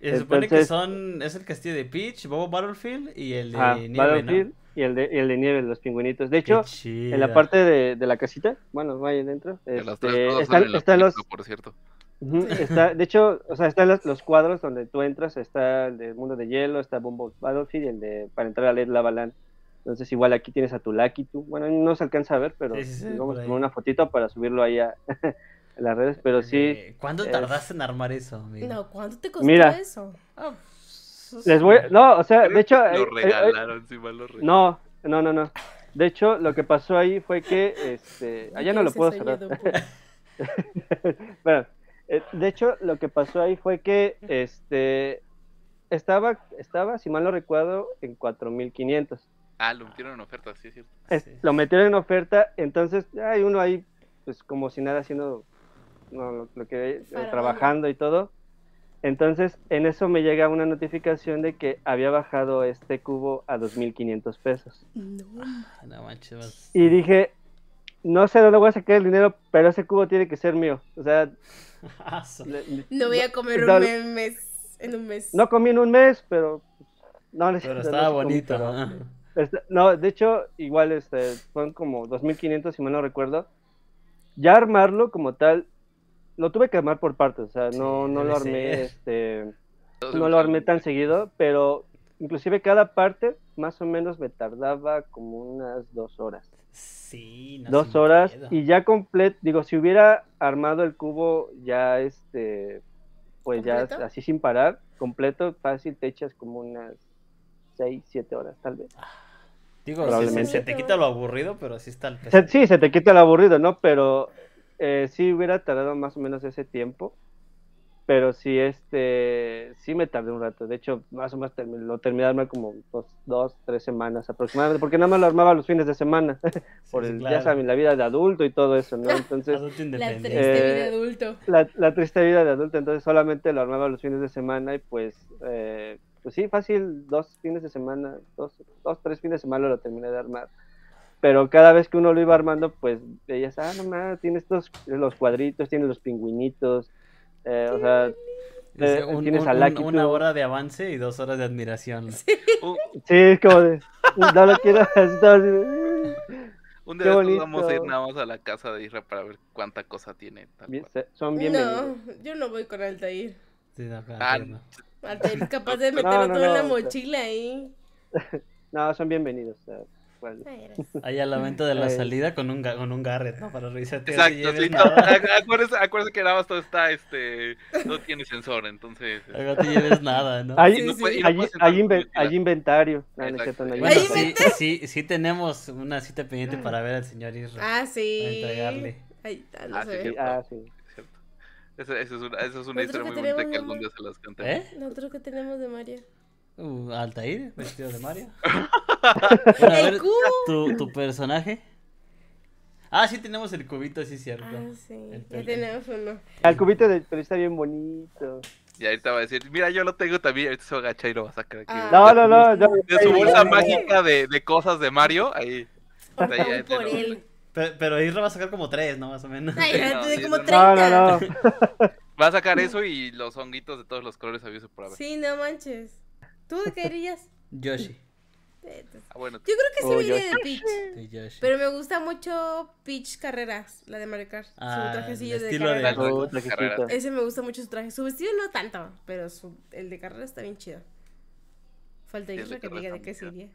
Y se supone que Entonces- son. Es el castillo de Peach, Bobo Battlefield y el de Ah, Nieve, Battlefield ¿no? y, el de, y el de nieve, los pingüinitos. De hecho, en la parte de, de la casita, bueno, vaya adentro, Que los este, están, están los, por cierto. Ujú, está, de hecho, o sea, están los, los cuadros donde tú entras, está el del mundo de hielo, está Bumble Battlefield y el de para entrar a Led Lava Land. Entonces igual aquí tienes a tu Lucky tú. Bueno, no se alcanza a ver, pero Sí, sí, poner una fotito para subirlo ahí a, [laughs] a las redes, pero sí, Eh, ¿Cuánto eh, tardaste en armar eso, amigo? No, ¿cuánto te costó Mira. eso? Ah, pues, les voy, no, o sea, de hecho, Lo eh, eh, eh, regalaron, sí, mal lo regalaron. no, no, no, no. De hecho, lo que pasó ahí fue que, este, allá no lo puedo cerrar. de [laughs] Bueno, eh, de hecho, lo que pasó ahí fue que este estaba, estaba, si mal no recuerdo, en 4500. Ah, lo metieron en oferta, sí, es cierto. Es- Sí. Lo metieron en oferta, entonces hay uno ahí, pues como si nada, haciendo no, lo, lo que eh, trabajando y todo. Entonces, en eso me llega una notificación de que había bajado este cubo a 2.500 pesos. No. Ah, No manches, vas- Y dije, no sé dónde voy a sacar el dinero, pero ese cubo tiene que ser mío. O sea, No voy a comer no, un me- mes en un mes. no comí en un mes, pero... No, no, Pero [laughs] no, estaba comí, bonito. pero-. Este, no, de hecho, igual este, fueron como 2.500, si mal no recuerdo. Ya armarlo como tal, lo tuve que armar por partes, o sea, Sí, no, no lo armé, ser. este, no lo armé tan seguido, pero inclusive cada parte más o menos me tardaba como unas dos horas. Sí, no, dos horas y ya completo, digo, si hubiera armado el cubo ya este, pues ya así sin parar, completo, fácil, te echas como unas 6, 7 horas tal vez. Digo, probablemente. Se, se te quita lo aburrido, pero sí está el peso. Se- sí, se te quita el aburrido, ¿no? Pero eh, sí hubiera tardado más o menos ese tiempo. Pero sí, este, sí me tardé un rato. De hecho, más o menos lo terminé de armar como dos, dos, tres semanas aproximadamente, porque nada más lo armaba los fines de semana, [laughs] por el, claro. ya saben, la vida de adulto y todo eso, ¿no? Entonces, [laughs] La triste Eh, vida de adulto. la, la triste vida de adulto, entonces solamente lo armaba los fines de semana y pues, eh, pues sí, fácil, dos fines de semana, dos, dos, tres fines de semana lo terminé de armar. Pero cada vez que uno lo iba armando, pues veías, ah, no mames, tiene estos, los cuadritos, tiene los pingüinitos, eh, o sea, eh, un- tienes un- a un- Lucky una Two. hora de avance y dos horas de admiración. Sí, es como de, no lo quiero, [laughs] así estaba así de, un día de estos vamos a ir nada más a la casa de Isra para ver cuánta cosa tiene. bien- son No, bienvenidos. yo no voy con Altair. Sí, no, claro, Ah, no. Altair es capaz de [laughs] No, meterlo no, todo en la no, mochila ahí. [laughs] No, son bienvenidos. o sea, gracias. Ahí a la venta de la Ay. salida con un, con un garret, ¿no? Para revisarte. Exacto, sí, no, acuérdese, acuérdese que nada más todo está, este, no tiene sensor, entonces. este, No te lleves nada, ¿no? Hay, Sí, no sí. puede- hay- hay inven- hay inventario. Exacto. hay Bueno, inventario. sí, sí, sí tenemos una cita pendiente para ver al señor Isra. Ah, sí. Para entregarle. Ahí está, no Ah, se sí. Ah, sí. eso es una, eso es una historia que muy bonita que algún día se las canté. ¿Eh? Nosotros que tenemos de Mario. Uh, Altair, vestido de Mario. [laughs] Bueno, a ¡El ver, cubo! ¿tu, tu personaje. Ah, sí tenemos el cubito, sí, cierto. Ah, sí. El Ya tenemos uno. El cubito de pero está bien bonito. Y ahorita va a decir, mira, yo lo tengo también, ahorita se va a agachar y lo va a sacar aquí. Ah. No, no, no. no De su bolsa no, mágica de, de cosas de Mario, ahí. Por, Ahí, ahí por él. Pero, pero Isra va a sacar como tres, ¿no? Más o menos. Ay, no, como no. 30. No, no, no. Va a sacar eso y los honguitos de todos los colores habidos y por haber. Sí, no manches. ¿Tú de qué irías? Yoshi. [laughs] Ah, bueno, Yo creo que sí Oh, me iría Yoshi. de Peach. De Yoshi. Pero me gusta mucho Peach Carreras, la de Mario Kart. Ah, su trajecillo el de estilo de- carreras. Oh, Carreras. trajecito. Ese me gusta mucho su traje. Su vestido no tanto, pero su, el de carreras está bien chido. Falta de que diga de carreras qué muy sería.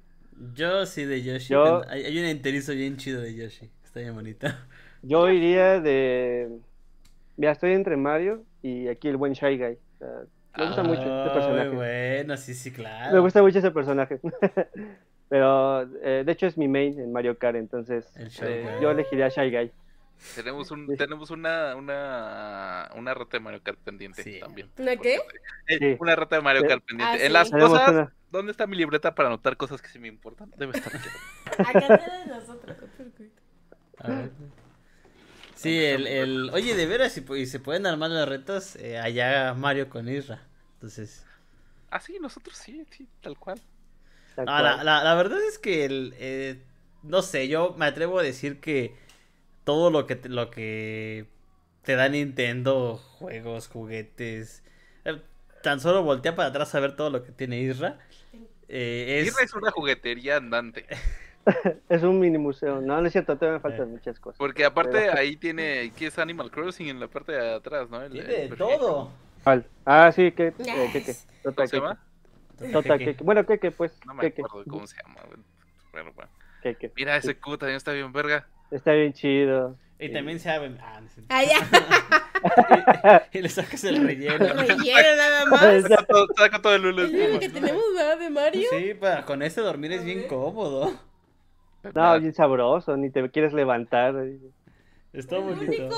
Yo sí de Yoshi. Yo- Hay, hay un enterizo bien chido de Yoshi. Está bien bonito. [laughs] Yo iría de. Mira, estoy entre Mario y aquí el buen Shy Guy. O sea, me gusta mucho Ay, personaje. bueno, sí, sí, claro. Me gusta mucho ese personaje. [laughs] Pero eh, de hecho es mi main en Mario Kart, entonces El eh, yo elegiría Shy Guy. tenemos un, tenemos una, una, una rata de Mario Kart pendiente Sí. también. ¿Una qué? Eh, Sí. Una rata de Mario Sí. Kart pendiente. Ah, en sí. las Tenemos cosas, una- ¿dónde está mi libreta para anotar cosas que sí me importan? Debe estar aquí. [laughs] Acá de nosotros. A ver. Sí, el, el... Oye, de veras, si, se pueden armar las retas, eh, allá Mario con Isra. Entonces... Ah, sí, nosotros sí, sí, tal cual. tal Ah, la, cual. la, la verdad es que el, eh, no sé, yo me atrevo a decir que todo lo que te, lo que te da Nintendo, juegos, juguetes, eh, tan solo voltea para atrás a ver todo lo que tiene Isra. eh, es, Isra es una juguetería andante. [laughs] [laughs] Es un mini museo. No, no es cierto, todavía me faltan Eh. muchas cosas. Porque aparte Pero- [laughs] ahí tiene, ¿qué es Animal Crossing en la parte de atrás, no? El- tiene el de todo. ¿Cuál? Ah, sí, que. Eh, que, que. Tota, ¿Cómo se que, llama? que. Tota, que, que. Bueno, que, que, pues. No me que, que. acuerdo cómo se llama. güey. Bueno, bueno. Que, que. Mira, ese cubo también está bien verga. Está bien chido. Y también se abren. Ah, no sé. Ah, ya. [laughs] y le sacas el relleno. Relleno nada más. Saca todo, saca todo el que tenemos, ¿verdad? De Mario. Sí, para, con este dormir es A bien ver. cómodo. No, bien sabroso, ni te quieres levantar. Está bonito. único.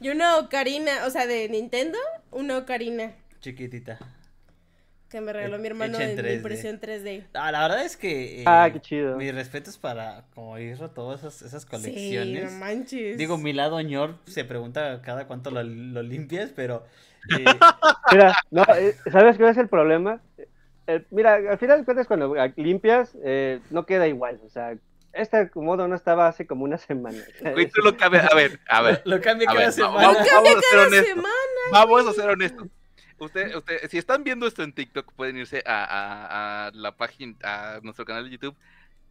Y una ocarina, o sea, de Nintendo, una ocarina. Chiquitita. que me regaló mi hermano 3D. impresión 3D. Ah, la verdad es que. eh, Ah, qué chido. Mis respetos para, como Isra, todas esas, esas Sí, colecciones. no manches. Digo, mi lado ñor se pregunta cada cuánto lo, lo limpias, pero. eh, [laughs] Mira, no, eh, ¿sabes cuál es el problema? Mira, al final de cuentas, cuando limpias, eh, no queda igual. O sea, este acomodo no estaba hace como una semana. [laughs] Güey, tú lo cambias. A ver, a ver. lo cambia cada ver, semana. vamos, vamos a ser Cada honestos. semana. Vamos a ser honestos. Usted, usted, si están viendo esto en TikTok, pueden irse a, a- a la página, a nuestro canal de YouTube.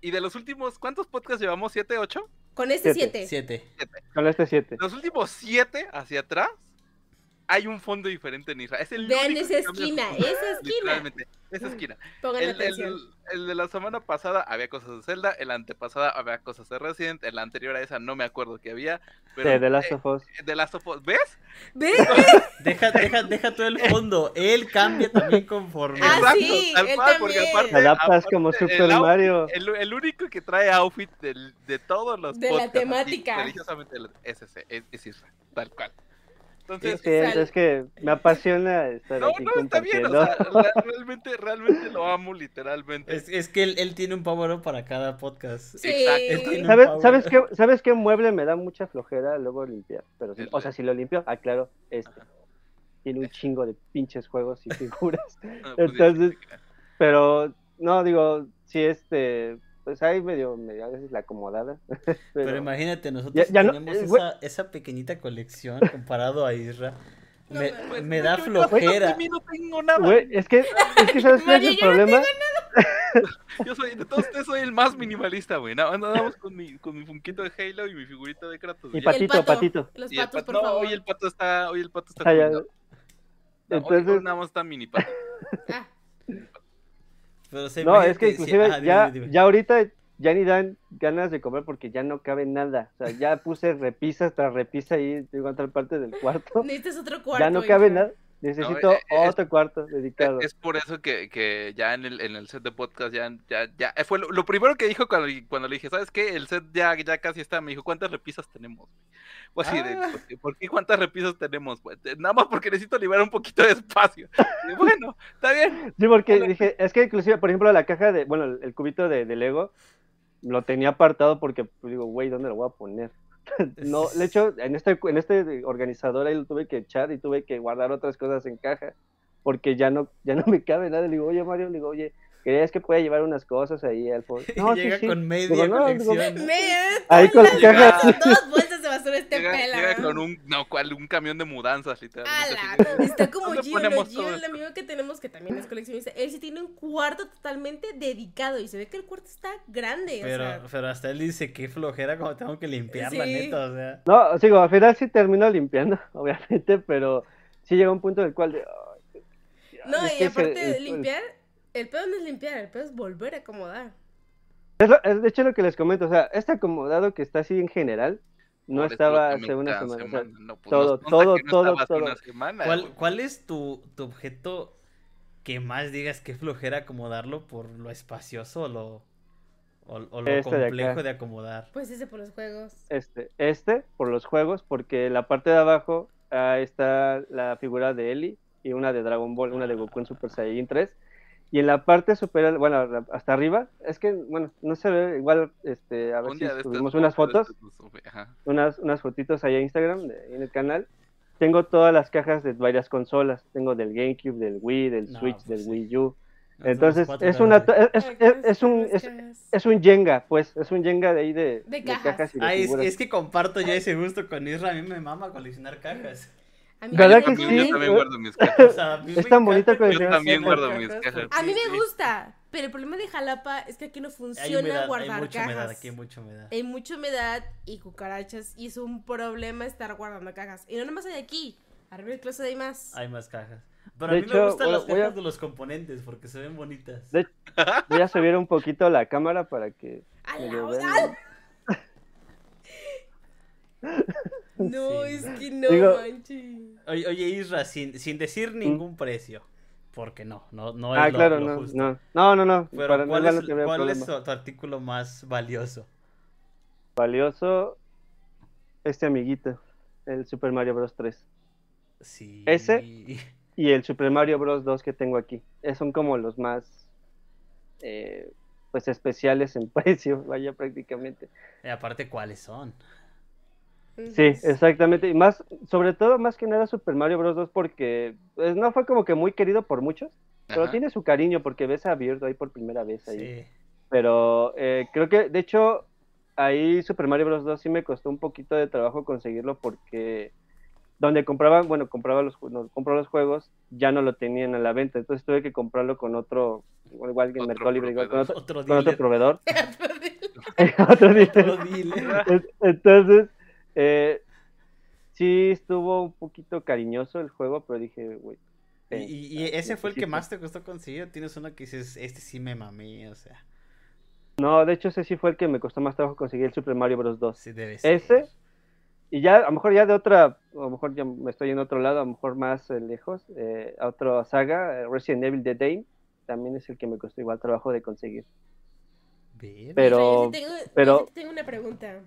Y de los últimos, ¿cuántos podcasts llevamos? ¿Siete, ocho? Con este Siete. 7. Siete. Con este 7. Los últimos siete hacia atrás hay un fondo diferente en Israel. Es el Vean único esa esquina, fondo, esa esquina. Esa esquina. [laughs] Pongan El, atención. el de la semana pasada había cosas de Zelda, el antepasada había cosas de Resident, el anterior a esa no me acuerdo que había. Pero De The Last of Us. eh, The Last of Us, ¿ves? ¿Ves? [laughs] Deja, deja, deja todo el fondo. Él cambia también conforme. Ah, Exacto, sí, tal él cual, porque también. aparte- adaptas como el Super outfit- Mario. El, el único que trae outfit del- de todos los De la así, temática. religiosamente es ese, es, es Israel, tal cual. Entonces, es que me apasiona estar no, aquí no, está bien, o compartiendo. sea, re- realmente, realmente lo amo literalmente. Es, es que él, él tiene un power up para cada podcast. Sí. Exacto. ¿Sabes. ¿sabes, qué, ¿Sabes qué mueble me da mucha flojera luego limpiar? Pero si- El- o sea, si lo limpio, aclaro, este. Tiene un chingo de pinches juegos y figuras. [laughs] No, pues, Entonces- sí, Pero, no, digo, si este, pues ahí medio, medio a veces la acomodada. [laughs] Pero Pero, imagínate, nosotros Ya- ya no- tenemos eh, güey. esa, esa pequeñita colección comparado a Isra. No Me, pues, no, da yo- yo- flojera. de mí no tengo nada. güey, es que, es que ¿sabes [laughs] cuál es el yo no problema? [laughs] Yo soy, de todos ustedes soy el más minimalista, güey. Nada más andamos con mi, con mi funquito de Halo y mi figurita de Kratos. Y ya. pa- El Patito, patito. Los Y el patos, pato- por no, favor. hoy el pato está, hoy el pato está Ah. No, Entonces, nada más está mini pato. Ah, Pero se no, es que inclusive ya, dime, dime. ya ahorita ya ni dan ganas de comer porque ya no cabe nada. O sea, ya puse repisas tras repisa ahí digo, en otra parte del cuarto. necesitas otro cuarto. Ya no cabe hija. nada. Necesito eh, es- otro cuarto dedicado. Es por eso que, que ya en el, en el set de podcast ya, ya, ya fue lo, lo primero que dijo cuando, cuando le dije, ¿sabes qué? El set ya, ya casi está. Me dijo, ¿cuántas repisas tenemos? Pues así de, Ah. ¿por qué, por qué cuántas repisas tenemos? Pues, eh, nada más porque necesito liberar un poquito de espacio. Y bueno, está bien. Sí, porque dije, es que inclusive, por ejemplo, la caja de, bueno, el, el cubito de, de Lego, lo tenía apartado porque pues, digo, güey, ¿dónde lo voy a poner? [laughs] no, de hecho, en este, en este organizador ahí lo tuve que echar y tuve que guardar otras cosas en caja porque ya no, ya no me cabe nada. Le digo, oye, Mario, le digo, oye, ¿crees que pueda llevar unas cosas ahí al fondo? [laughs] No, Llega sí. con media Digo, no, digo, Ahí con la Llega- caja. dos bolsas basura este Llega, pela. llega con un, no, cual, un camión de mudanzas, literalmente. Ala, está como ¿Dónde Gio, Gio, el amigo que tenemos que también es coleccionista. Él sí tiene un cuarto totalmente dedicado y se ve que el cuarto está grande. Pero, o sea, pero hasta él dice que flojera como tengo que limpiar, la Sí. neta, o sea. No, sigo, al final sí termino limpiando, [laughs] obviamente, pero sí llega un punto del cual... de, no, y aparte de limpiar, el pedo no es limpiar, el pedo es volver a acomodar. Es, lo- es de hecho lo que les comento, o sea, este acomodado que está así en general, no estaba hace una semana. o sea, No, pues, todo, todo, no todo, todo. una semana, ¿Cuál, cuál es tu, tu objeto que más digas que flojera acomodarlo por lo espacioso o lo, o, o lo Este complejo de acomodar? Pues ese por los juegos. este, este, por los juegos, porque la parte de abajo ah, está la figura de Ellie y una de Dragon Ball, una de Goku en Super Saiyan 3. Y en la parte superior, bueno, hasta arriba, es que, bueno, no se ve, igual, este, a ver Un si subimos unas fotos, sube, ajá. unas, unas fotitos ahí a Instagram, de- en el canal. Tengo todas las cajas de varias consolas, tengo del GameCube, del Wii, del No, Switch, pues del sí. Wii U. Entonces, es una, es, es, es un, es, un Jenga, pues, es un Jenga de ahí de, De de cajas. y de Ah, es que comparto ya ese gusto con Isra. A mí me mama coleccionar cajas. A mí, ¿Verdad me que Yo sí? también guardo mis O cajas. sea, Es me tan bonito encanta coleccionar Yo también guardo mis cajas. A mí me gusta, pero el problema de Jalapa es que aquí no Hay funciona humedad, hay guardar mucha cajas. humedad, aquí hay mucha humedad. Hay mucha humedad y cucarachas y es un problema estar guardando cajas. Y no nomás hay aquí, arriba del closet hay más. Hay más cajas. Pero De a mí me hecho, gustan voy a- las voy a- cajas de los componentes porque se ven bonitas. De- Voy a subir un poquito la cámara para que ¡A me la [laughs] No, Sí. es que no Digo- manches. Oye, oye, Isra, sin, sin decir ningún precio. Porque no, no, no es Ah, lo, claro, lo no, justo. no, no, no, no, Pero para ¿cuál, no, es, no tendría cuál es problema. tu, artículo más valioso? Valioso este amiguito, el Super Mario Bros 3. Sí. Ese- Y el Super Mario Bros. 2 que tengo aquí. Son como los más eh, pues especiales en [laughs] precio, vaya prácticamente. Y aparte, ¿cuáles son? Sí, exactamente. Y más, sobre todo, más que nada Super Mario Bros. 2 porque pues, no fue como que muy querido por muchos, pero tiene su cariño porque ves a Birdo ahí por primera vez ahí. Sí. Pero eh, creo que, de hecho, ahí Super Mario Bros. 2 sí me costó un poquito de trabajo conseguirlo porque donde compraba, bueno, compraba los, no, compró los juegos, ya no lo tenían a la venta. Entonces tuve que comprarlo con otro, igual que en Mercado Libre, igual con otro, Otro con otro dealer. proveedor. [laughs] [laughs] Otro dealer. Otro dealer. En- Entonces, eh, sí estuvo un poquito cariñoso el juego, pero dije, güey. Y, y ese fue el que más te costó conseguir. ¿o Tienes uno que dices, este sí me mamé, o sea, No, de hecho ese sí fue el que me costó más trabajo conseguir el Super Mario Bros. 2. sí debe ser. Ese, y ya, a lo mejor ya de otra, a lo mejor ya me estoy en otro lado, a lo mejor más eh, lejos, eh, a otra saga, eh, Resident Evil The Dame, también es el que me costó igual trabajo de conseguir. Pero- tengo, pero- yo tengo una pregunta.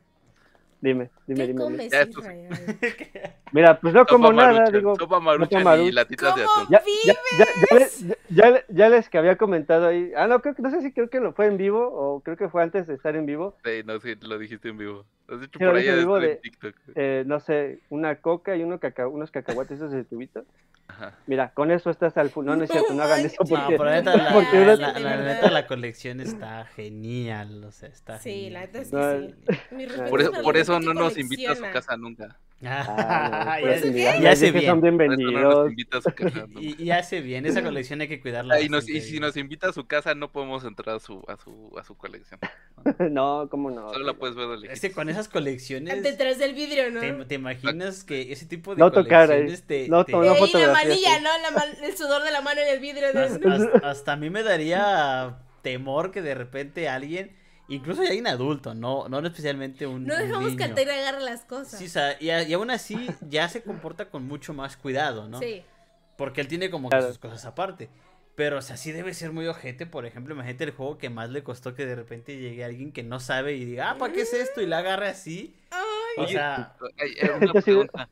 Dime, dime, ¿Qué dime. dime. comes, sí. Israel? [laughs] Mira, pues no como Sopa nada, digo. sopa maruchan y latitas de atún. Ya, ya, ya, ya, les- ya- ya le- ya les que había comentado ahí. Ah, no, creo que no sé si creo que lo fue en vivo o creo que fue antes de estar en vivo. Sí, no sé, lo dijiste en vivo. Lo has dicho Sí, por dije ahí en vivo en de- TikTok. Eh, no sé, una coca y uno caca- unos cacahuates esos de tubito. Ajá. Mira, con eso estás al full. No, no es cierto, no hagan eso. No, pero la neta, la, [laughs] porque la- uno- la- la neta, la colección está genial, o sea, está Sí, la neta es No, que sí. [laughs] Respetos Por eso, para por eso no nos invita a su casa nunca. Ah, no, ya, pues, ya dije, bien. son no nos bienvenidos. invita a su casa. Y, y hace bien, esa colección hay que cuidarla. Ah, y, nos- y si nos invita a su casa, no podemos entrar a su, a su, a su colección. [laughs] no, cómo no. Solo la puedes ver de Es lejitos. que con esas colecciones, Detrás del vidrio, ¿no? ¿te, te imaginas que ese tipo de No tocar colecciones te... no te- Y no la manilla. ¿no? La man- el sudor de la mano en el vidrio. De... Hasta, hasta- hasta a mí me daría temor que de repente alguien, incluso ya hay un adulto, no, no especialmente un, No un dejamos que niño. Altair agarre las cosas. Sí, o sea, y, y aún así ya se comporta con mucho más cuidado, ¿no? Sí. Porque él tiene como que sus cosas aparte. Pero, o sea, sí debe ser muy ojete, por ejemplo, imagínate el juego que más le costó que de repente llegue alguien que no sabe y diga, ah, ¿para qué es esto? Y la agarre así. Ay, O sea, [laughs] una pregunta.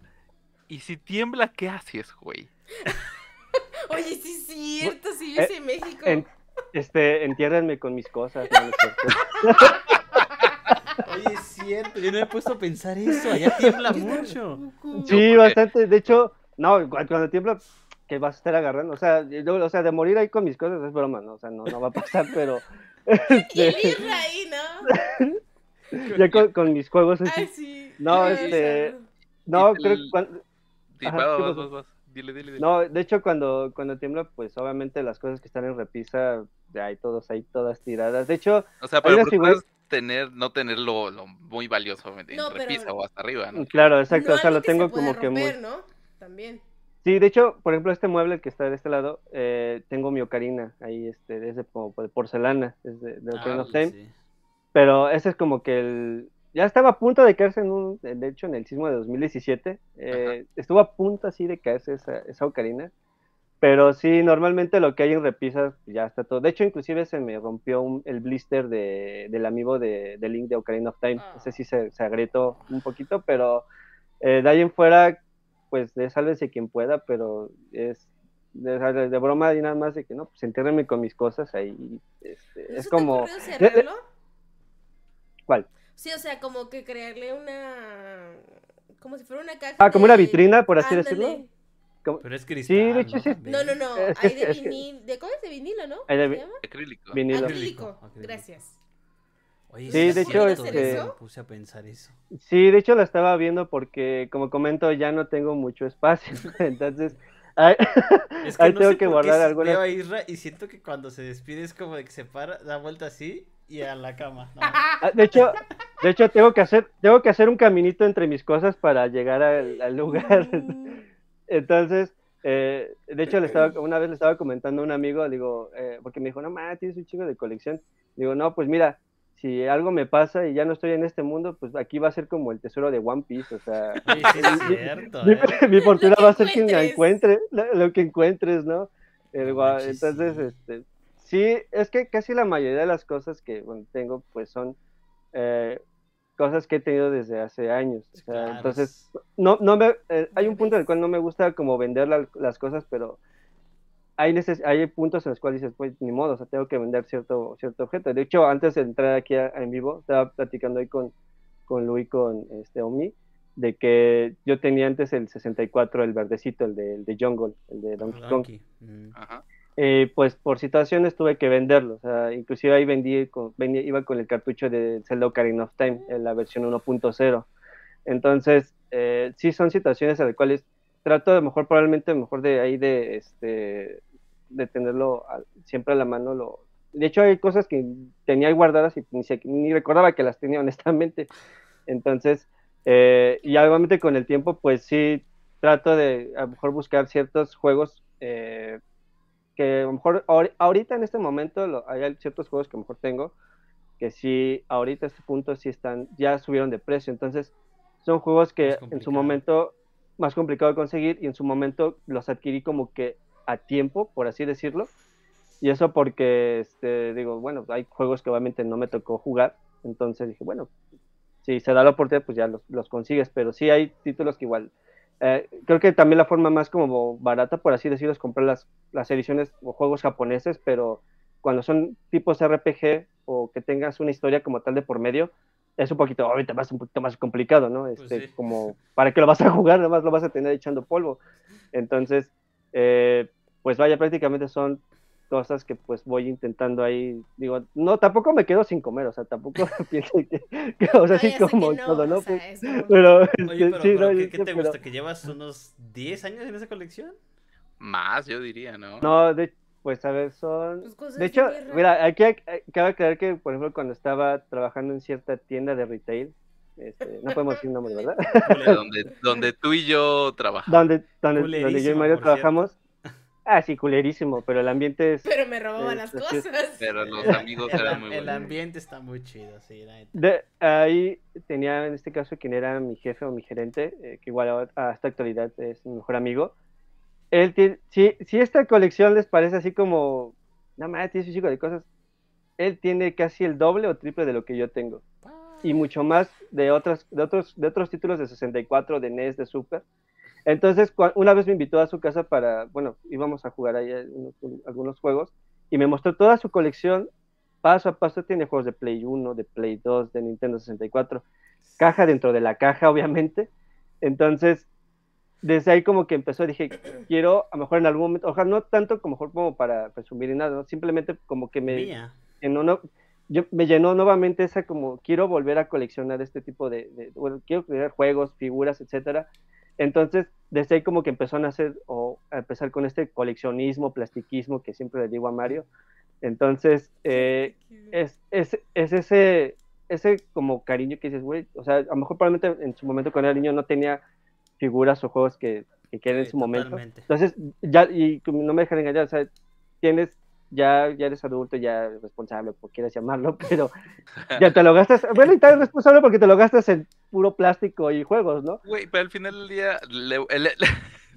¿Y si tiembla, qué haces, güey? [laughs] Oye, sí es cierto, sí Eh, vives en México. En- este, entiérrenme con mis cosas. no, no es cierto. [laughs] oye, es cierto, yo no me he puesto a pensar eso, allá tiembla mucho. Sí, porque- bastante. De hecho, no, cu- cuando tiembla, que vas a estar agarrando. O sea, yo- o sea, de morir ahí con mis cosas es broma, ¿no? O sea, no, no va a pasar, [laughs] pero. Este, ahí, ¿no? [laughs] ya con, con mis juegos así. Ay, sí. No, este. No, creo que cuando- Sí, Ajá, vas, vas, vas. Dile, dile, dile. No, de hecho, cuando, cuando tiembla, pues obviamente las cosas que están en repisa, ya hay todos ahí, todas tiradas. De hecho, o sea, pero tener, no tener lo, lo muy valioso en No, pero- repisa o hasta arriba, ¿no? claro, exacto, No o sea, lo se tengo como que muy... ¿no? También. Sí, de hecho, por ejemplo, este mueble que está de este lado, eh, tengo mi ocarina ahí, este, es de, como de porcelana, es de, de Ocarina of Ah, Time, sí. pero ese es como que el... Ya estaba a punto de caerse en un, de hecho, en el sismo de 2017, eh, estuvo a punto así de caerse esa, esa ocarina, pero sí, normalmente lo que hay en repisas ya está todo. De hecho, inclusive se me rompió un- el blister de, del amigo de, de Link de Ocarina of Time, Ah. ese sí se, se agrietó un poquito, pero eh, de ahí en fuera, pues de sálvese quien pueda, pero es de, de- de broma y nada más de que no, pues entiérrenme con mis cosas ahí. este, ¿No es como... ¿Cuál? Sí, o sea, como que crearle una... Como si fuera una caja Ah, como de- una vitrina, por así Ándale. decirlo. Como- Pero es cristal. Sí, de hecho, sí. No, no, no, Es que- hay de es vinil... ¿De cómo es de vinilo, no? Hay de. Acrílico. Vinilo. Acrílico. Acrílico. Gracias. Oye, Sí, es de hecho, ¿Puedes hacer este- me puse a pensar eso. Sí, de hecho la estaba viendo porque, como comento, ya no tengo mucho espacio. [laughs] Entonces, ahí, Es que ahí no tengo sé que guardar algunas. Isra y siento que cuando se despide es como de que se para, da vuelta así y a la cama. No, Ah, De hecho, de hecho tengo que hacer, tengo que hacer un caminito entre mis cosas para llegar al, al lugar. Entonces, eh, de hecho, le estaba, una vez le estaba comentando a un amigo, digo, eh, porque me dijo, no, ma, tienes un chico de colección. Digo, no, pues mira, si algo me pasa y ya no estoy en este mundo, pues aquí va a ser como el tesoro de One Piece, o sea, sí [laughs] es cierto, mi, ¿eh? mi fortuna que va a ser quien la encuentres. encuentre, lo, lo que encuentres, ¿no? El entonces, este, sí, es que casi la mayoría de las cosas que bueno, tengo, pues son eh, cosas que he tenido desde hace años. o sea, Claro, entonces, es- no, no me, eh, hay un punto en el cual no me gusta como vender la- las cosas, pero hay, neces hay puntos en los cuales dices, pues ni modo, o sea, tengo que vender cierto, cierto objeto. De hecho, antes de entrar aquí a, en vivo, estaba platicando ahí con, con Luis, con este Omi, de que yo tenía antes el 64, el verdecito, el de, el de Jungle, el de Donkey Kong. Donkey. Mm. Ajá. Eh, pues por situaciones tuve que venderlo, o sea, inclusive ahí vendí, con, iba con el cartucho de Zelda Ocarina of Time, en la versión 1.0. Entonces, eh, sí son situaciones en las cuales trato de mejor, probablemente mejor de ahí de, este, de tenerlo a- siempre a la mano. Lo... De hecho, hay cosas que tenía guardadas y ni, se- ni recordaba que las tenía, [laughs] honestamente. Entonces, eh, y obviamente con el tiempo, pues sí, trato de a lo mejor buscar ciertos juegos eh, que a lo mejor ahori- ahorita en este momento lo- hay ciertos juegos que a lo mejor tengo que sí, ahorita a este punto sí están, ya subieron de precio. Entonces, son juegos que en su momento más complicado de conseguir y en su momento los adquirí como que a tiempo, por así decirlo. Y eso porque, este, digo, bueno, hay juegos que obviamente no me tocó jugar. Entonces dije, bueno, si se da la oportunidad, pues ya los, los consigues. Pero sí hay títulos que igual. Eh, creo que también la forma más como barata, por así decirlo, es comprar las, las ediciones o juegos japoneses, pero cuando son tipos RPG o que tengas una historia como tal de por medio, es un poquito, ahorita más un poquito más complicado, ¿no? Este, sí. como, ¿para qué lo vas a jugar? Nada más lo vas a tener echando polvo. Entonces, eh, pues vaya, prácticamente son cosas que pues voy intentando ahí, digo, no, tampoco me quedo sin comer, o sea, tampoco [laughs] pienso que, que, o sea, No, sí como no, todo, ¿no? o sea, Pues, pero, Oye, este, pero, sí, pero no, ¿qué, te pero- gusta? ¿Que llevas unos 10 años en esa colección? Más, yo diría, ¿no? No, de, pues a ver, son... Pues De hecho, guerra. mira, aquí hay- hay- cabe aclarar que, por ejemplo, cuando estaba trabajando en cierta tienda de retail, este, no podemos decir [laughs] nombres, ¿verdad? De donde, donde tú y yo trabajamos. donde, donde, donde yo y Mario trabajamos. Ah, sí, culerísimo, pero el ambiente es... Pero me robaban las así es. cosas. Pero los [laughs] amigos El, eran muy el buenos. ambiente está muy chido, sí, la. De, ahí tenía en este caso quien era mi jefe o mi gerente, eh, que igual a- hasta actualidad es mi mejor amigo. Él tiene, si, si esta colección les parece así como, no más, tiene su chico de cosas, él tiene casi el doble o triple de lo que yo tengo. Y mucho más de, otras, de, otros, de otros títulos de 64, de NES, de Super. Entonces, una vez me invitó a su casa para, bueno, íbamos a jugar ahí algunos, algunos juegos y me mostró toda su colección paso a paso. Tiene juegos de Play 1, de Play 2, de Nintendo 64, caja dentro de la caja, obviamente. Entonces, desde ahí como que empezó, dije, quiero a lo mejor en algún momento, ojalá no tanto como, mejor como para presumir y nada, ¿no? simplemente como que me, yo, me llenó nuevamente esa como quiero volver a coleccionar este tipo de, de- bueno, quiero crear juegos, figuras, etcétera. Entonces, desde ahí como que empezó a nacer o a empezar con este coleccionismo, plastiquismo que siempre le digo a Mario. Entonces, eh, es, es, es ese, ese como cariño que dices, güey, o sea, a lo mejor probablemente en su momento cuando era niño no tenía figuras o juegos que, que quieren en su momento. totalmente. Entonces, ya, y no me dejan engañar, o sea, tienes, ya, ya eres adulto, ya responsable, como quieras llamarlo, [laughs] pero ya te lo gastas, bueno, y tal responsable porque te lo gastas en puro plástico y juegos, ¿no? Güey, pero al final del día le- [laughs] le-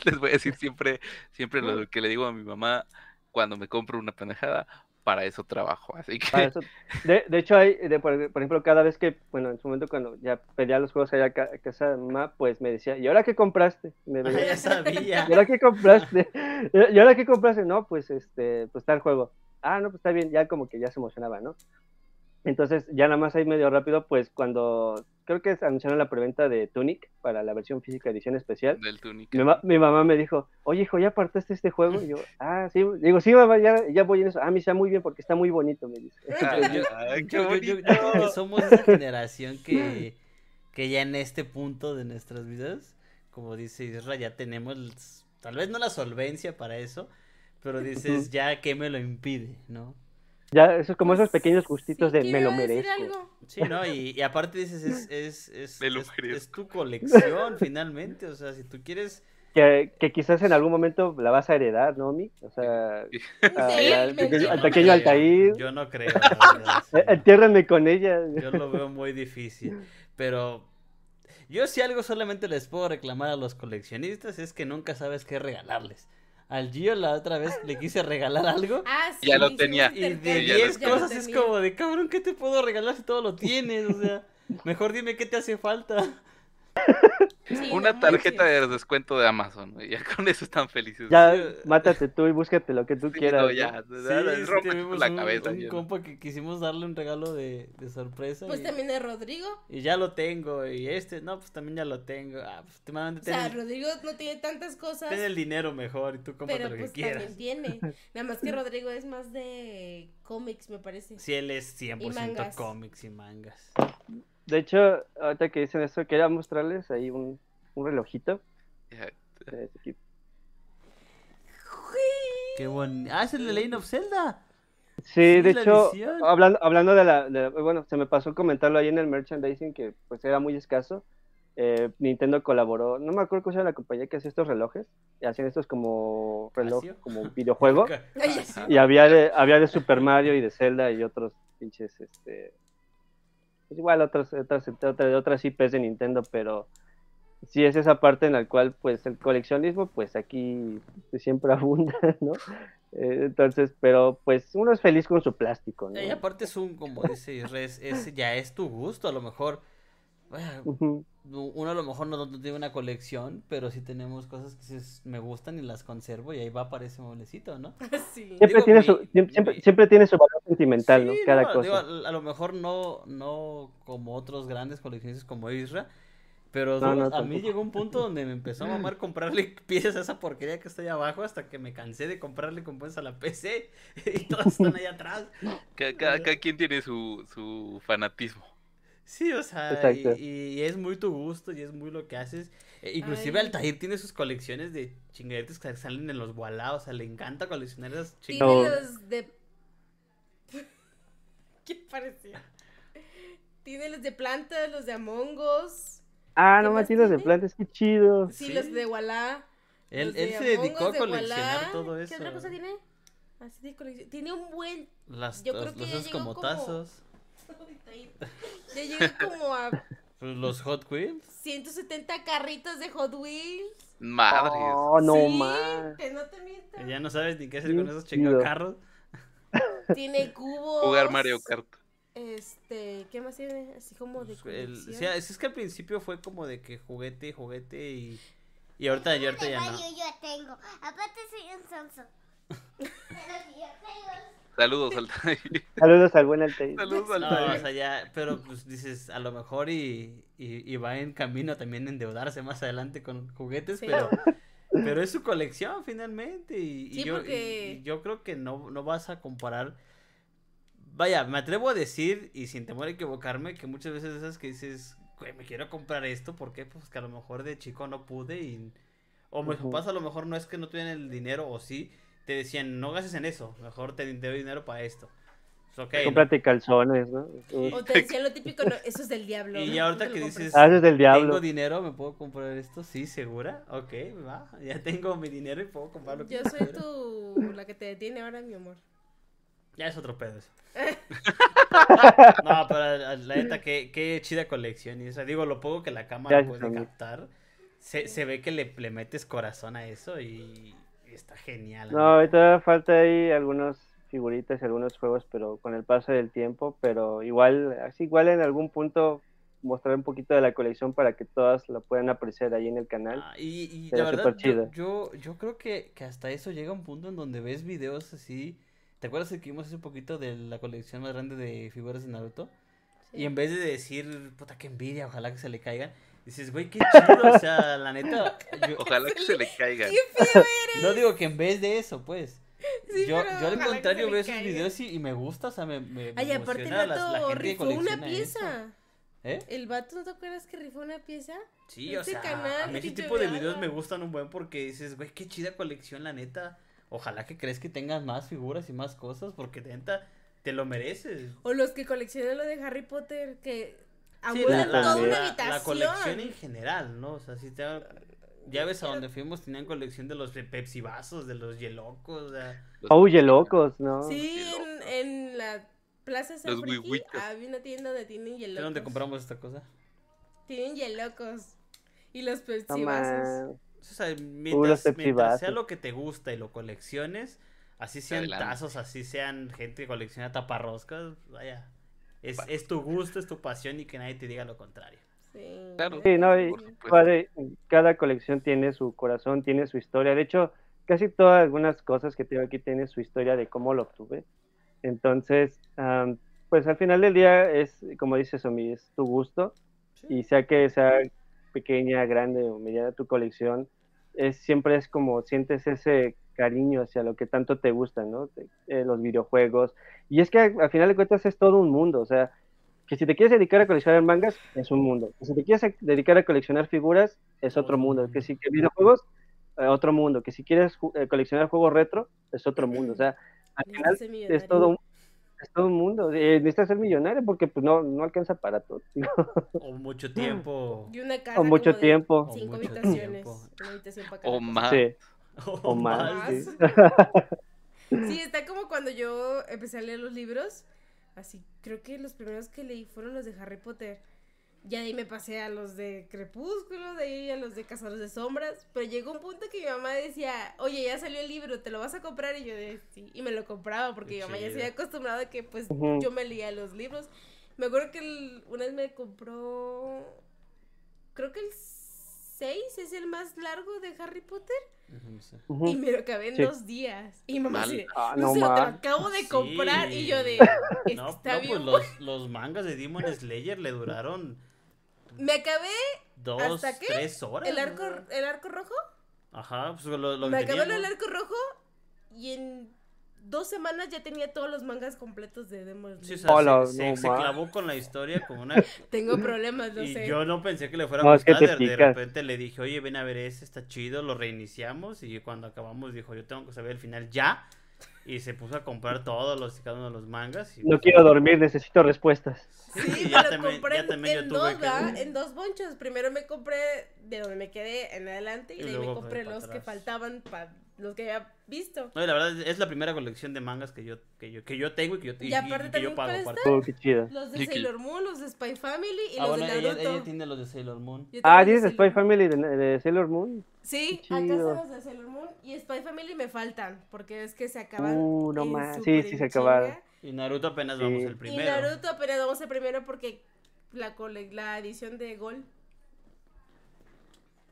les voy a decir siempre, siempre lo que le digo a mi mamá cuando me compro una pendejada, para eso trabajo. Así que eso- de, de hecho, hay, de, por, por ejemplo, cada vez que, bueno, en su momento cuando ya pedía los juegos allá a ca- a casa de mamá, pues me decía, ¿y ahora qué compraste? Me [laughs] Ah, veía, ya sabía. [laughs] ¿Y ahora qué compraste? [laughs] ¿Y ahora qué compraste? No, pues este, pues tal juego. Ah, no, pues está bien, ya como que ya se emocionaba, ¿no? Entonces, ya nada más ahí medio rápido, pues cuando creo que anunciaron la preventa de Tunic para la versión física edición especial, del túnica. mi, ma- mi mamá me dijo, oye hijo, ¿ya apartaste este juego? Y yo, [laughs] ah, sí, digo, sí, mamá, ya, ya voy en eso. Ah, me está muy bien porque está muy bonito, me dice. Ay, Yo- [laughs] ay, qué Yo, yo- yo- yo bonito. creo que somos esa generación que, que ya en este punto de nuestras vidas, como dice Isra, ya tenemos, tal vez no la solvencia para eso, pero dices, ya, ¿qué me lo impide? ¿no? Ya, eso es como esos pequeños gustitos Sí, de me lo merezco. algo. Sí, ¿no? Y, y aparte dices, es, es, es, es- tu colección [laughs] finalmente, o sea, si tú quieres... Que, que quizás en algún momento la vas a heredar, ¿no, Mi? O sea, Sí, al pequeño, al Altair, Yo no creo. [laughs] eh, entiérrenme con ella. Yo lo veo muy difícil. Pero yo si algo solamente les puedo reclamar a los coleccionistas es que nunca sabes qué regalarles. Al Gio la otra vez le quise regalar algo [laughs] Ah, sí, Ya lo tenía. y de intercambio, ya lo 10 ya lo cosas es como de cabrón, ¿qué te puedo regalar si todo lo tienes? O sea, mejor dime qué te hace falta. Sí, Una no tarjeta manches. de descuento de Amazon, güey, ya con eso están felices. Ya, Sí. mátate tú y búscate lo que tú Sí, quieras. no, ¿no? ya, Sí, dale, sí, tuvimos la un, cabeza. un ya. compa que quisimos darle un regalo de, de sorpresa. Pues y, también es Rodrigo. y ya lo tengo. Y este, no, pues también ya lo tengo. Ah, pues te mandan, O sea, Rodrigo no tiene tantas cosas. ten el dinero mejor y tú cómprate Pero lo que pues quieras. también tiene. [laughs] Nada más que Rodrigo es más de cómics, me parece. Si él es 100% mangas. cómics y mangas. De hecho, ahorita que dicen esto, quería mostrarles ahí un, un relojito. De este tipo. Qué bonito. Ah, es el de Lane of Zelda. Sí, Sí, de hecho, edición. hablando, hablando de la, de- bueno, se me pasó comentarlo ahí en el merchandising que pues era muy escaso. Eh, Nintendo colaboró, no me acuerdo cuál era la compañía que hacía estos relojes, y hacían estos como reloj, ¿Casio? como videojuego, [laughs] y había de, había de Super Mario y de Zelda y otros pinches, este, pues igual otros, otras, otras, otras IPs de Nintendo, pero sí es esa parte en la cual pues el coleccionismo pues aquí pues, siempre [laughs] abunda, ¿no? Eh, entonces, pero pues uno es feliz con su plástico, ¿no? Y aparte es un, como dice Isres, es, ya es tu gusto, a lo mejor. Uno a lo mejor no, no tiene una colección, pero sí tenemos cosas que me gustan y las conservo y ahí va para ese mueblecito, ¿no? [laughs] sí. Siempre Digo, tiene mi- su, siempre, siempre- mi- siempre tiene su valor sentimental, ¿no? Cada no, cosa. digo, a, a lo mejor no, no como otros grandes coleccionistas como Isra, pero No, dude, no, a mí llegó un punto [laughs] donde me empezó a mamar comprarle [laughs] piezas a esa porquería que está ahí abajo hasta que me cansé de comprarle componentes a la PC y todas están ahí atrás. Ca- Cada, cada quien tiene su, su fanatismo. Sí, o sea, y, y es muy tu gusto y es muy lo que haces. E, inclusive Ay. Altair tiene sus colecciones de chingadetas que salen en los Walla, o sea, le encanta coleccionar esas Tiene. No. los de. [laughs] ¿Qué parecía? Tiene los de plantas, los de Among Us. Ah, ¿Qué no más más tienes de tiene? plantas, qué chido. Sí, Sí. los de Wallah. Él, los se dedicó a de coleccionar Wallah. todo eso. ¿Qué otra cosa tiene? Así de colección. Tiene un buen. Las, Yo los, creo que los ya esos llegó como como- tazos. Ya llegué como a Pues los Hot Wheels. 170 carritos de Hot Wheels. Madres. Oh, no sí, más. que no te miento. que ya no sabes ni qué hacer con esos carros. Tiene cubos. Jugar Mario Kart. Este, ¿qué más tiene? Así como de Pues, el- o sea, es, que al principio fue como de que juguete, juguete y. Y ahorita, y ahorita ya no. Mario yo tengo. Aparte soy un sonso. [laughs] Pero si yo tengo. Saludos, Altair. [laughs] Saludos al buen Altair. Saludos, No, o Altair. sea, ya, pero pues dices, a lo mejor y, y, y va en camino también a endeudarse más adelante con juguetes, Sí. pero [laughs] pero es su colección finalmente y, yo, porque- y- y yo creo que no, no vas a comparar. Vaya, me atrevo a decir, y sin temor a equivocarme, que muchas veces esas que dices, güey, me quiero comprar esto, ¿por qué? Pues que a lo mejor de chico no pude y... O mis papás a lo mejor no es que no tuvieran el dinero, o sí, te decían, no gastes en eso, mejor te doy dinero para esto. Pues, ok, ¿no? Cómprate calzones, ¿no? O te decían lo típico, no, eso es del diablo. Y ¿no? ya ahorita te que dices. Haces del diablo. tengo dinero, ¿me puedo comprar esto? Sí, ¿segura? Ok, va, ya tengo mi dinero y puedo comprar lo que Yo soy tu. la que te detiene ahora, mi amor. Ya es otro pedo eso. [laughs] no, pero la, neta, qué, qué chida colección. Y, o sea, digo, lo poco que la cámara Gracias, puede captar, se, se ve que le, le metes corazón a eso y está genial. No, amigo. ahorita falta ahí algunas figuritas y algunos juegos, pero con el paso del tiempo, pero igual, así igual en algún punto mostrar un poquito de la colección para que todas lo puedan apreciar ahí en el canal. Ah, y la verdad, yo, chido. yo, yo creo que, que hasta eso llega un punto en donde ves videos así. ¿Te acuerdas de que vimos hace un poquito de la colección más grande de figuras de Naruto? Y en vez de decir, puta, qué envidia, ojalá que se le caigan, dices, güey, qué chido, o sea, la neta, yo [laughs] Ojalá que se le caigan. ¡Qué feo eres! no digo que en vez de eso, pues. Sí, yo, yo al contrario veo esos caiga. videos y, y me gusta, o sea, me, me, me Ay, aparte el emociona la- la vato rifó una pieza. ¿Eh? El vato, ¿no te acuerdas que rifó una pieza? Sí, o sea, canal, a mí ese tipo de videos me gustan un buen porque dices, güey, qué chida colección, la neta. Ojalá que crees que tengas más figuras y más cosas porque neta te lo mereces. O los que coleccionan lo de Harry Potter, que Sí, la- toda la- una la- habitación. La colección en general, ¿no? O sea, si te... Ya ves a donde fuimos, tenían colección de los pe- Pepsi vasos, de los Yelocos, o sea... Oye, locos, ¿no? Sí, en, en la Plaza San Friki había una tienda donde tienen ¿De hielocos. dónde compramos esta cosa? Tienen hielocos. Y los Pepsi vasos. O sea, los mientras, Pepsi mientras sea lo que te gusta y lo colecciones, así sean Adelante. tazos, así sean gente que colecciona taparroscas, vaya. Es, es tu gusto, es tu pasión y que nadie te diga lo contrario. Sí. Claro. Sí, no, y padre, cada colección tiene su corazón, tiene su historia. De hecho, casi todas algunas cosas que tengo aquí tienen su historia de cómo lo obtuve. Entonces, am, pues al final del día es, como dice Somi, es tu gusto. Y sea que sea pequeña, grande o mediana tu colección, es, siempre es como sientes ese cariño hacia lo que tanto te gusta, ¿no? Te- eh, los videojuegos. Y es que al, al final de cuentas es todo un mundo, o sea, que si te quieres dedicar a coleccionar mangas, es un mundo. Que si te quieres a- dedicar a coleccionar figuras, es otro mundo. Que si que videojuegos, eh, otro mundo. Que si quieres eh, coleccionar juegos retro, es otro mundo. O sea, al final Necesitas ser millonario. es todo un, es todo un mundo. Eh, necesitas ser millonario porque pues no, no alcanza para todo. [laughs] O mucho tiempo. Y una casa O mucho como de tiempo. Cinco O mucho habitaciones. tiempo. Una habitación para cada O más. Sí, [laughs] O, o más. más. sí. [laughs] Sí, [laughs] está como cuando yo empecé a leer los libros. Así, creo que los primeros que leí fueron los de Harry Potter. Ya de ahí me pasé a los de Crepúsculo, de ahí a los de Cazadores de Sombras. Pero llegó un punto que mi mamá decía, oye, ya salió el libro, ¿te lo vas a comprar? Y yo de sí. Y me lo compraba porque Qué mi mamá ya se había acostumbrado a que pues Ujú. yo me leía los libros. Me acuerdo que el- una vez me compró, creo que el 6 es el más largo de Harry Potter. Y me lo acabé en Sí. dos días. Y mamá Mal. de, Ah, no, no sé, te lo acabo de Sí. comprar. Y yo de, "Es No, está no, bien. pues los, los mangas de Demon Slayer le duraron Me acabé dos, ¿Hasta qué? tres horas. el arco, el arco rojo. Ajá, pues lo, lo me acabé el arco rojo. Y en dos semanas ya tenía todos los mangas completos de Demon Sí, o Slayer. sea, Hola, se, no se clavó con la historia como una... [laughs] Tengo [laughs] problemas, no y sé. yo no pensé que le fuera a No, es que gustar. te de, repente le dije, oye, ven a ver ese, está chido, lo reiniciamos. Y cuando acabamos dijo, yo tengo que saber el final ya. Y se puso a comprar todos los, cada uno de los mangas. Y No pues, quiero dormir, necesito respuestas. Sí, [laughs] me ya lo también- compré ya en, también yo tuve dos, que-. En dos bonchos. Primero me compré de donde me quedé en adelante y, Y de ahí me luego compré los que faltaban para los que había visto. No, y la verdad es la primera colección de mangas que yo, que yo, que yo tengo y que yo, y- Y aparte y que yo pago. para aparte. Oh, qué chido. Los de Y Sailor Moon, los de Spy Family y Ah, los bueno, de ella, Naruto. ella tiene los de Sailor Moon. Ah, ¿tienes Spy Sailor. Family de, de Sailor Moon? Sí, acá chido. están los de Sailor Moon y Spy Family me faltan porque es que se acaban. Uh, no más. Sí, sí se acabaron. Y Naruto apenas Sí. vamos el Y primero. Naruto apenas vamos el primero porque la, cole- la edición de Gol.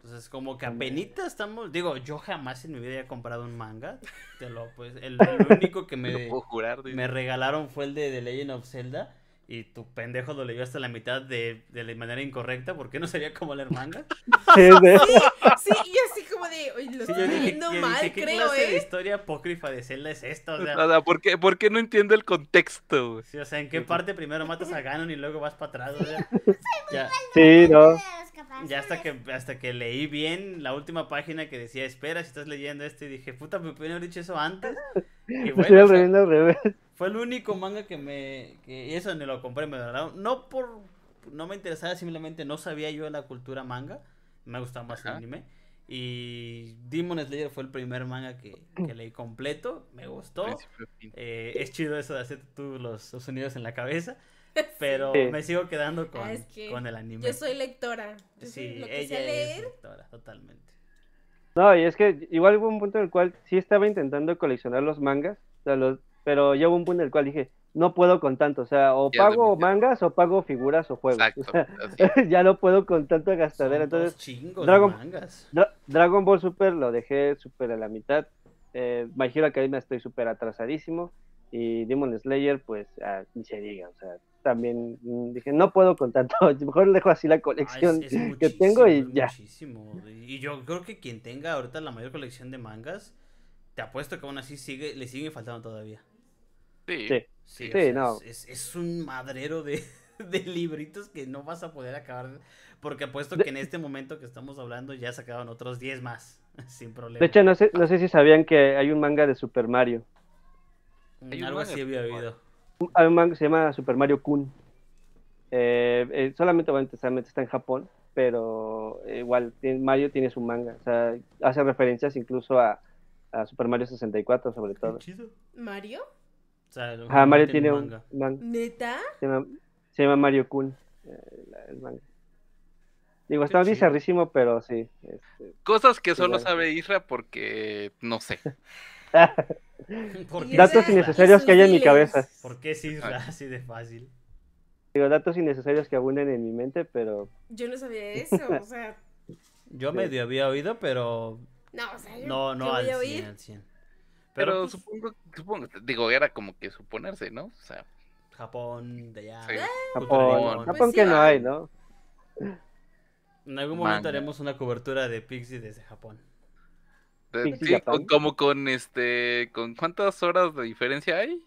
Entonces, como que apenas estamos. Digo, yo jamás en mi vida he comprado un manga. Te lo, pues, el, el [laughs] único que me, puedo jurar. me regalaron fue el de The Legend of Zelda. Y tu pendejo lo leyó hasta la mitad de, de la manera incorrecta. ¿Por qué no sabía cómo leer manga? [laughs] [laughs] Sí, Sí, y así como de, oye, lo Sí, estoy dije, mal, dije, ¿qué creo, clase de ¿eh? historia apócrifa de Zelda es esta? O sea, O sea, ¿por qué, por qué no entiendo el contexto? sí, o sea, ¿en qué parte primero matas a Ganon y luego vas para atrás? O sea, [laughs] ya, sí, no. De ya hasta que hasta que leí bien la última página que decía, espera, si estás leyendo esto, y dije, puta, me pudieron haber dicho eso antes. Y [laughs] bueno, o sea, revés, al revés. fue el único manga que me... Que, y eso ni lo compré, me lo. No por... No me interesaba, simplemente no sabía yo de la cultura manga. Me gustaba más el anime. Y Demon Slayer fue el primer manga que, que leí completo. Me gustó. Eh, es chido eso de hacer tú los, los sonidos en la cabeza. [laughs] Pero Sí. me sigo quedando con, Ah, es que con el anime. Yo soy lectora. Yo soy Sí, lo que ella sé es lectora, totalmente. No, y es que igual hubo un punto en el cual sí estaba intentando coleccionar los mangas, o sea, los- pero ya hubo un punto en el cual dije, no puedo con tanto, o sea, o Ya pago mangas o pago figuras o juegos. Exacto. o sea, así. [laughs] ya no puedo con tanto gastadera. Entonces, chingos Dragon- de mangas. Dra- Dragon Ball Super lo dejé súper a la mitad. Eh, My Hero Academia estoy súper atrasadísimo. Y Demon Slayer, pues, ah, ni se diga. O sea, también mm, dije, no puedo con tanto. [laughs] Mejor dejo así la Ah, colección es- es [laughs] que tengo y ya. muchísimo. Y yo creo que quien tenga ahorita la mayor colección de mangas, te apuesto que aún así sigue, le sigue faltando todavía. Sí. Sí. Sí, Sí, o sea, no. es, es un madrero de, [laughs] de libritos que no vas a poder acabar. Porque apuesto que en este momento que estamos hablando ya sacaban otros 10 más, [laughs] sin problema. De hecho, no sé, no sé si sabían que hay un manga de Super Mario. Mm, algo así había Super oído. Hay un manga que se llama Super Mario Kun. Eh, eh, solamente, está en Japón, pero eh, igual tiene- Mario tiene su manga. O sea, hace referencias incluso a, a Super Mario 64, sobre todo. ¿Mario? O sea, Ajá, Mario tiene tiene un un manga. ¿Neta? Se llama, se llama Mario Kun. eh, el manga. Digo, Qué está chido. bizarrísimo, pero sí. este, Cosas que solo Igual. sabe Isra porque no sé. [laughs] ¿Por Y qué Datos innecesarios que hay en mi cabeza. ¿Por qué es Isra así de fácil? Digo, datos innecesarios que abunden en mi mente, pero Yo no sabía [laughs] eso, o sea, Yo Sí. medio había oído, pero no, o sea, yo no, ¿qué no al a 100, oír? al 100. Pero, Pero, pues, supongo, supongo, digo, era como que suponerse, ¿no? O sea, Japón, de allá. Sí. Japón, Japón. Japón Pues que sí, no hay, ¿no? En algún momento Manga. haremos una cobertura de Pixie desde Japón. de- Pixie sí, como con este, ¿con cuántas horas de diferencia hay?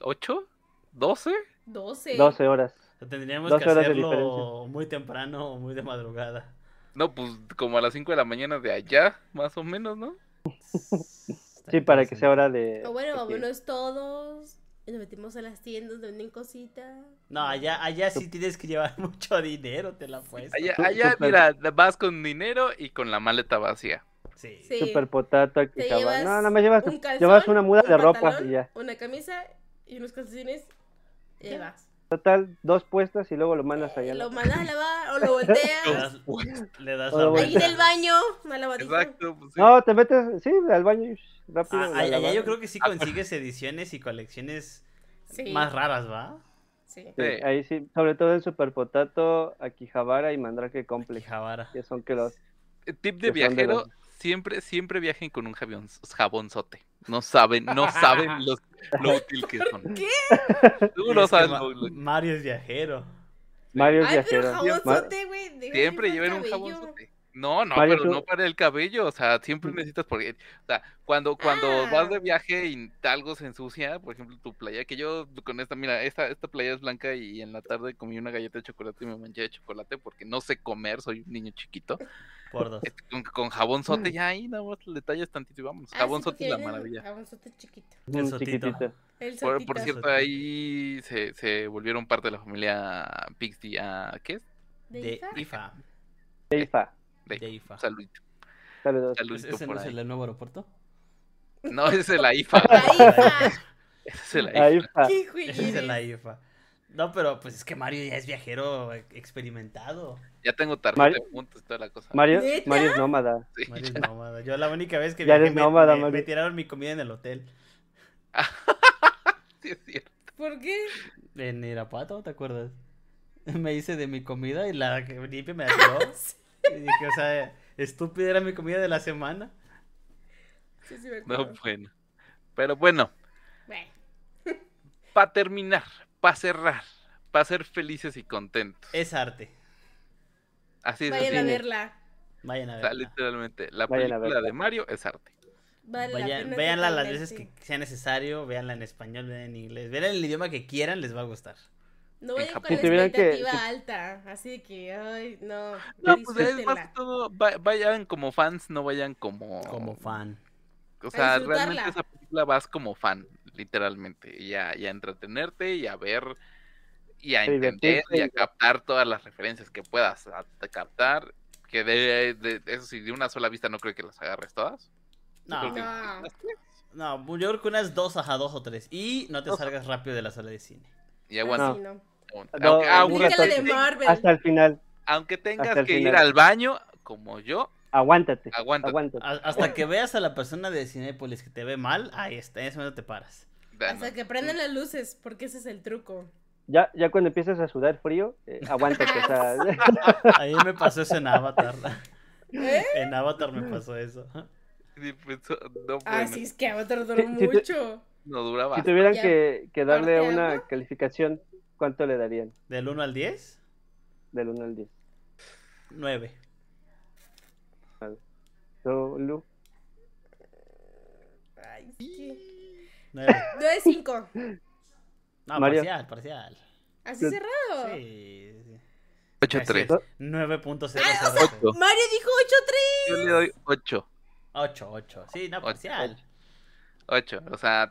¿Ocho? ¿Doce? 12. 12 horas. O sea, tendríamos 12 que horas hacerlo muy temprano o muy de madrugada. No, pues como a las cinco de la mañana de allá, más o menos, ¿no? [laughs] Sí, para que sea hora de... O bueno, vámonos todos. Y nos metimos a las tiendas venden cositas. No, allá, allá sí tienes que llevar [laughs] mucho dinero, te la puesto. Allá, allá mira, vas con dinero y con la maleta vacía. Sí. Sí. Super potato llevas No, nada más llevas, un calzón, llevas una muda un de ropa y ya. Una camisa y unos calcetines. Y ahí vas. Total, dos puestas y luego lo mandas allá. Lo mandas a lavar o lo Le volteas. das, [laughs] le das la lo Ahí del baño, una lavadita. Exacto, pues sí. No, te metes, sí, al baño y rápido. Ah, allá yo creo que sí consigues ediciones y colecciones Sí. más raras, ¿va? Sí. Sí, Sí. ahí sí, sobre todo en Super Potato, Akihabara y Mandrake Complex, Javara. que son que los... Tip de que son de viajero, los- siempre, siempre viajen con un jabion- jabonzote. No saben, no [laughs] saben los, [laughs] lo útil que son. ¿Qué? [laughs] Tú no sabes Ma- lo- Mario es viajero. Mario es Ay, pero viajero. Ma- jabonzote, güey. Siempre lleven un jabonzote. No, no, pero no para el cabello, o sea, siempre necesitas porque, o sea, cuando, cuando Ah. vas de viaje y algo se ensucia, por ejemplo, tu playa, que yo con esta, mira, esta, esta playa es blanca y en la tarde comí una galleta de chocolate y me manché de chocolate porque no sé comer, soy un niño chiquito. Por dos. Este, Con, con jabonzote ya ahí, nada más le tallas tantito y vamos. Ah, sí, Jabonzote porque es la maravilla. Jabonzote chiquito. El un sotito. chiquitito. El Por, cierto, ahí se, se volvieron parte de la familia Pixie. ah, ¿Qué es? ¿De De Ifa? IFA. Eifa, De, De IFA. Saludito. saludos. Saludito ¿Ese por no es el nuevo aeropuerto? No, ese es el IFA. La IFA. Ese es el IFA. Aifa. ¿Qué Ese es el güey? IFA. No, pero pues es que Mario ya es viajero experimentado. Ya tengo tarjeta Mario- de puntos y toda la cosa. Mario, ¿Neta? Mario es nómada. Sí, Mario es nómada. Yo la única vez que Ya viajé eres me, nómada, me- Mario. me tiraron mi comida en el hotel. [laughs] Sí, es cierto. ¿Por qué? En Irapuato, ¿te acuerdas? [laughs] Me hice de mi comida y la que limpia me [laughs] la tiró. Y dije, o sea, estúpida era mi comida de la semana. Sí, sí, me No, acuerdo. bueno. Pero bueno, Bueno, para terminar, para cerrar, para ser felices y contentos. Es arte. Así es. vayan a así. verla. Vayan a O sea, verla. literalmente, la Vayan a película verla. de Mario es arte. Vale la Vayan, pena véanla las veces que sea necesario, véanla en español, véanla en inglés, véanla en el idioma que quieran, les va a gustar. No vayan con la que- expectativa si- alta. Así que, ay, no. No, pues es más que todo, va- vayan como fans, no vayan como... Como fan. O sea, realmente esa película vas como fan, literalmente. Y a, y a entretenerte y a ver y a entender y a captar todas las referencias que puedas a- a captar. Que de, de- eso sí, de una sola vista no creo que las agarres todas. Yo No, creo que- No. no, yo creo que unas dos, ajá, dos o tres. Y no te salgas rápido de la sala de cine. Y aguanta. Así no. aguanta. No, aunque. Hasta el final. aunque tengas que ir al baño, como yo, Aguántate. Aguántate. Aguántate. A- hasta que veas a la persona de Cinépolis que te ve mal, ahí está, en ese momento te paras. Hasta que prendan las luces, porque ese es el truco. Ya, ya cuando empiezas a sudar frío, eh, aguántate. o sea, [laughs] Ahí me pasó eso en Avatar. ¿Eh? En Avatar me pasó eso. Sí, pues, no, Ah, bueno, sí, es que Avatar duró Sí, mucho. No duraba. si tuvieran que, que darle ¿Parte una agua? calificación, ¿cuánto le darían? Del 1 al 10, Del 1 al 10. 9. So, Lu, Ay, es que... 9. 9 5. No, Mario. parcial, parcial. Así cerrado. Sí. sí. 8-3. ¿No? 9.000. Ocho. Mario dijo 8 Yo le doy 8. 8, 8. Sí, no, parcial. 8. O sea,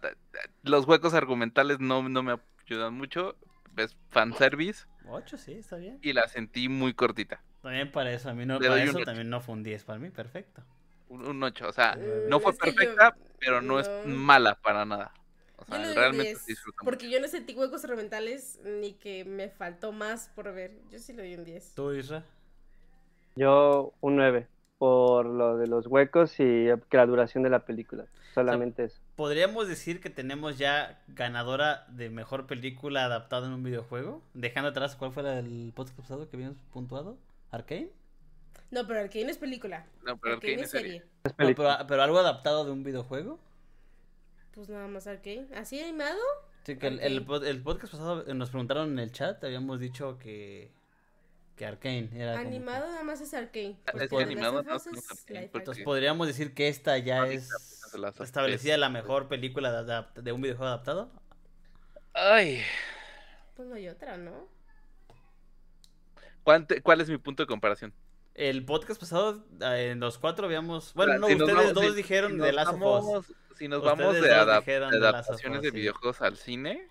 los huecos argumentales no, no me ayudan mucho. Es fanservice 8, sí, está bien. y la sentí muy cortita. También para eso, a mí no, Le para eso también no fue un 10 para mí, perfecto. Un 8. O sea, Mm, no fue yo- perfecta, pero no, es mala para nada. O sea, realmente 10, se disfruta porque yo no sentí huecos argumentales ni que me faltó más por ver. Yo sí le doy un 10. ¿Tú, Isra? yo un 9. por lo de los huecos y que la duración de la película. Solamente eso. ¿Podríamos decir que tenemos ya ganadora de mejor película adaptada en un videojuego? Dejando atrás, ¿cuál fue la del podcast pasado que habíamos puntuado? ¿Arcane? No, pero Arcane es película. No, pero Arcane Arcane es serie. serie. Es No, película. pero, pero algo adaptado de un videojuego. Pues nada más Arcane. ¿Así animado? Sí, que el, el el podcast pasado nos preguntaron en el chat, habíamos dicho que, que Arcane era que- Animado nada más es Arcane. Es que animado no Entonces podríamos decir que esta ya es las establecida la mejor película de, de un videojuego adaptado. Ay, Pues no hay otra, ¿no? ¿cuál, te- cuál es mi punto de comparación? El podcast pasado, eh, en los cuatro habíamos... Bueno, no, Si ustedes vamos- dos si- dijeron si de nos Last of Us. vamos- Si nos vamos de, adap- de de adaptaciones Us, de sí. videojuegos al cine,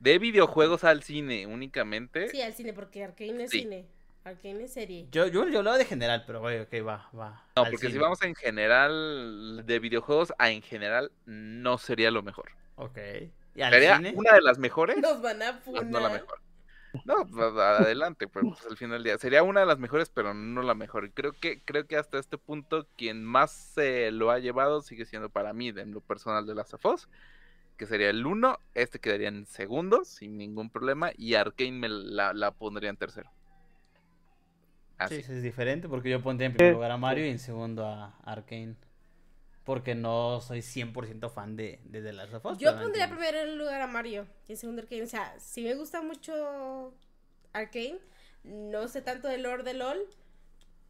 de videojuegos al cine únicamente, Sí, al cine, porque Arcane es Sí. cine. Arcane es serie. Yo, yo, yo hablaba de general, pero güey, ok, va, va. no, porque si vamos en general de videojuegos a en general, no sería lo mejor. Ok. ¿Y al Sería cine? una de las mejores, Nos van a funar. no la mejor. No, pues, adelante, pues, pues, al final del día. Sería una de las mejores, pero no la mejor. Y Creo que, creo que hasta este punto quien más se lo ha llevado sigue siendo para mí, en lo personal de Last of Us, que sería el 1, este quedaría en segundo, sin ningún problema, y Arkane me la, la pondría en tercero. Así. Sí, es diferente porque yo pondría en primer lugar a Mario y en segundo a Arkane. Porque no soy 100% fan de, de The Last of Us. Yo pondría en lugar a Mario y en segundo Arcane. O sea, sí me gusta mucho Arcane. No sé tanto del lore de LOL,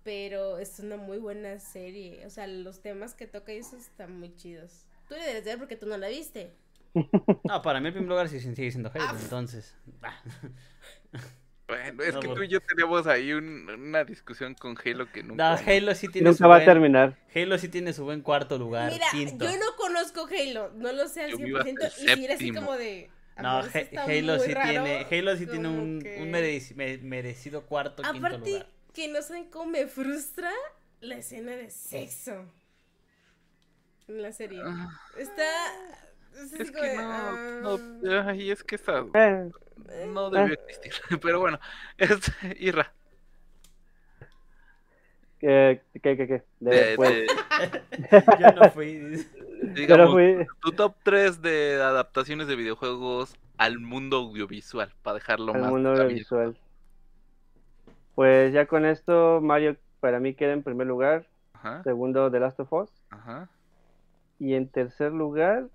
pero es una muy buena serie. O sea, los temas que toca y eso están muy chidos. Tú le debes ver porque tú no la viste. [laughs] No, para mí en primer lugar sí sigue siendo Halo, Ah. entonces. bah. [laughs] Bueno, es No, que por- tú y yo teníamos ahí un- una discusión con Halo que No, nunca... Halo sí tiene Nunca su va a buen- terminar. Halo sí tiene su buen cuarto lugar, Mira, quinto. yo no conozco Halo, no lo sé al Yo me iba hasta 100%. el Y si era así como de. No, está Halo sí raro, tiene, Halo sí tiene un, que- un mereci- me- merecido cuarto, quinto Aparte, lugar. que no saben cómo me frustra la escena de sexo en la serie. Está. Es, así Es como que de, no, ah, no, ay, es que esta Eh, no debió existir. [laughs] Pero bueno, este, Irra, ¿Qué, qué, qué, qué? de- Después. de- [laughs] Yo no fui. [laughs] Digamos, fui. tu top 3 de adaptaciones de videojuegos al mundo audiovisual, para dejarlo al más mundo rápido. audiovisual. Pues ya con esto, Mario para mí queda en primer lugar. Ajá, Segundo, The Last of Us. ajá. Y en tercer lugar,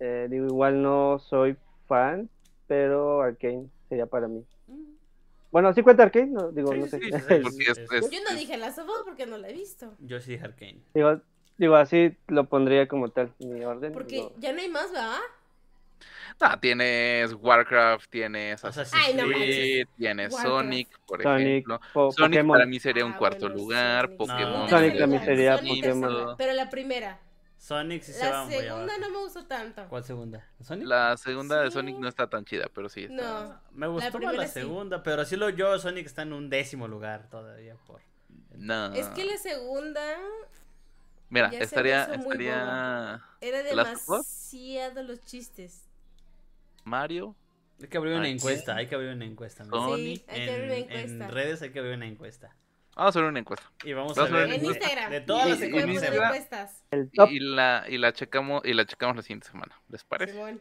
eh, digo, igual no soy fan, pero Arkane sería para mí. Bueno, ¿sí cuenta Arkane? No, digo, Sí, no sé. sí, sí, Porque es- es- [laughs] es- Yo no dije la Us porque no la he visto. Yo sí dije Arkane. digo, digo, así lo pondría como tal, mi orden. Porque digo, ya no hay más, ¿verdad? Ah, tienes Warcraft, tienes Assassin's Ay, no Creed, tienes Warcraft. Sonic, por Sonic, ejemplo. Po- Sonic Pokémon. para mí sería un Ah, cuarto bueno, lugar, Sonic. Pokémon. No. Sonic también sería Sonic Pokémon. Pero la primera. Sonic sí se va La muy segunda abajo. no me gustó tanto. ¿Cuál segunda? ¿Sonic? La segunda de. Sonic no está tan chida, pero sí está. No. Me gustó la sí. segunda, pero sí lo yo, Sonic está en un décimo lugar todavía por... No. Es que la segunda Mira, ya estaría, estaría era demasiado los chistes. Mario, Hay que abrir una encuesta, hay que abrir una encuesta. Sonic. Sí, hay que abrir una En, encuesta. en redes hay que abrir una encuesta. Vamos a hacer una encuesta. Y vamos Vamos a ver En de- Instagram. de todas las encuestas. Y la, y la checamos, y la checamos la siguiente semana. ¿Les parece? Simón.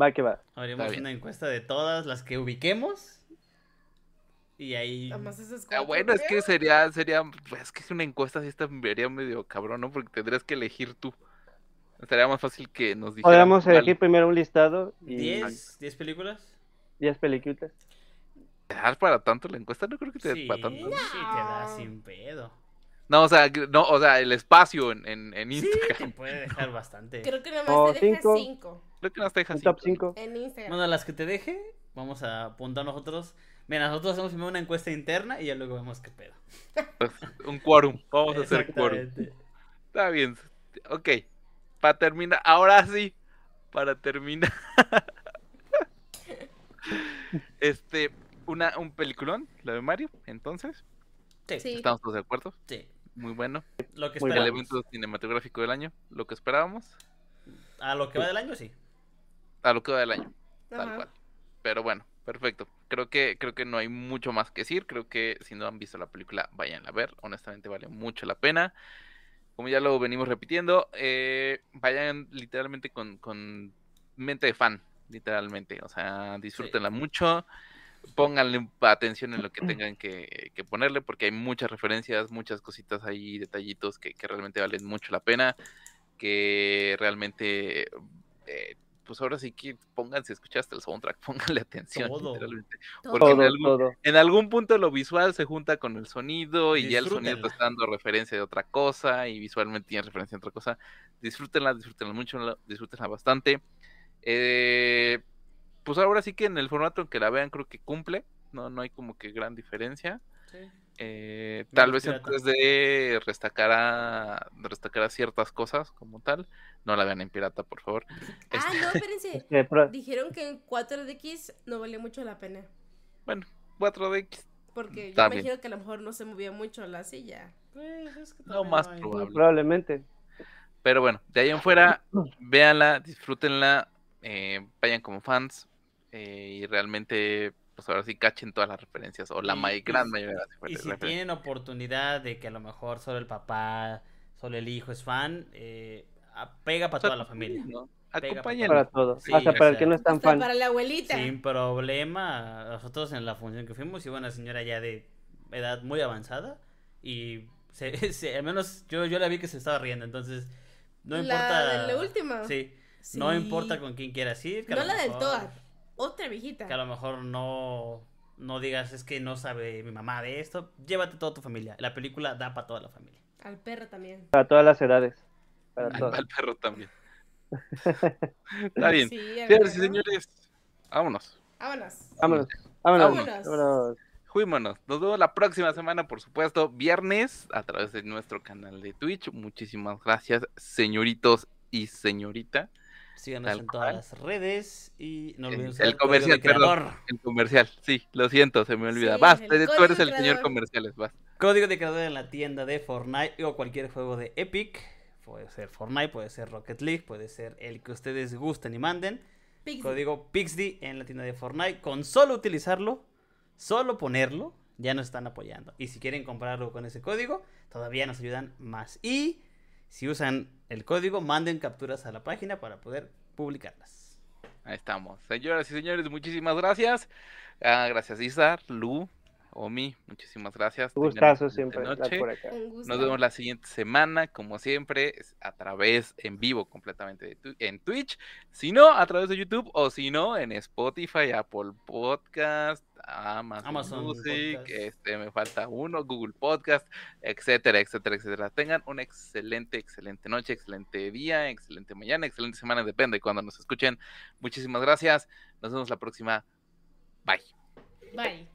va que va. Abrimos una encuesta de todas las que ubiquemos. Y ahí... Nada más esos Ah, bueno, es que sería, sería, pues es que una encuesta sí estaría medio cabrón, ¿no? Porque tendrías que elegir tú. Estaría más fácil que nos dijeran. Podríamos "Vale, elegir primero un listado y 10, 10 películas. 10 películas. ¿Te das para tanto la encuesta? No creo que te dé Sí, para sí tanto. te da No. sin pedo. No, o sea, no, o sea, el espacio en, en, en Sí, Instagram. te puede dejar bastante. Creo que nada O más te deja cinco. cinco Creo que nos deja Un así. top 5. en Instagram. Bueno, las que te deje, vamos a apuntar nosotros. Mira, nosotros hacemos primero una encuesta interna y ya luego vemos qué pedo. Pues, un quórum. Vamos a hacer quórum. Está bien. Ok. Para terminar, ahora sí. Para terminar. [laughs] este, una, un peliculón, la de Mario, entonces. Sí. Estamos todos de acuerdo. sí. Muy bueno. Lo que Muy El esperamos. evento cinematográfico del año, lo que esperábamos. A lo que va del año, sí. A lo que va del año, tal cual. Pero bueno, Perfecto. Creo que, creo que no hay mucho más que decir. Creo que si no han visto la película, vayan a ver. Honestamente vale mucho la pena. Como ya lo venimos repitiendo, eh, vayan literalmente con, con mente de fan, literalmente. O sea, disfrútenla mucho. Pónganle atención en lo que [clears throat] tengan que, que ponerle, porque hay muchas referencias, muchas cositas ahí, detallitos que, que realmente valen mucho la pena. Que realmente eh, pues ahora sí que pónganse, escuchaste el soundtrack, [laughs] pónganle atención. Todo. literalmente. Todo. Porque en Todo, algún, todo. en algún punto lo visual se junta con el sonido y ya el sonido te está dando referencia de otra cosa y visualmente tiene referencia de otra cosa. Disfrútenla, disfrútenla mucho, disfrútenla bastante. Eh, pues ahora sí que en el formato en que la vean creo que cumple, no, no hay como que gran diferencia. Eh, tal vez en pirata. 3D restacará, restacará ciertas cosas como tal. No la vean en pirata, por favor. [laughs] Ah, Este, no, [laughs] espérense. Dijeron que en 4DX no valía mucho la pena. Bueno, 4DX, Porque yo me bien. imagino que a lo mejor no se movía mucho la silla. Pues, es que más no hay- probable. probablemente. Pero bueno, de ahí en fuera, véanla, disfrútenla, eh, vayan como fans eh, y realmente, pues ahora sí cachen todas las referencias o la Y- ma- y gran mayoría de las Y refer- si referencias. tienen oportunidad de que a lo mejor solo el papá, solo el hijo es fan, eh, a- pega para O sea, toda la familia. ¿no? Para todo. Sí, Hasta o para el que no es tan fan. para la abuelita. Sin problema, nosotros en la función que fuimos iba una señora ya de edad muy avanzada y se, [laughs] se- al menos yo, yo la vi que se estaba riendo, entonces no La importa. la última. Sí, Sí. no importa con quién quieras ir. que No la del Toad. Otra viejita. Que a lo mejor no, no digas es que no sabe mi mamá de esto. Llévate toda tu familia. La película da para toda la familia. Al perro también. Para todas las edades. Para Al, todas. al perro también. [laughs] Está bien. Sí, Señoras y señores, vámonos. Vámonos. Vámonos. Vámonos. Vámonos. Vámonos. Fuímonos. Nos vemos la próxima semana, por supuesto, viernes, a través de nuestro canal de Twitch. Muchísimas gracias, señoritos y señorita. Síganos Tal en todas cual. las redes y no El- olviden el usar comercial, perdón. creador. El comercial, sí, lo siento, se me olvida. Sí, vas, el tú eres el señor comerciales, vas. Código de creador en la tienda de Fortnite o cualquier juego de Epic. Puede ser Fortnite, puede ser Rocket League, puede ser el que ustedes gusten y manden. Pixie. Código PIXD en la tienda de Fortnite. Con solo utilizarlo, solo ponerlo, ya nos están apoyando. Y si quieren comprarlo con ese código, todavía nos ayudan más. Y si usan el código, manden capturas a la página para poder publicarlas. Ahí estamos. Señoras y señores, muchísimas gracias. Ah, gracias, Isar, Lu, Omi, muchísimas gracias. Un gustazo siempre estar noche. por acá. Nos vemos la siguiente semana, como siempre, a través en vivo completamente de tu- en Twitch, si no, a través de YouTube o si no, en Spotify, Apple Podcast, Amazon, Amazon Music, Podcast. este me falta uno, Google Podcast, etcétera, etcétera, etcétera. Tengan una excelente, excelente noche, excelente día, excelente mañana, excelente semana, depende de cuando nos escuchen. Muchísimas gracias. Nos vemos la próxima. Bye. Bye.